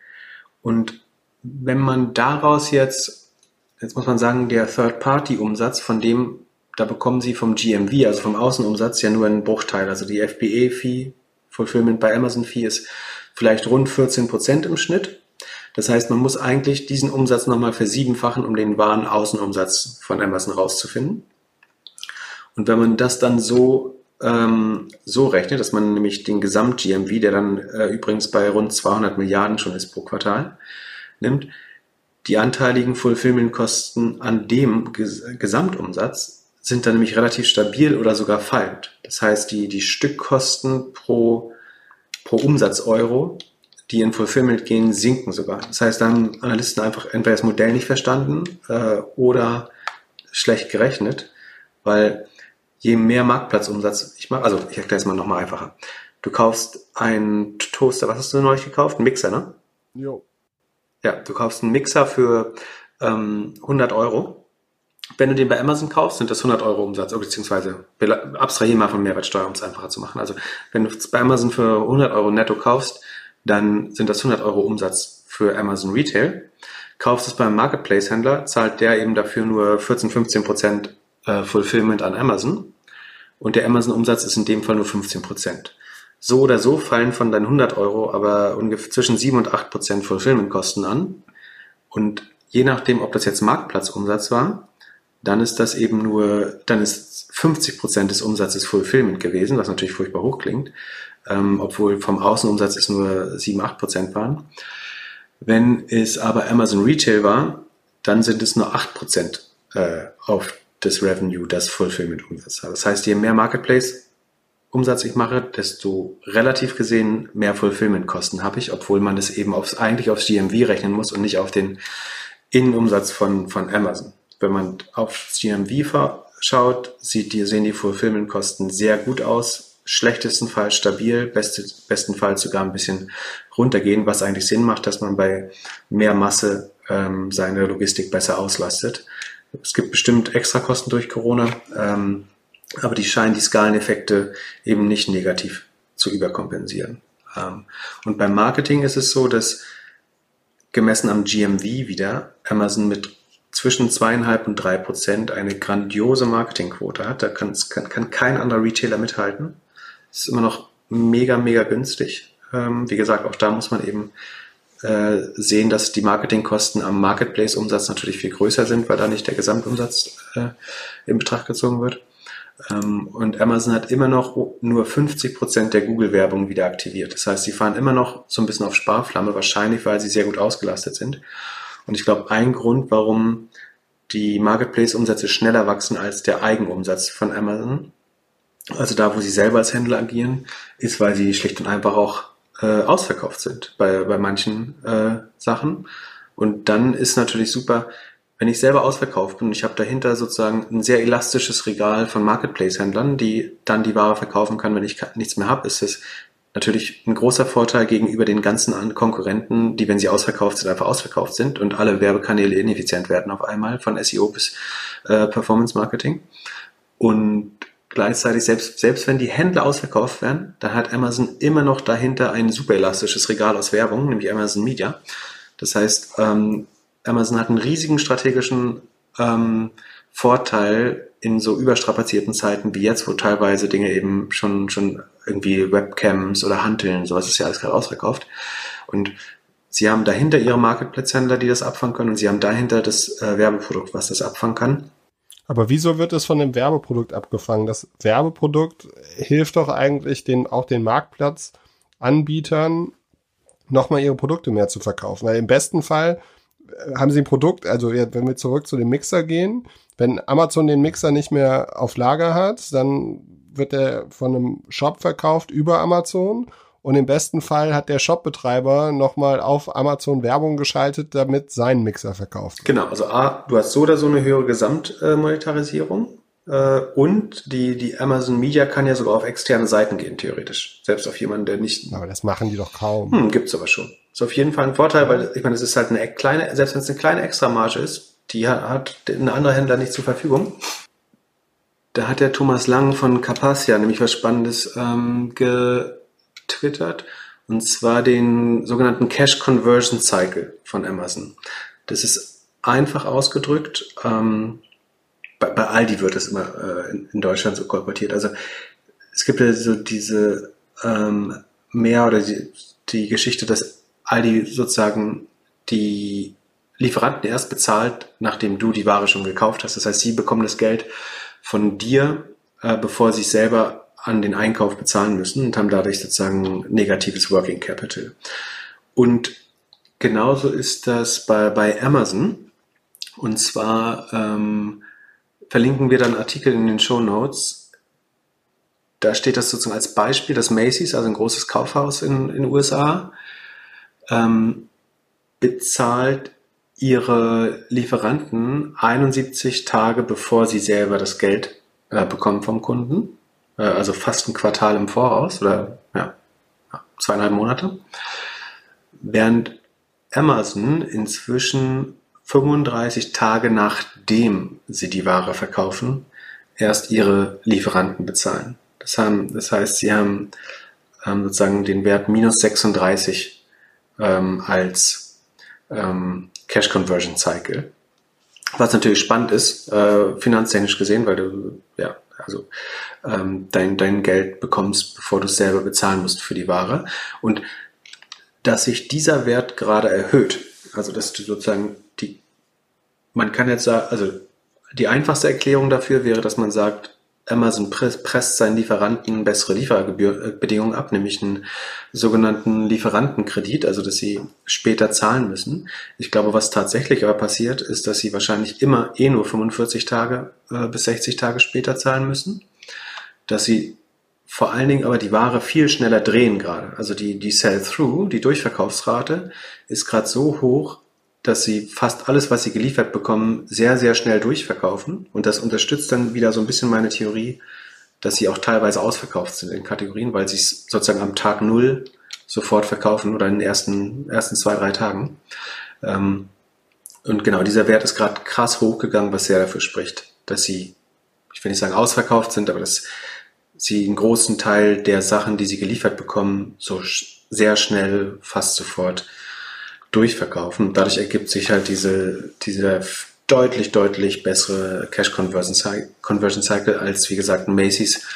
Und wenn man daraus jetzt, jetzt muss man sagen, der Third-Party-Umsatz, von dem, da bekommen Sie vom GMV, also vom Außenumsatz, ja nur einen Bruchteil. Also die FBA-Fee, Fulfillment bei Amazon-Fee ist vielleicht rund 14 Prozent im Schnitt. Das heißt, man muss eigentlich diesen Umsatz nochmal versiebenfachen, um den wahren Außenumsatz von Amazon rauszufinden. Und wenn man das dann so ähm, so rechnet, dass man nämlich den Gesamt-GMV, der dann äh, übrigens bei rund 200 Milliarden schon ist pro Quartal, nimmt, die anteiligen Fulfillment-Kosten an dem Ges Gesamtumsatz sind dann nämlich relativ stabil oder sogar fallend. Das heißt, die, die Stückkosten pro, pro Umsatz-Euro, die in Fulfillment gehen, sinken sogar. Das heißt, da haben Analysten einfach entweder das Modell nicht verstanden äh, oder schlecht gerechnet, weil je mehr Marktplatzumsatz ich mache, also ich erkläre es mal nochmal einfacher. Du kaufst einen Toaster, was hast du neulich gekauft? Ein Mixer, ne? Jo. Ja, du kaufst einen Mixer für ähm, 100 Euro. Wenn du den bei Amazon kaufst, sind das 100 Euro Umsatz, beziehungsweise abstrahieren mal von Mehrwertsteuer, um es einfacher zu machen. Also wenn du es bei Amazon für 100 Euro netto kaufst, dann sind das 100 Euro Umsatz für Amazon Retail. Kaufst es beim Marketplace-Händler, zahlt der eben dafür nur 14, 15 Prozent äh, Fulfillment an Amazon. Und der Amazon-Umsatz ist in dem Fall nur 15 Prozent. So oder so fallen von deinen 100 Euro aber ungefähr zwischen 7 und 8 Prozent Fulfillment-Kosten an. Und je nachdem, ob das jetzt Marktplatzumsatz war, dann ist das eben nur, dann ist 50 Prozent des Umsatzes Fulfillment gewesen, was natürlich furchtbar hoch klingt, ähm, obwohl vom Außenumsatz es nur 7, 8 Prozent waren. Wenn es aber Amazon Retail war, dann sind es nur 8 Prozent äh, auf das Revenue, das Fulfillment-Umsatz. Das heißt, je mehr Marketplace Umsatz ich mache, desto relativ gesehen mehr Fulfillment-Kosten habe ich, obwohl man es eben aufs, eigentlich aufs GMV rechnen muss und nicht auf den Innenumsatz von, von Amazon. Wenn man aufs GMV schaut, sieht die, sehen die Fulfillment-Kosten sehr gut aus. Schlechtestenfalls stabil, beste, bestenfalls sogar ein bisschen runtergehen, was eigentlich Sinn macht, dass man bei mehr Masse ähm, seine Logistik besser auslastet. Es gibt bestimmt Extrakosten durch Corona. Ähm, aber die scheinen die Skaleneffekte eben nicht negativ zu überkompensieren. Ähm, und beim Marketing ist es so, dass gemessen am GMV wieder Amazon mit zwischen zweieinhalb und drei Prozent eine grandiose Marketingquote hat. Da kann, kann, kann kein anderer Retailer mithalten. Ist immer noch mega, mega günstig. Ähm, wie gesagt, auch da muss man eben äh, sehen, dass die Marketingkosten am Marketplace-Umsatz natürlich viel größer sind, weil da nicht der Gesamtumsatz äh, in Betracht gezogen wird. Ähm, und Amazon hat immer noch nur 50 Prozent der Google-Werbung wieder aktiviert. Das heißt, sie fahren immer noch so ein bisschen auf Sparflamme, wahrscheinlich, weil sie sehr gut ausgelastet sind. Und ich glaube, ein Grund, warum die Marketplace-Umsätze schneller wachsen als der Eigenumsatz von Amazon, also da, wo sie selber als Händler agieren, ist, weil sie schlicht und einfach auch äh, ausverkauft sind bei, bei manchen äh, Sachen. Und dann ist natürlich super, wenn ich selber ausverkauft bin ich habe dahinter sozusagen ein sehr elastisches Regal von Marketplace-Händlern, die dann die Ware verkaufen kann, wenn ich nichts mehr habe, ist es natürlich ein großer Vorteil gegenüber den ganzen Konkurrenten, die, wenn sie ausverkauft sind, einfach ausverkauft sind und alle Werbekanäle ineffizient werden auf einmal, von SEO bis äh, Performance Marketing. Und gleichzeitig, selbst, selbst wenn die Händler ausverkauft werden, dann hat Amazon immer noch dahinter ein super elastisches Regal aus Werbung, nämlich Amazon Media. Das heißt, ähm, Amazon hat einen riesigen strategischen ähm, Vorteil in so überstrapazierten Zeiten wie jetzt, wo teilweise Dinge eben schon, schon irgendwie Webcams oder Hanteln, sowas ist ja alles gerade ausverkauft. Und sie haben dahinter ihre Marketplace-Händler, die das abfangen können, und sie haben dahinter das äh, Werbeprodukt, was das abfangen kann. Aber wieso wird es von dem Werbeprodukt abgefangen? Das Werbeprodukt hilft doch eigentlich den, auch den Marktplatzanbietern, nochmal ihre Produkte mehr zu verkaufen. Weil im besten Fall haben sie ein Produkt, also wenn wir zurück zu dem Mixer gehen, wenn Amazon den Mixer nicht mehr auf Lager hat, dann wird er von einem Shop verkauft über Amazon und im besten Fall hat der Shopbetreiber nochmal auf Amazon Werbung geschaltet, damit sein Mixer verkauft. Wird. Genau, also A, du hast so oder so eine höhere Gesamtmonetarisierung äh, und die, die Amazon Media kann ja sogar auf externe Seiten gehen, theoretisch. Selbst auf jemanden, der nicht. Aber das machen die doch kaum. Hm, gibt's aber schon. Ist auf jeden Fall ein Vorteil, weil ich meine, es ist halt eine kleine, selbst wenn es eine kleine Extramarge ist, die hat ein anderer Händler nicht zur Verfügung. Da hat der Thomas Lang von Carpassia nämlich was Spannendes ähm, getwittert. Und zwar den sogenannten Cash Conversion Cycle von Amazon. Das ist einfach ausgedrückt. Ähm, bei, bei Aldi wird das immer äh, in, in, Deutschland so kolportiert. Also es gibt ja so diese ähm, mehr oder die, die Geschichte, dass Aldi sozusagen die Lieferanten erst bezahlt, nachdem du die Ware schon gekauft hast. Das heißt, sie bekommen das Geld von dir, äh, bevor sie selber an den Einkauf bezahlen müssen und haben dadurch sozusagen negatives Working Capital. Und genauso ist das bei, bei Amazon. Und zwar ähm, verlinken wir dann Artikel in den Show Notes. Da steht das sozusagen als Beispiel, dass Macy's, also ein großes Kaufhaus in den USA, ähm, bezahlt ihre Lieferanten 71 Tage bevor sie selber das Geld äh, bekommen vom Kunden. Äh, also fast ein Quartal im Voraus oder ja, zweieinhalb Monate. Während Amazon inzwischen 35 Tage nachdem sie die Ware verkaufen, erst ihre Lieferanten bezahlen. Das, haben, das heißt, sie haben ähm, sozusagen den Wert minus 36 ähm, als ähm, Cash Conversion Cycle. Was natürlich spannend ist, äh, finanztechnisch gesehen, weil du ja also ähm, dein, dein Geld bekommst, bevor du es selber bezahlen musst für die Ware. Und dass sich dieser Wert gerade erhöht, also dass du sozusagen die, man kann jetzt sagen, also die einfachste Erklärung dafür wäre, dass man sagt, Amazon presst seinen Lieferanten bessere Lieferbedingungen ab, nämlich einen sogenannten Lieferantenkredit, also dass sie später zahlen müssen. Ich glaube, was tatsächlich aber passiert, ist, dass sie wahrscheinlich immer eh nur 45 Tage äh, bis 60 Tage später zahlen müssen, dass sie vor allen Dingen aber die Ware viel schneller drehen gerade. Also die, die Sell-Through, die Durchverkaufsrate ist gerade so hoch, dass sie fast alles, was sie geliefert bekommen, sehr, sehr schnell durchverkaufen. Und das unterstützt dann wieder so ein bisschen meine Theorie, dass sie auch teilweise ausverkauft sind in Kategorien, weil sie es sozusagen am Tag Null sofort verkaufen oder in den ersten, ersten zwei, drei Tagen. Ähm, und genau, dieser Wert ist gerade krass hochgegangen, was sehr dafür spricht, dass sie, ich will nicht sagen ausverkauft sind, aber dass sie einen großen Teil der Sachen, die sie geliefert bekommen, so sehr schnell, fast sofort durchverkaufen. Dadurch ergibt sich halt diese, diese deutlich, deutlich bessere Cash Conversion, Cycle als, wie gesagt, Macy's,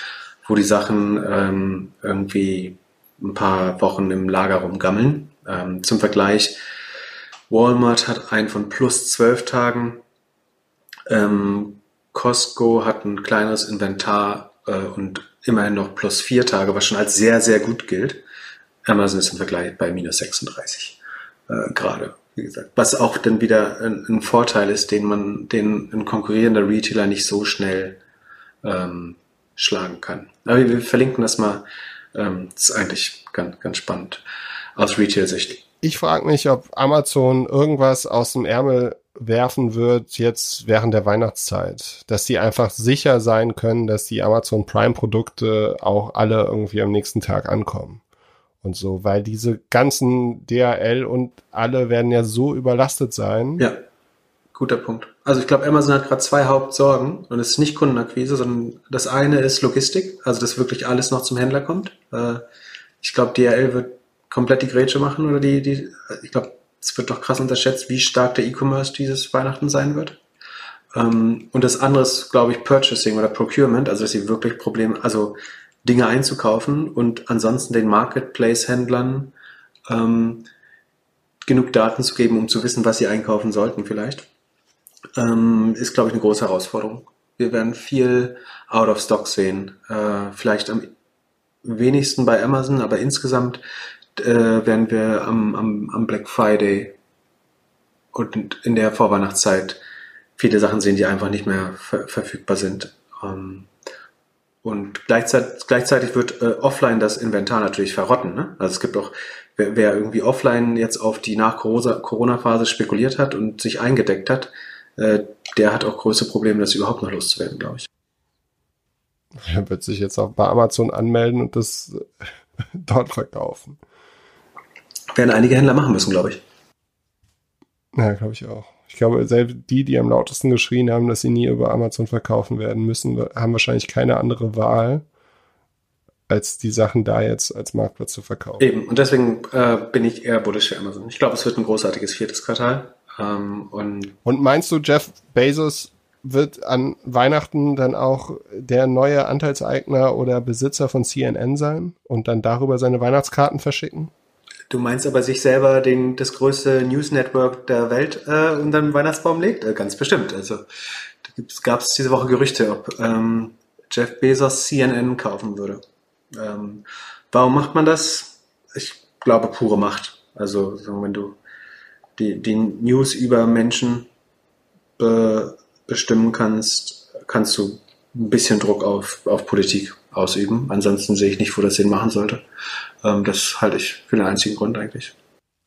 wo die Sachen ähm, irgendwie ein paar Wochen im Lager rumgammeln. Ähm, zum Vergleich, Walmart hat einen von plus zwölf Tagen, ähm, Costco hat ein kleineres Inventar äh, und immerhin noch plus vier Tage, was schon als sehr, sehr gut gilt. Amazon ist im Vergleich bei minus 36 äh, gerade. Wie gesagt, was auch dann wieder ein, ein, Vorteil ist, den man, den ein konkurrierender Retailer nicht so schnell ähm, schlagen kann. Aber wir verlinken das mal. Ähm, das ist eigentlich ganz, ganz spannend aus Retail-Sicht. Ich frage mich, ob Amazon irgendwas aus dem Ärmel werfen wird jetzt während der Weihnachtszeit, dass sie einfach sicher sein können, dass die Amazon Prime Produkte auch alle irgendwie am nächsten Tag ankommen und so, weil diese ganzen DHL und alle werden ja so überlastet sein. Ja, guter Punkt. Also ich glaube, Amazon hat gerade zwei Hauptsorgen und es ist nicht Kundenakquise, sondern das eine ist Logistik, also dass wirklich alles noch zum Händler kommt. Äh, ich glaube, DHL wird komplett die Grätsche machen oder die, die, ich glaube, es wird doch krass unterschätzt, wie stark der E-Commerce dieses Weihnachten sein wird. Ähm, und das andere ist, glaube ich, Purchasing oder Procurement, also dass sie wirklich Probleme, also Dinge einzukaufen und ansonsten den Marketplace-Händlern ähm, genug Daten zu geben, um zu wissen, was sie einkaufen sollten vielleicht, ähm, ist, glaube ich, eine große Herausforderung. Wir werden viel out of stock sehen. Äh, vielleicht am wenigsten bei Amazon, aber insgesamt äh, werden wir am, am, am Black Friday und in der Vorweihnachtszeit viele Sachen sehen, die einfach nicht mehr ver verfügbar sind. Ähm, und gleichzeitig, gleichzeitig wird äh, offline das Inventar natürlich verrotten. Ne? Also es gibt auch, wer, wer irgendwie offline jetzt auf die Nach-Corona-Phase spekuliert hat und sich eingedeckt hat, äh, der hat auch größere Probleme, das überhaupt noch loszuwerden, glaube ich. Er wird sich jetzt auch bei Amazon anmelden und das dort verkaufen. Werden einige Händler machen müssen, glaube ich. Ja, glaube ich auch. Ich glaube, selbst die, die am lautesten geschrien haben, dass sie nie über Amazon verkaufen werden müssen, haben wahrscheinlich keine andere Wahl, als die Sachen da jetzt als Marktplatz zu verkaufen. Eben, und deswegen äh, bin ich eher bullish für Amazon. Ich glaube, es wird ein großartiges viertes Quartal. Ähm, und, und meinst du, Jeff Bezos wird an Weihnachten dann auch der neue Anteilseigner oder Besitzer von CNN sein und dann darüber seine Weihnachtskarten verschicken? Du meinst aber sich selber den, das größte News Network der Welt äh, unter den Weihnachtsbaum legt? Äh, ganz bestimmt. Also da gab es diese Woche Gerüchte, ob ähm, Jeff Bezos CNN kaufen würde. Ähm, warum macht man das? Ich glaube, pure Macht. Also, wenn du die, die News über Menschen be, bestimmen kannst, kannst du ein bisschen Druck auf, auf Politik ausüben. Ansonsten sehe ich nicht, wo das Sinn machen sollte. Ähm, das halte ich für den einzigen Grund eigentlich.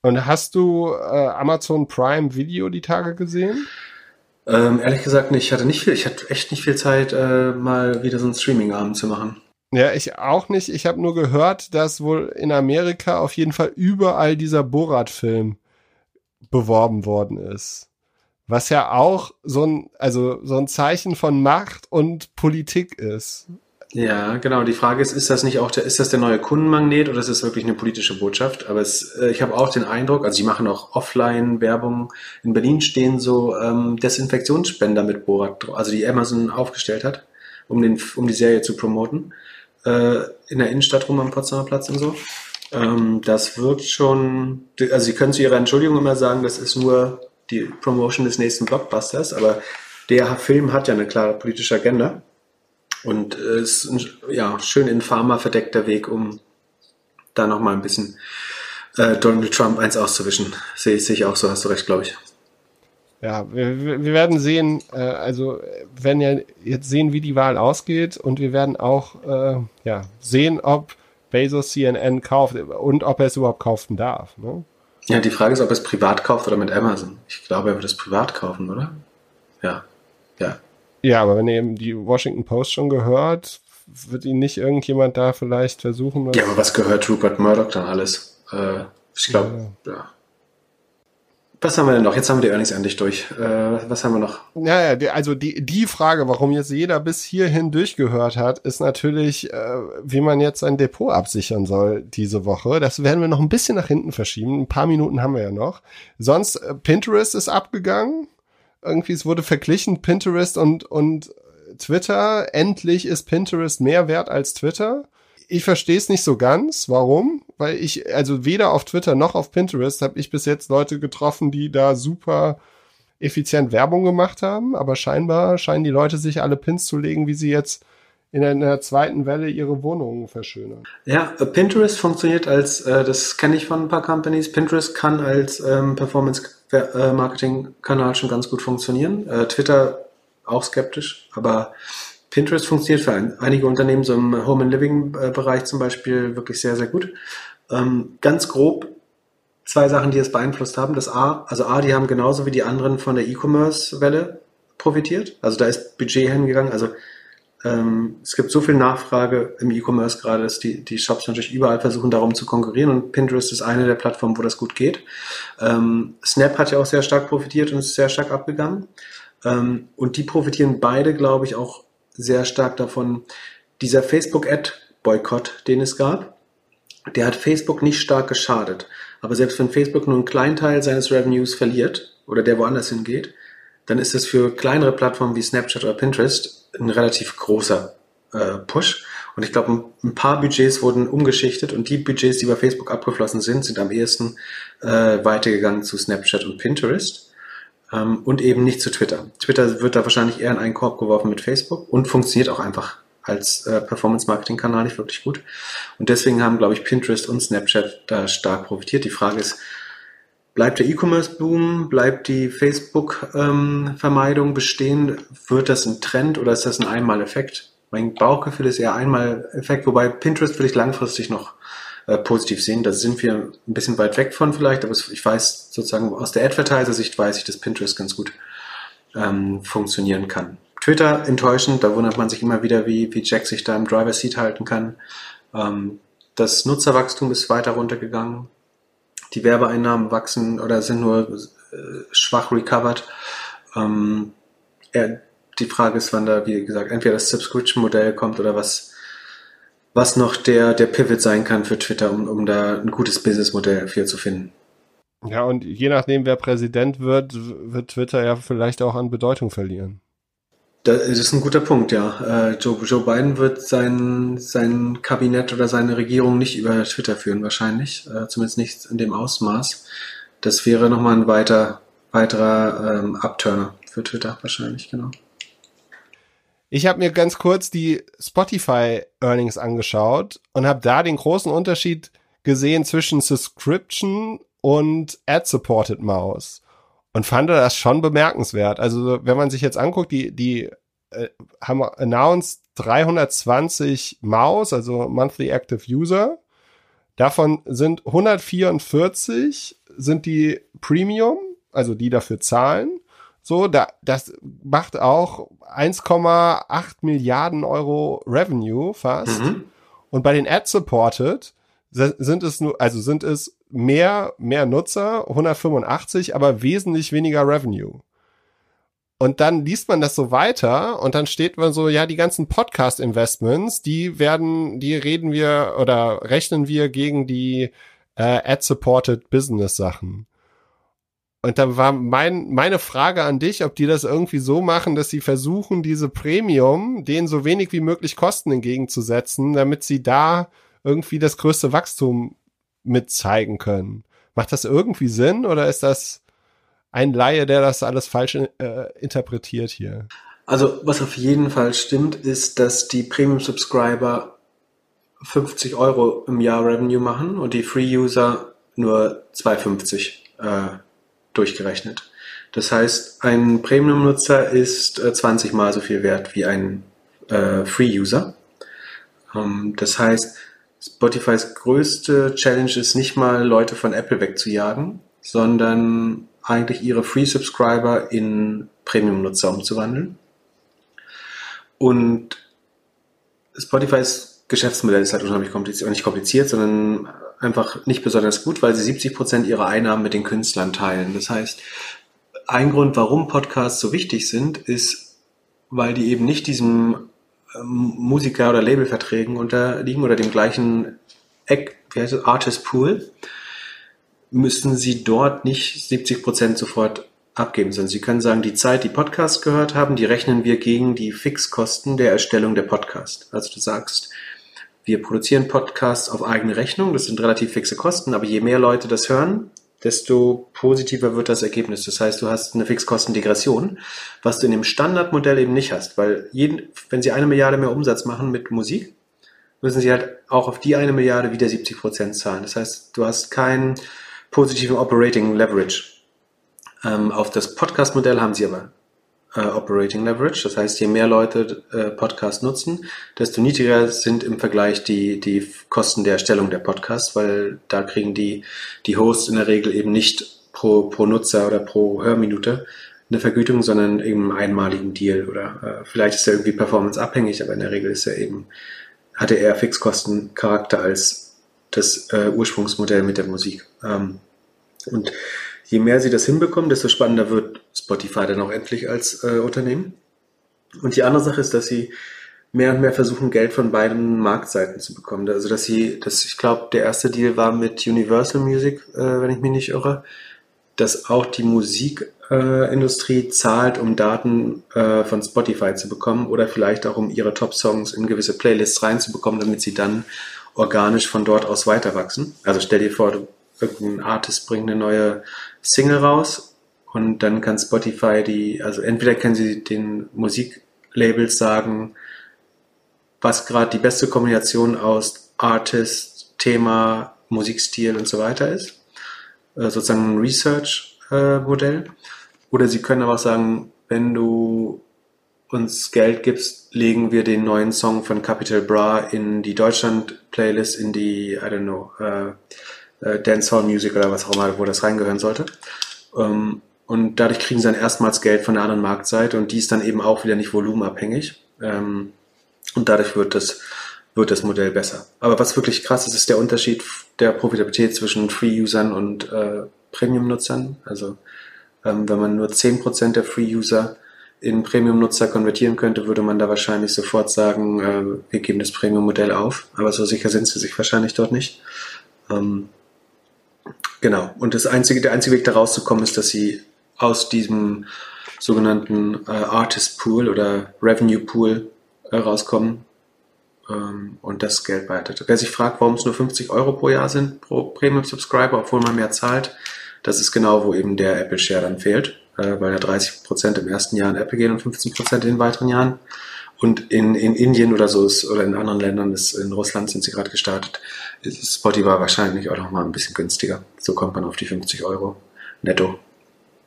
Und hast du äh, Amazon Prime Video die Tage gesehen? Ähm, ehrlich gesagt nicht. Ich hatte nicht viel, ich hatte echt nicht viel Zeit, äh, mal wieder so einen Streaming-Abend zu machen. Ja, ich auch nicht. Ich habe nur gehört, dass wohl in Amerika auf jeden Fall überall dieser Borat-Film beworben worden ist. Was ja auch so ein, also so ein Zeichen von Macht und Politik ist. Ja, genau. Die Frage ist, ist das nicht auch der, ist das der neue Kundenmagnet oder ist das wirklich eine politische Botschaft? Aber es, äh, ich habe auch den Eindruck, also die machen auch Offline-Werbung. In Berlin stehen so ähm, Desinfektionsspender mit Borat, also die Amazon aufgestellt hat, um den, um die Serie zu promoten, äh, in der Innenstadt rum am Potsdamer Platz und so. Ähm, das wirkt schon, also sie können zu ihrer Entschuldigung immer sagen, das ist nur die Promotion des nächsten Blockbusters, aber der Film hat ja eine klare politische Agenda. Und es äh, ist ein ja, schön in Pharma verdeckter Weg, um da nochmal ein bisschen äh, Donald Trump eins auszuwischen. Sehe seh ich auch so, hast du recht, glaube ich. Ja, wir, wir werden sehen, äh, also werden ja jetzt sehen, wie die Wahl ausgeht und wir werden auch äh, ja, sehen, ob Bezos CNN kauft und ob er es überhaupt kaufen darf. Ne? Ja, die Frage ist, ob er es privat kauft oder mit Amazon. Ich glaube, er wird es privat kaufen, oder? Ja, ja. Ja, aber wenn ihr eben die Washington Post schon gehört, wird ihn nicht irgendjemand da vielleicht versuchen? Ja, aber was gehört Rupert Murdoch dann alles? Äh, ich glaube, ja. ja. Was haben wir denn noch? Jetzt haben wir die Earnings endlich durch. Äh, was haben wir noch? Ja, ja, also die, die Frage, warum jetzt jeder bis hierhin durchgehört hat, ist natürlich, äh, wie man jetzt sein Depot absichern soll diese Woche. Das werden wir noch ein bisschen nach hinten verschieben. Ein paar Minuten haben wir ja noch. Sonst, äh, Pinterest ist abgegangen irgendwie, es wurde verglichen, Pinterest und, und Twitter. Endlich ist Pinterest mehr wert als Twitter. Ich verstehe es nicht so ganz. Warum? Weil ich, also weder auf Twitter noch auf Pinterest habe ich bis jetzt Leute getroffen, die da super effizient Werbung gemacht haben. Aber scheinbar scheinen die Leute sich alle Pins zu legen, wie sie jetzt in einer zweiten Welle ihre Wohnungen verschönern. Ja, Pinterest funktioniert als, äh, das kenne ich von ein paar Companies, Pinterest kann als ähm, Performance-Marketing-Kanal schon ganz gut funktionieren. Äh, Twitter auch skeptisch, aber Pinterest funktioniert für ein, einige Unternehmen, so im Home and Living-Bereich zum Beispiel, wirklich sehr, sehr gut. Ähm, ganz grob zwei Sachen, die es beeinflusst haben. Das A, also A, die haben genauso wie die anderen von der E-Commerce-Welle profitiert. Also da ist Budget hingegangen. Also ähm, es gibt so viel Nachfrage im E-Commerce gerade, dass die, die Shops natürlich überall versuchen, darum zu konkurrieren und Pinterest ist eine der Plattformen, wo das gut geht. Ähm, Snap hat ja auch sehr stark profitiert und ist sehr stark abgegangen. Ähm, und die profitieren beide, glaube ich, auch sehr stark davon. Dieser Facebook-Ad-Boykott, den es gab, der hat Facebook nicht stark geschadet. Aber selbst wenn Facebook nur einen kleinen Teil seines Revenues verliert oder der woanders hingeht, dann ist es für kleinere Plattformen wie Snapchat oder Pinterest ein relativ großer äh, Push. Und ich glaube, ein paar Budgets wurden umgeschichtet und die Budgets, die bei Facebook abgeflossen sind, sind am ehesten äh, weitergegangen zu Snapchat und Pinterest ähm, und eben nicht zu Twitter. Twitter wird da wahrscheinlich eher in einen Korb geworfen mit Facebook und funktioniert auch einfach als äh, Performance-Marketing-Kanal nicht wirklich gut. Und deswegen haben, glaube ich, Pinterest und Snapchat da stark profitiert. Die Frage ist, Bleibt der E-Commerce-Boom, bleibt die Facebook-Vermeidung bestehen? Wird das ein Trend oder ist das ein Einmaleffekt? Mein Bauchgefühl ist eher Einmaleffekt, wobei Pinterest will ich langfristig noch äh, positiv sehen. Da sind wir ein bisschen weit weg von vielleicht, aber ich weiß sozusagen aus der Advertiser-Sicht weiß ich, dass Pinterest ganz gut ähm, funktionieren kann. Twitter enttäuschend, da wundert man sich immer wieder, wie, wie Jack sich da im Driver Seat halten kann. Ähm, das Nutzerwachstum ist weiter runtergegangen die Werbeeinnahmen wachsen oder sind nur äh, schwach recovered. Ähm, ja, die Frage ist, wann da, wie gesagt, entweder das Subscription-Modell kommt oder was, was noch der, der Pivot sein kann für Twitter, um, um da ein gutes Businessmodell für zu finden. Ja, und je nachdem, wer Präsident wird, wird Twitter ja vielleicht auch an Bedeutung verlieren. Das ist ein guter Punkt, ja. Äh, Joe, Joe Biden wird sein, sein Kabinett oder seine Regierung nicht über Twitter führen, wahrscheinlich. Äh, zumindest nicht in dem Ausmaß. Das wäre nochmal ein weiter, weiterer ähm, Upturner für Twitter, wahrscheinlich, genau. Ich habe mir ganz kurz die Spotify Earnings angeschaut und habe da den großen Unterschied gesehen zwischen Subscription und Ad-Supported Mouse und fand das schon bemerkenswert. Also wenn man sich jetzt anguckt, die, die äh, haben announced 320 Maus, also Monthly Active User. Davon sind 144 sind die Premium, also die dafür zahlen. So, da, das macht auch 1,8 Milliarden Euro Revenue fast. Mhm. Und bei den Ad-Supported sind es nur, also sind es mehr, mehr Nutzer, 185, aber wesentlich weniger Revenue. Und dann liest man das so weiter und dann steht man so, ja, die ganzen Podcast-Investments, die werden, die reden wir oder rechnen wir gegen die äh, Ad-Supported Business-Sachen. Und da war mein, meine Frage an dich, ob die das irgendwie so machen, dass sie versuchen, diese Premium denen so wenig wie möglich Kosten entgegenzusetzen, damit sie da irgendwie das größte Wachstum mit zeigen können. Macht das irgendwie Sinn oder ist das ein Laie, der das alles falsch äh, interpretiert hier? Also, was auf jeden Fall stimmt, ist, dass die Premium-Subscriber 50 Euro im Jahr Revenue machen und die Free-User nur 2,50 äh, durchgerechnet. Das heißt, ein Premium-Nutzer ist äh, 20 mal so viel wert wie ein äh, Free-User. Ähm, das heißt, Spotifys größte Challenge ist nicht mal, Leute von Apple wegzujagen, sondern eigentlich ihre Free-Subscriber in Premium-Nutzer umzuwandeln. Und Spotifys Geschäftsmodell ist halt unheimlich kompliziert, nicht kompliziert, sondern einfach nicht besonders gut, weil sie 70 Prozent ihrer Einnahmen mit den Künstlern teilen. Das heißt, ein Grund, warum Podcasts so wichtig sind, ist, weil die eben nicht diesem Musiker- oder Labelverträgen unterliegen oder dem gleichen Eck, wie heißt es, Artist Pool, müssen Sie dort nicht 70 Prozent sofort abgeben, sondern Sie können sagen, die Zeit, die Podcast gehört haben, die rechnen wir gegen die Fixkosten der Erstellung der Podcast. Also du sagst, wir produzieren Podcasts auf eigene Rechnung, das sind relativ fixe Kosten, aber je mehr Leute das hören, desto positiver wird das Ergebnis. Das heißt, du hast eine Fixkostendegression, was du in dem Standardmodell eben nicht hast, weil jeden, wenn sie eine Milliarde mehr Umsatz machen mit Musik, müssen sie halt auch auf die eine Milliarde wieder 70 Prozent zahlen. Das heißt, du hast keinen positiven Operating Leverage. Ähm, auf das Podcast-Modell haben sie aber äh, Operating Leverage. Das heißt, je mehr Leute äh, Podcast nutzen, desto niedriger sind im Vergleich die, die Kosten der Erstellung der Podcasts, weil da kriegen die, die Hosts in der Regel eben nicht pro, pro Nutzer oder pro Hörminute eine Vergütung, sondern eben einen einmaligen Deal oder äh, vielleicht ist er irgendwie performanceabhängig, aber in der Regel ist er eben, hat er eher Fixkostencharakter als das äh, Ursprungsmodell mit der Musik. Ähm, und je mehr sie das hinbekommen, desto spannender wird Spotify dann auch endlich als äh, Unternehmen. Und die andere Sache ist, dass sie mehr und mehr versuchen, Geld von beiden Marktseiten zu bekommen. Also dass sie, dass ich glaube, der erste Deal war mit Universal Music, äh, wenn ich mich nicht irre, dass auch die Musikindustrie äh, zahlt, um Daten äh, von Spotify zu bekommen oder vielleicht auch um ihre Top-Songs in gewisse Playlists reinzubekommen, damit sie dann organisch von dort aus weiter wachsen. Also stell dir vor, irgendein Artist bringt eine neue Single raus und dann kann Spotify die, also entweder können sie den Musiklabels sagen, was gerade die beste Kombination aus Artist, Thema, Musikstil und so weiter ist. Äh, sozusagen ein Research-Modell. Oder sie können aber auch sagen, wenn du uns Geld gibst, legen wir den neuen Song von Capital Bra in die Deutschland-Playlist, in die, I don't know, äh, äh, Dancehall Music oder was auch immer, wo das reingehören sollte. Ähm, und dadurch kriegen sie dann erstmals Geld von der anderen Marktseite und die ist dann eben auch wieder nicht volumenabhängig. Ähm, und dadurch wird das, wird das Modell besser. Aber was wirklich krass ist, ist der Unterschied der Profitabilität zwischen Free-Usern und äh, Premium-Nutzern. Also ähm, wenn man nur 10% der Free-User in Premium-Nutzer konvertieren könnte, würde man da wahrscheinlich sofort sagen, äh, wir geben das Premium-Modell auf. Aber so sicher sind sie sich wahrscheinlich dort nicht. Ähm, Genau. Und das einzige, der einzige Weg da rauszukommen ist, dass sie aus diesem sogenannten äh, Artist Pool oder Revenue Pool äh, rauskommen ähm, und das Geld behaltet. Wer sich fragt, warum es nur 50 Euro pro Jahr sind pro Premium Subscriber, obwohl man mehr zahlt, das ist genau, wo eben der Apple Share dann fehlt, äh, weil da 30 Prozent im ersten Jahr in Apple gehen und 15 Prozent in den weiteren Jahren. Und in, in Indien oder so ist, oder in anderen Ländern, ist, in Russland sind sie gerade gestartet, ist Spotify wahrscheinlich auch noch mal ein bisschen günstiger. So kommt man auf die 50 Euro netto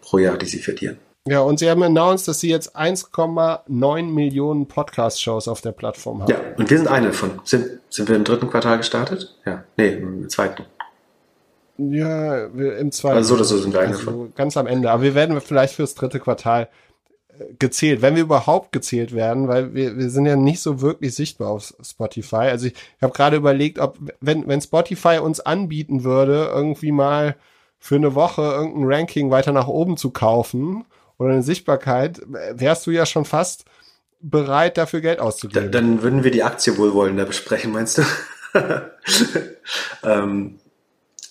pro Jahr, die sie verdienen. Ja, und sie haben announced, dass sie jetzt 1,9 Millionen Podcast-Shows auf der Plattform haben. Ja, und wir sind eine davon. Sind, sind wir im dritten Quartal gestartet? Ja, nee, im zweiten. Ja, im zweiten. Also so oder so sind wir eine also davon. Ganz am Ende. Aber wir werden vielleicht fürs dritte Quartal gezählt, wenn wir überhaupt gezählt werden, weil wir, wir sind ja nicht so wirklich sichtbar auf Spotify. Also ich, ich habe gerade überlegt, ob wenn, wenn Spotify uns anbieten würde, irgendwie mal für eine Woche irgendein Ranking weiter nach oben zu kaufen oder eine Sichtbarkeit, wärst du ja schon fast bereit, dafür Geld auszugeben. Da, dann würden wir die Aktie wohlwollender besprechen, meinst du? ähm,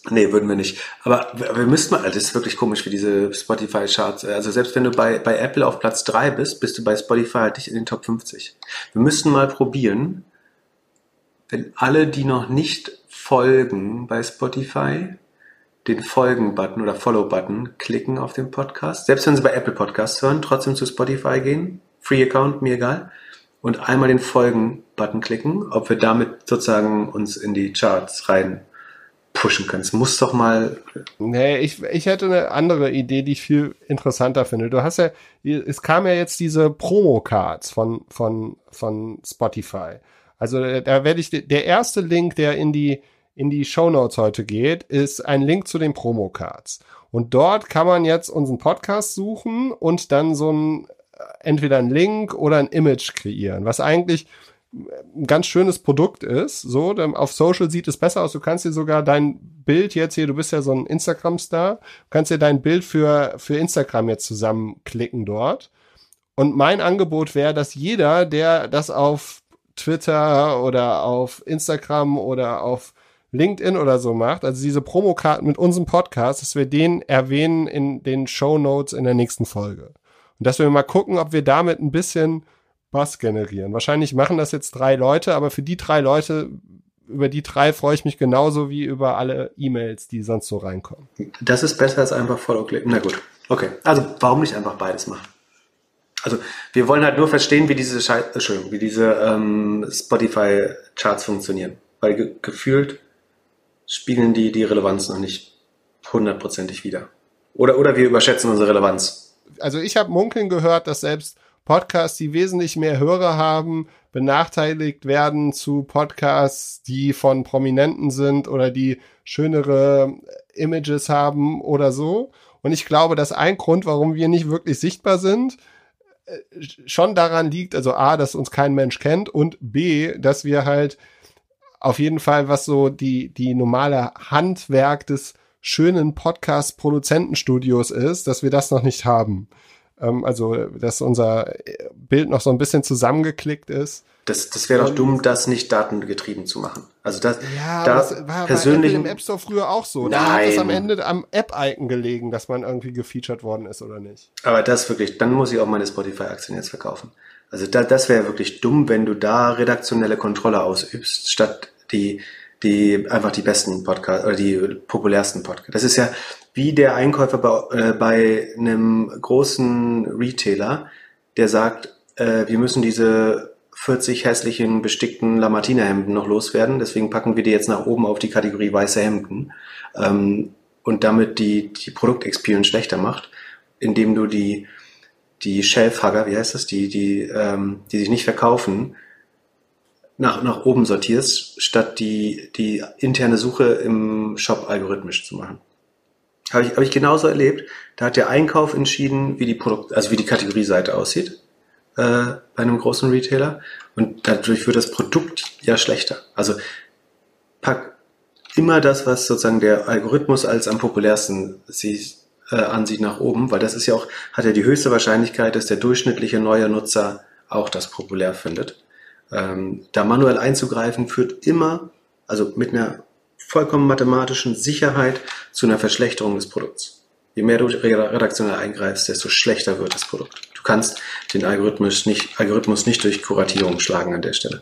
nee, würden wir nicht. Aber wir müssten mal, das ist wirklich komisch, wie diese Spotify-Charts. Also selbst wenn du bei, bei Apple auf Platz drei bist, bist du bei Spotify halt nicht in den Top 50. Wir müssten mal probieren, wenn alle, die noch nicht folgen bei Spotify, den Folgen-Button oder Follow-Button klicken auf den Podcast. Selbst wenn Sie bei Apple Podcasts hören, trotzdem zu Spotify gehen. Free Account, mir egal. Und einmal den Folgen-Button klicken, ob wir damit sozusagen uns in die Charts rein pushen. Es muss doch mal. Nee, ich, ich hätte eine andere Idee, die ich viel interessanter finde. Du hast ja, es kam ja jetzt diese Promo-Cards von, von, von Spotify. Also da werde ich, der erste Link, der in die, in die Show Notes heute geht, ist ein Link zu den Promo-Cards. Und dort kann man jetzt unseren Podcast suchen und dann so ein, entweder ein Link oder ein Image kreieren, was eigentlich ein ganz schönes Produkt ist. So, auf Social sieht es besser aus. Du kannst dir sogar dein Bild jetzt hier, du bist ja so ein Instagram-Star, kannst dir dein Bild für, für Instagram jetzt zusammenklicken dort. Und mein Angebot wäre, dass jeder, der das auf Twitter oder auf Instagram oder auf LinkedIn oder so macht, also diese Promokarten mit unserem Podcast, dass wir den erwähnen in den Show Notes in der nächsten Folge. Und dass wir mal gucken, ob wir damit ein bisschen Bass generieren. Wahrscheinlich machen das jetzt drei Leute, aber für die drei Leute, über die drei freue ich mich genauso wie über alle E-Mails, die sonst so reinkommen. Das ist besser als einfach Follow-Click. Na gut. Okay. Also warum nicht einfach beides machen? Also wir wollen halt nur verstehen, wie diese Schei Entschuldigung, wie diese ähm, Spotify-Charts funktionieren. Weil ge gefühlt spiegeln die die Relevanz noch nicht hundertprozentig wieder. Oder, oder wir überschätzen unsere Relevanz. Also ich habe munkeln gehört, dass selbst Podcasts, die wesentlich mehr Hörer haben, benachteiligt werden zu Podcasts, die von Prominenten sind oder die schönere Images haben oder so. Und ich glaube, dass ein Grund, warum wir nicht wirklich sichtbar sind, äh, schon daran liegt, also A, dass uns kein Mensch kennt und B, dass wir halt auf jeden Fall, was so die, die normale Handwerk des schönen Podcast-Produzentenstudios ist, dass wir das noch nicht haben. Ähm, also, dass unser Bild noch so ein bisschen zusammengeklickt ist. Das, das wäre doch dumm, das nicht datengetrieben zu machen. Also das, ja, da das war persönlich bei Apple im App Store früher auch so. Da hat es am Ende am App-Icon gelegen, dass man irgendwie gefeatured worden ist oder nicht. Aber das wirklich, dann muss ich auch meine Spotify-Aktien jetzt verkaufen. Also da, das wäre wirklich dumm, wenn du da redaktionelle Kontrolle ausübst, statt die, die einfach die besten Podcasts oder die populärsten Podcasts. Das ist ja wie der Einkäufer bei, äh, bei einem großen Retailer, der sagt, äh, wir müssen diese 40 hässlichen bestickten Lamartina-Hemden noch loswerden, deswegen packen wir die jetzt nach oben auf die Kategorie weiße Hemden ähm, und damit die, die Produktexperience schlechter macht, indem du die, die Shelfhugger, wie heißt das, die, die, ähm, die sich nicht verkaufen, nach, nach oben sortierst, statt die, die interne Suche im Shop algorithmisch zu machen. Habe ich, hab ich genauso erlebt. Da hat der Einkauf entschieden, wie die Produkt, also wie die Kategorieseite aussieht äh, bei einem großen Retailer. Und dadurch wird das Produkt ja schlechter. Also pack immer das, was sozusagen der Algorithmus als am populärsten sieht, äh, ansieht nach oben, weil das ist ja auch, hat ja die höchste Wahrscheinlichkeit, dass der durchschnittliche neue Nutzer auch das populär findet. Ähm, da manuell einzugreifen führt immer, also mit einer vollkommen mathematischen Sicherheit zu einer Verschlechterung des Produkts. Je mehr du redaktionell eingreifst, desto schlechter wird das Produkt. Du kannst den Algorithmus nicht, Algorithmus nicht durch Kuratierung schlagen an der Stelle.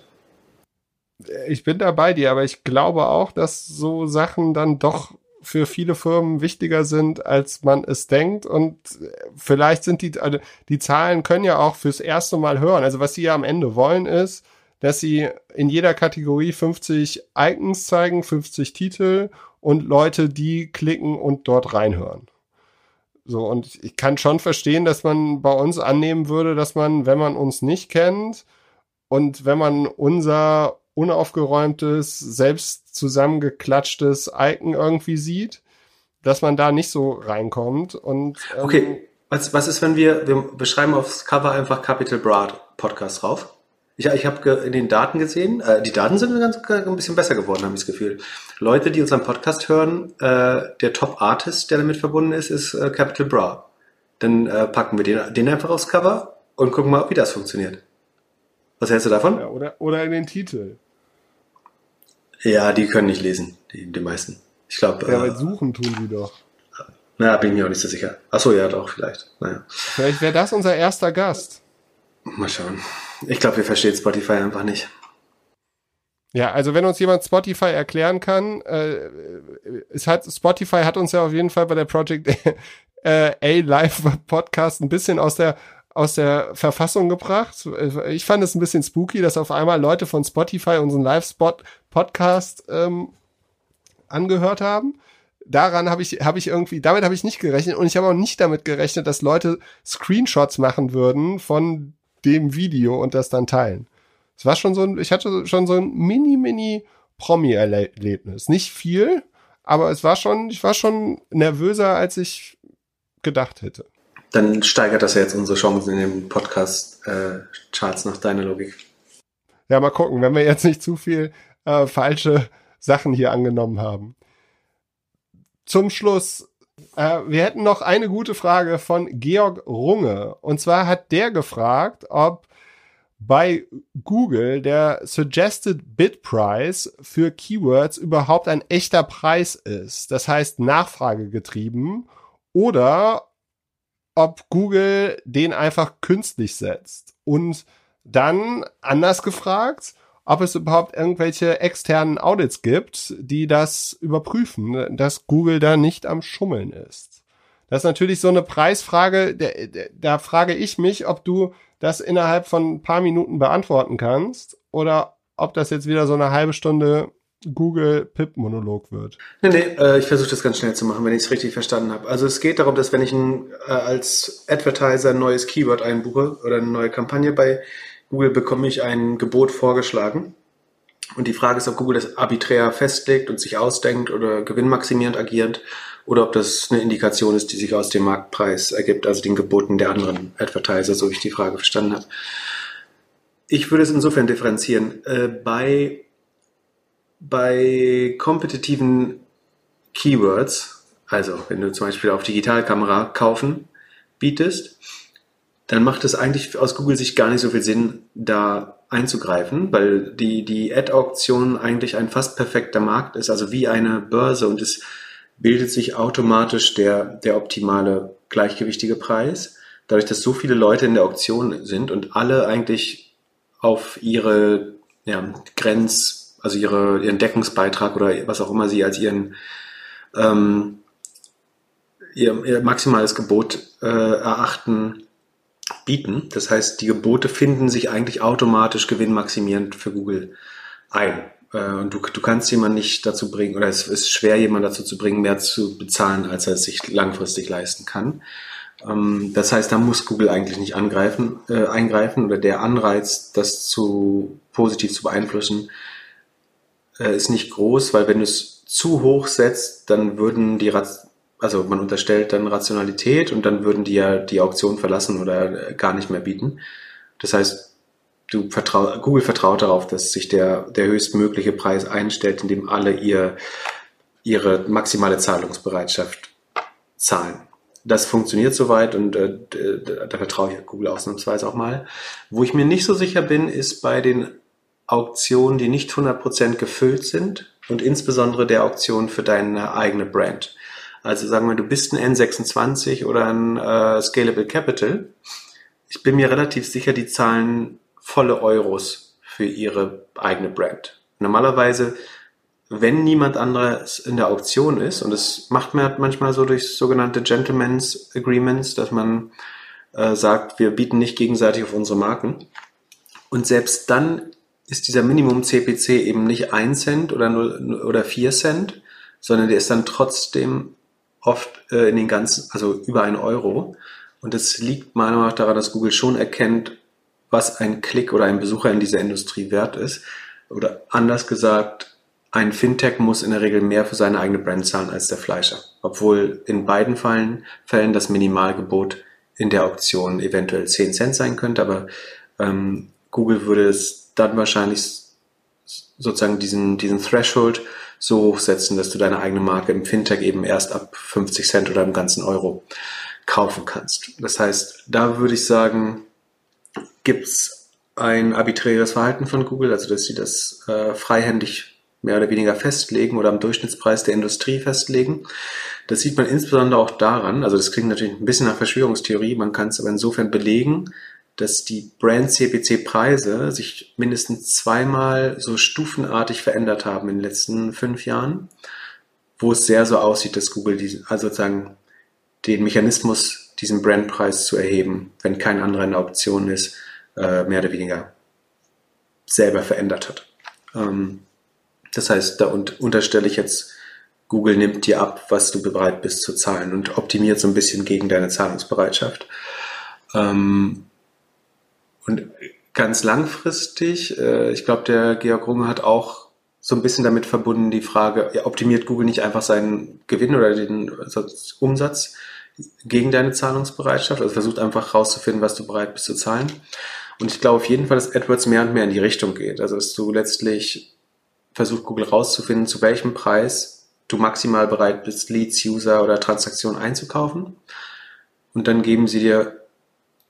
Ich bin da bei dir, aber ich glaube auch, dass so Sachen dann doch für viele Firmen wichtiger sind, als man es denkt. Und vielleicht sind die, also die Zahlen können ja auch fürs erste Mal hören. Also was sie ja am Ende wollen ist, dass sie in jeder Kategorie 50 Icons zeigen, 50 Titel und Leute, die klicken und dort reinhören. So, und ich kann schon verstehen, dass man bei uns annehmen würde, dass man, wenn man uns nicht kennt und wenn man unser unaufgeräumtes, selbst zusammengeklatschtes Icon irgendwie sieht, dass man da nicht so reinkommt. Und ähm, okay, was, was ist, wenn wir wir beschreiben aufs Cover einfach Capital Broad Podcast drauf? Ich, ich habe in den Daten gesehen, äh, die Daten sind ganz, ein bisschen besser geworden, habe ich das Gefühl. Leute, die unseren Podcast hören, äh, der Top Artist, der damit verbunden ist, ist äh, Capital Bra. Dann äh, packen wir den, den einfach aufs Cover und gucken mal, wie das funktioniert. Was hältst du davon? Ja, oder, oder in den Titel. Ja, die können nicht lesen, die, die meisten. Ich glaube. Ja, äh, suchen tun die doch. Naja, bin ich mir auch nicht so sicher. Achso, ja, doch, vielleicht. Naja. Vielleicht wäre das unser erster Gast. Mal schauen. Ich glaube, wir verstehen Spotify einfach nicht. Ja, also wenn uns jemand Spotify erklären kann, äh, es hat Spotify hat uns ja auf jeden Fall bei der Project äh, A Live Podcast ein bisschen aus der aus der Verfassung gebracht. Ich fand es ein bisschen spooky, dass auf einmal Leute von Spotify unseren Live-Spot Podcast ähm, angehört haben. Daran habe ich habe ich irgendwie damit habe ich nicht gerechnet und ich habe auch nicht damit gerechnet, dass Leute Screenshots machen würden von dem Video und das dann teilen. Es war schon so ein, ich hatte schon so ein mini, mini Promi-Erlebnis. Nicht viel, aber es war schon, ich war schon nervöser, als ich gedacht hätte. Dann steigert das ja jetzt unsere Chancen in den Podcast-Charts äh, nach deiner Logik. Ja, mal gucken, wenn wir jetzt nicht zu viel äh, falsche Sachen hier angenommen haben. Zum Schluss äh, wir hätten noch eine gute Frage von Georg Runge. Und zwar hat der gefragt, ob bei Google der Suggested Bid Price für Keywords überhaupt ein echter Preis ist. Das heißt Nachfrage getrieben oder ob Google den einfach künstlich setzt. Und dann anders gefragt, ob es überhaupt irgendwelche externen Audits gibt, die das überprüfen, dass Google da nicht am Schummeln ist. Das ist natürlich so eine Preisfrage, da, da frage ich mich, ob du das innerhalb von ein paar Minuten beantworten kannst oder ob das jetzt wieder so eine halbe Stunde Google-Pip-Monolog wird. Nee, nee, äh, ich versuche das ganz schnell zu machen, wenn ich es richtig verstanden habe. Also es geht darum, dass wenn ich ein, äh, als Advertiser ein neues Keyword einbuche oder eine neue Kampagne bei Google bekomme ich ein Gebot vorgeschlagen. Und die Frage ist, ob Google das arbiträr festlegt und sich ausdenkt oder gewinnmaximierend agiert oder ob das eine Indikation ist, die sich aus dem Marktpreis ergibt, also den Geboten der anderen Advertiser, so wie ich die Frage verstanden habe. Ich würde es insofern differenzieren. Äh, bei, bei kompetitiven Keywords, also wenn du zum Beispiel auf Digitalkamera kaufen bietest, dann macht es eigentlich aus Google-Sicht gar nicht so viel Sinn, da einzugreifen, weil die, die Ad-Auktion eigentlich ein fast perfekter Markt ist, also wie eine Börse und es bildet sich automatisch der, der optimale gleichgewichtige Preis. Dadurch, dass so viele Leute in der Auktion sind und alle eigentlich auf ihre ja, Grenz, also ihre, ihren Deckungsbeitrag oder was auch immer sie als ihren ähm, ihr, ihr maximales Gebot äh, erachten, bieten. Das heißt, die Gebote finden sich eigentlich automatisch gewinnmaximierend für Google ein. Äh, und du, du kannst jemanden nicht dazu bringen, oder es ist schwer, jemanden dazu zu bringen, mehr zu bezahlen, als er es sich langfristig leisten kann. Ähm, das heißt, da muss Google eigentlich nicht angreifen, äh, eingreifen oder der Anreiz, das zu positiv zu beeinflussen, äh, ist nicht groß, weil wenn du es zu hoch setzt, dann würden die also man unterstellt dann Rationalität und dann würden die ja die Auktion verlassen oder äh, gar nicht mehr bieten. Das heißt, du vertrau, Google vertraut darauf, dass sich der, der höchstmögliche Preis einstellt, indem alle ihr, ihre maximale Zahlungsbereitschaft zahlen. Das funktioniert soweit und äh, da vertraue ich Google ausnahmsweise auch mal. Wo ich mir nicht so sicher bin, ist bei den Auktionen, die nicht 100% gefüllt sind und insbesondere der Auktion für deine eigene Brand. Also sagen wir, du bist ein N26 oder ein äh, Scalable Capital. Ich bin mir relativ sicher, die zahlen volle Euros für ihre eigene Brand. Normalerweise wenn niemand anderes in der Auktion ist, und das macht man manchmal so durch sogenannte Gentleman's Agreements, dass man äh, sagt, wir bieten nicht gegenseitig auf unsere Marken. Und selbst dann ist dieser Minimum CPC eben nicht ein Cent oder, 0, oder 4 Cent, sondern der ist dann trotzdem oft äh, in den ganzen, also über ein Euro. Und das liegt meiner Meinung nach daran, dass Google schon erkennt, was ein Klick oder ein Besucher in dieser Industrie wert ist. Oder anders gesagt, ein Fintech muss in der Regel mehr für seine eigene Brand zahlen als der Fleischer. Obwohl in beiden Fällen, Fällen das Minimalgebot in der Option eventuell 10 Cent sein könnte, aber ähm, Google würde es dann wahrscheinlich sozusagen diesen, diesen Threshold so hochsetzen, dass du deine eigene Marke im Fintech eben erst ab 50 Cent oder im ganzen Euro kaufen kannst. Das heißt, da würde ich sagen, gibt's ein arbiträres Verhalten von Google, also dass sie das äh, freihändig mehr oder weniger festlegen oder am Durchschnittspreis der Industrie festlegen. Das sieht man insbesondere auch daran, also das klingt natürlich ein bisschen nach Verschwörungstheorie, man kann es aber insofern belegen, dass die Brand-CPC-Preise sich mindestens zweimal so stufenartig verändert haben in den letzten fünf Jahren, wo es sehr so aussieht, dass Google die, also sozusagen den Mechanismus, diesen Brandpreis zu erheben, wenn kein anderer in der Option ist, äh, mehr oder weniger selber verändert hat. Ähm, das heißt, da unterstelle ich jetzt, Google nimmt dir ab, was du bereit bist zu zahlen und optimiert so ein bisschen gegen deine Zahlungsbereitschaft. Ähm, und ganz langfristig, äh, ich glaube, der Georg Runge hat auch so ein bisschen damit verbunden die Frage, optimiert Google nicht einfach seinen Gewinn oder den also Umsatz gegen deine Zahlungsbereitschaft? Also versucht einfach rauszufinden, was du bereit bist zu zahlen. Und ich glaube auf jeden Fall, dass AdWords mehr und mehr in die Richtung geht. Also dass du letztlich versucht Google rauszufinden, zu welchem Preis du maximal bereit bist, Leads, User oder Transaktionen einzukaufen. Und dann geben sie dir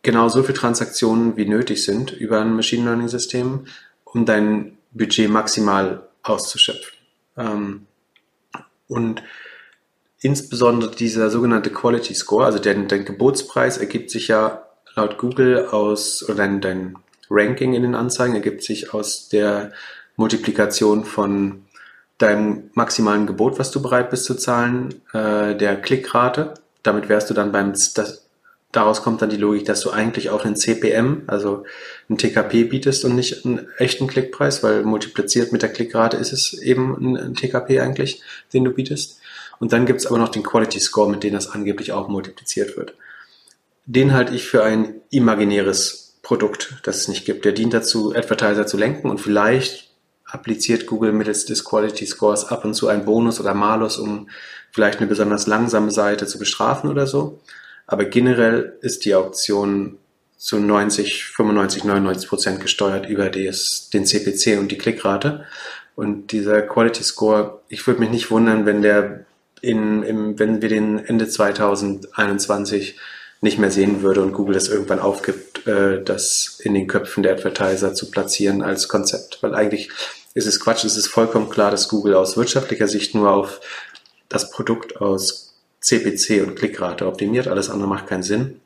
genau so viele Transaktionen wie nötig sind über ein Machine Learning System, um dein Budget maximal auszuschöpfen. Ähm, und insbesondere dieser sogenannte Quality Score, also dein, dein Gebotspreis ergibt sich ja laut Google aus, oder dein, dein Ranking in den Anzeigen ergibt sich aus der Multiplikation von deinem maximalen Gebot, was du bereit bist zu zahlen, äh, der Klickrate. Damit wärst du dann beim, das, daraus kommt dann die Logik, dass du eigentlich auch einen CPM, also einen TKP bietest und nicht einen echten Klickpreis, weil multipliziert mit der Klickrate ist es eben ein, TKP eigentlich, den du bietest. Und dann gibt's aber noch den Quality Score, mit dem das angeblich auch multipliziert wird. Den halte ich für ein imaginäres Produkt, das es nicht gibt. Der dient dazu, Advertiser zu lenken und vielleicht appliziert Google mittels des Quality Scores ab und zu einen Bonus oder Malus, um vielleicht eine besonders langsame Seite zu bestrafen oder so. Aber generell ist die Auktion zu 90, 95, 99 Prozent gesteuert über des, den CPC und die Klickrate. Und dieser Quality Score, ich würde mich nicht wundern, wenn der in, im, wenn wir den Ende 2021 nicht mehr sehen würde und Google das irgendwann aufgibt, äh, das in den Köpfen der Advertiser zu platzieren als Konzept. Weil eigentlich ist es Quatsch, es ist vollkommen klar, dass Google aus wirtschaftlicher Sicht nur auf das Produkt aus CPC und Klickrate optimiert, alles andere macht keinen Sinn.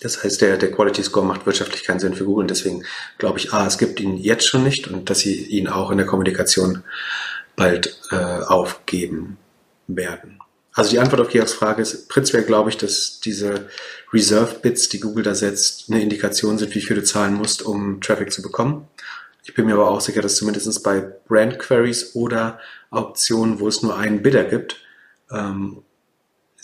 Das heißt, der, der Quality Score macht wirtschaftlich keinen Sinn für Google und deswegen glaube ich, ah, es gibt ihn jetzt schon nicht und dass sie ihn auch in der Kommunikation bald äh, aufgeben werden. Also die Antwort auf Georgs Frage ist, prinzipiell glaube ich, dass diese Reserve-Bits, die Google da setzt, eine Indikation sind, wie viel du zahlen musst, um Traffic zu bekommen. Ich bin mir aber auch sicher, dass zumindest bei Brand Queries oder Auktionen, wo es nur einen Bidder gibt, ähm,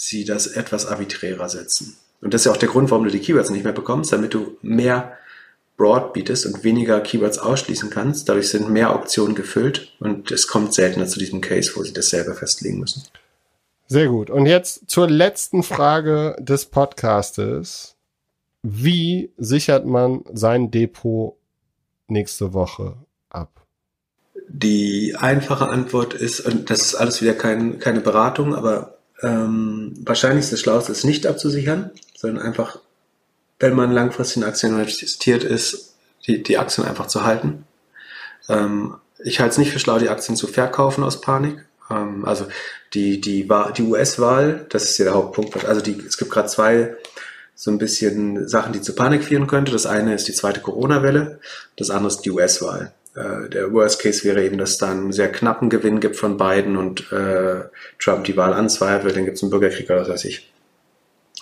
sie das etwas arbiträrer setzen. Und das ist ja auch der Grund, warum du die Keywords nicht mehr bekommst, damit du mehr Broad bietest und weniger Keywords ausschließen kannst. Dadurch sind mehr Optionen gefüllt und es kommt seltener zu diesem Case, wo sie das selber festlegen müssen. Sehr gut. Und jetzt zur letzten Frage des Podcastes. Wie sichert man sein Depot nächste Woche ab? Die einfache Antwort ist, und das ist alles wieder kein, keine Beratung, aber ähm, wahrscheinlich ist das Schlauste, es nicht abzusichern, sondern einfach, wenn man langfristig in Aktien investiert ist, die, die Aktien einfach zu halten. Ähm, ich halte es nicht für schlau, die Aktien zu verkaufen aus Panik. Ähm, also die, die, die US-Wahl, das ist ja der Hauptpunkt. Also die, es gibt gerade zwei so ein bisschen Sachen, die zu Panik führen könnte. Das eine ist die zweite Corona-Welle, das andere ist die US-Wahl. Äh, der Worst Case wäre eben, dass es da einen sehr knappen Gewinn gibt von beiden und äh, Trump die Wahl anzweifelt, dann gibt es einen Bürgerkrieg oder was weiß ich.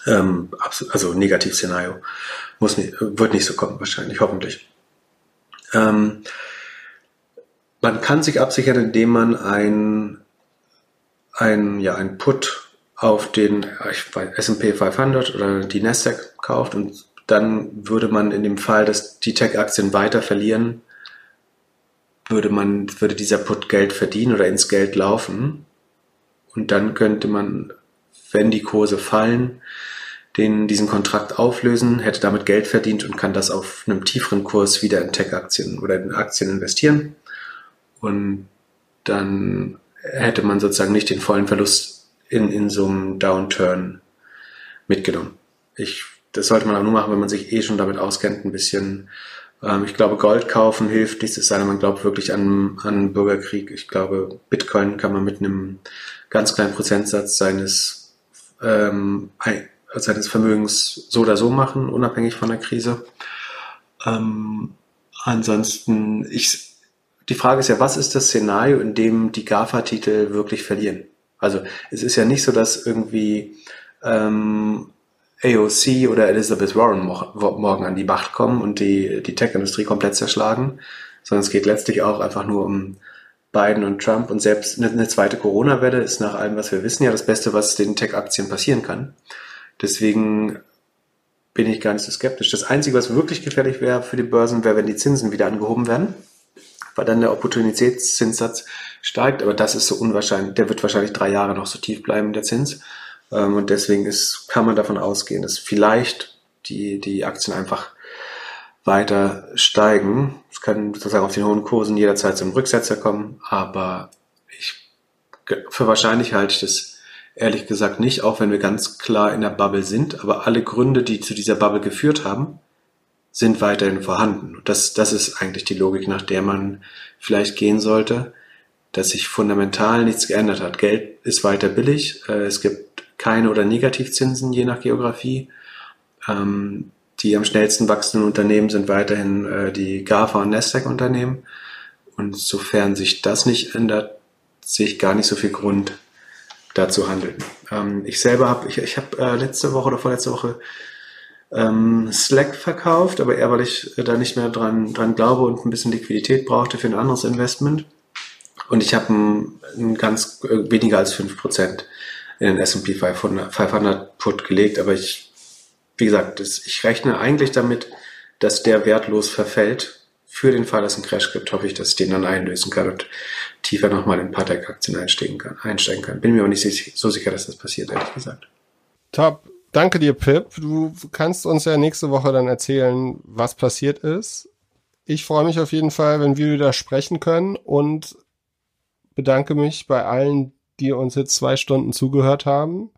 Ähm, also Negativ-Szenario. Muss nicht, wird nicht so kommen, wahrscheinlich, hoffentlich. Ähm, man kann sich absichern, indem man ein, ein, ja, ein Put auf den S&P 500 oder die Nasdaq kauft und dann würde man in dem Fall, dass die Tech-Aktien weiter verlieren, würde man, würde dieser Put Geld verdienen oder ins Geld laufen. Und dann könnte man, wenn die Kurse fallen, den, diesen Kontrakt auflösen, hätte damit Geld verdient und kann das auf einem tieferen Kurs wieder in Tech-Aktien oder in Aktien investieren. Und dann hätte man sozusagen nicht den vollen Verlust in, in so einem Downturn mitgenommen. Ich, das sollte man auch nur machen, wenn man sich eh schon damit auskennt, ein bisschen. Ähm, ich glaube, Gold kaufen hilft nicht, es sei denn, man glaubt wirklich an, an Bürgerkrieg. Ich glaube, Bitcoin kann man mit einem ganz kleinen Prozentsatz seines ähm, seines Vermögens so oder so machen, unabhängig von der Krise. Ähm, ansonsten, ich, die Frage ist ja, was ist das Szenario, in dem die GAFA-Titel wirklich verlieren? Also es ist ja nicht so, dass irgendwie ähm, AOC oder Elizabeth Warren morgen an die Macht kommen und die, die Tech-Industrie komplett zerschlagen, sondern es geht letztlich auch einfach nur um Biden und Trump und selbst eine, eine zweite Corona-Welle ist nach allem, was wir wissen, ja das Beste, was den Tech-Aktien passieren kann. Deswegen bin ich gar nicht so skeptisch. Das Einzige, was wirklich gefährlich wäre für die Börsen, wäre, wenn die Zinsen wieder angehoben werden, weil dann der Opportunitätszinssatz steigt. Aber das ist so unwahrscheinlich. Der wird wahrscheinlich drei Jahre noch so tief bleiben, der Zins. Ähm, und deswegen ist, kann man davon ausgehen, dass vielleicht die, die Aktien einfach weiter steigen. Es kann sozusagen auf den hohen Kursen jederzeit zum Rücksetzer kommen, aber ich, für wahrscheinlich halte ich das ehrlich gesagt nicht, auch wenn wir ganz klar in der Bubble sind. Aber alle Gründe, die zu dieser Bubble geführt haben, sind weiterhin vorhanden. Und das, das ist eigentlich die Logik, nach der man vielleicht gehen sollte, dass sich fundamental nichts geändert hat. Geld ist weiter billig. Äh, es gibt keine oder Negativzinsen je nach Geografie. Ähm, die am schnellsten wachsenden Unternehmen sind weiterhin äh, die GAFA und Nasdaq-Unternehmen. Und sofern sich das nicht ändert, sehe ich gar nicht so viel Grund, dazu handeln. Ähm, ich selber habe, ich, ich habe äh, letzte Woche oder vorletzte Woche ähm, Slack verkauft, aber eher weil ich da nicht mehr dran, dran glaube und ein bisschen Liquidität brauchte für ein anderes Investment. Und ich habe ein, ein ganz äh, weniger als 5% in den S&P 500, 500 Put gelegt, aber ich, wie gesagt, das, ich rechne eigentlich damit, dass der wertlos verfällt für den Fall, dass es einen Crash gibt, hoffe ich, dass ich den dann einlösen kann und tiefer nochmal in Patek-Aktien einsteigen kann, einsteigen kann. Bin mir aber nicht so sicher, dass das passiert, ehrlich gesagt. Top. Danke dir, Pip. Du kannst uns ja nächste Woche dann erzählen, was passiert ist. Ich freue mich auf jeden Fall, wenn wir wieder sprechen können und bedanke mich bei allen, die uns jetzt zwei Stunden zugehört haben.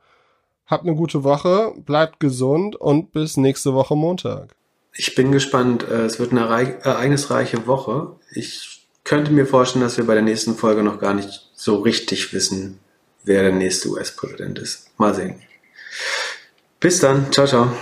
Habt eine gute Woche, bleibt gesund und bis nächste Woche Montag. Ich bin gespannt. Äh, es wird eine ereignisreiche Woche. Ich könnte mir vorstellen, dass wir bei der nächsten Folge noch gar nicht so richtig wissen, wer der nächste US-Präsident ist. Mal sehen. Bis dann. Ciao, ciao.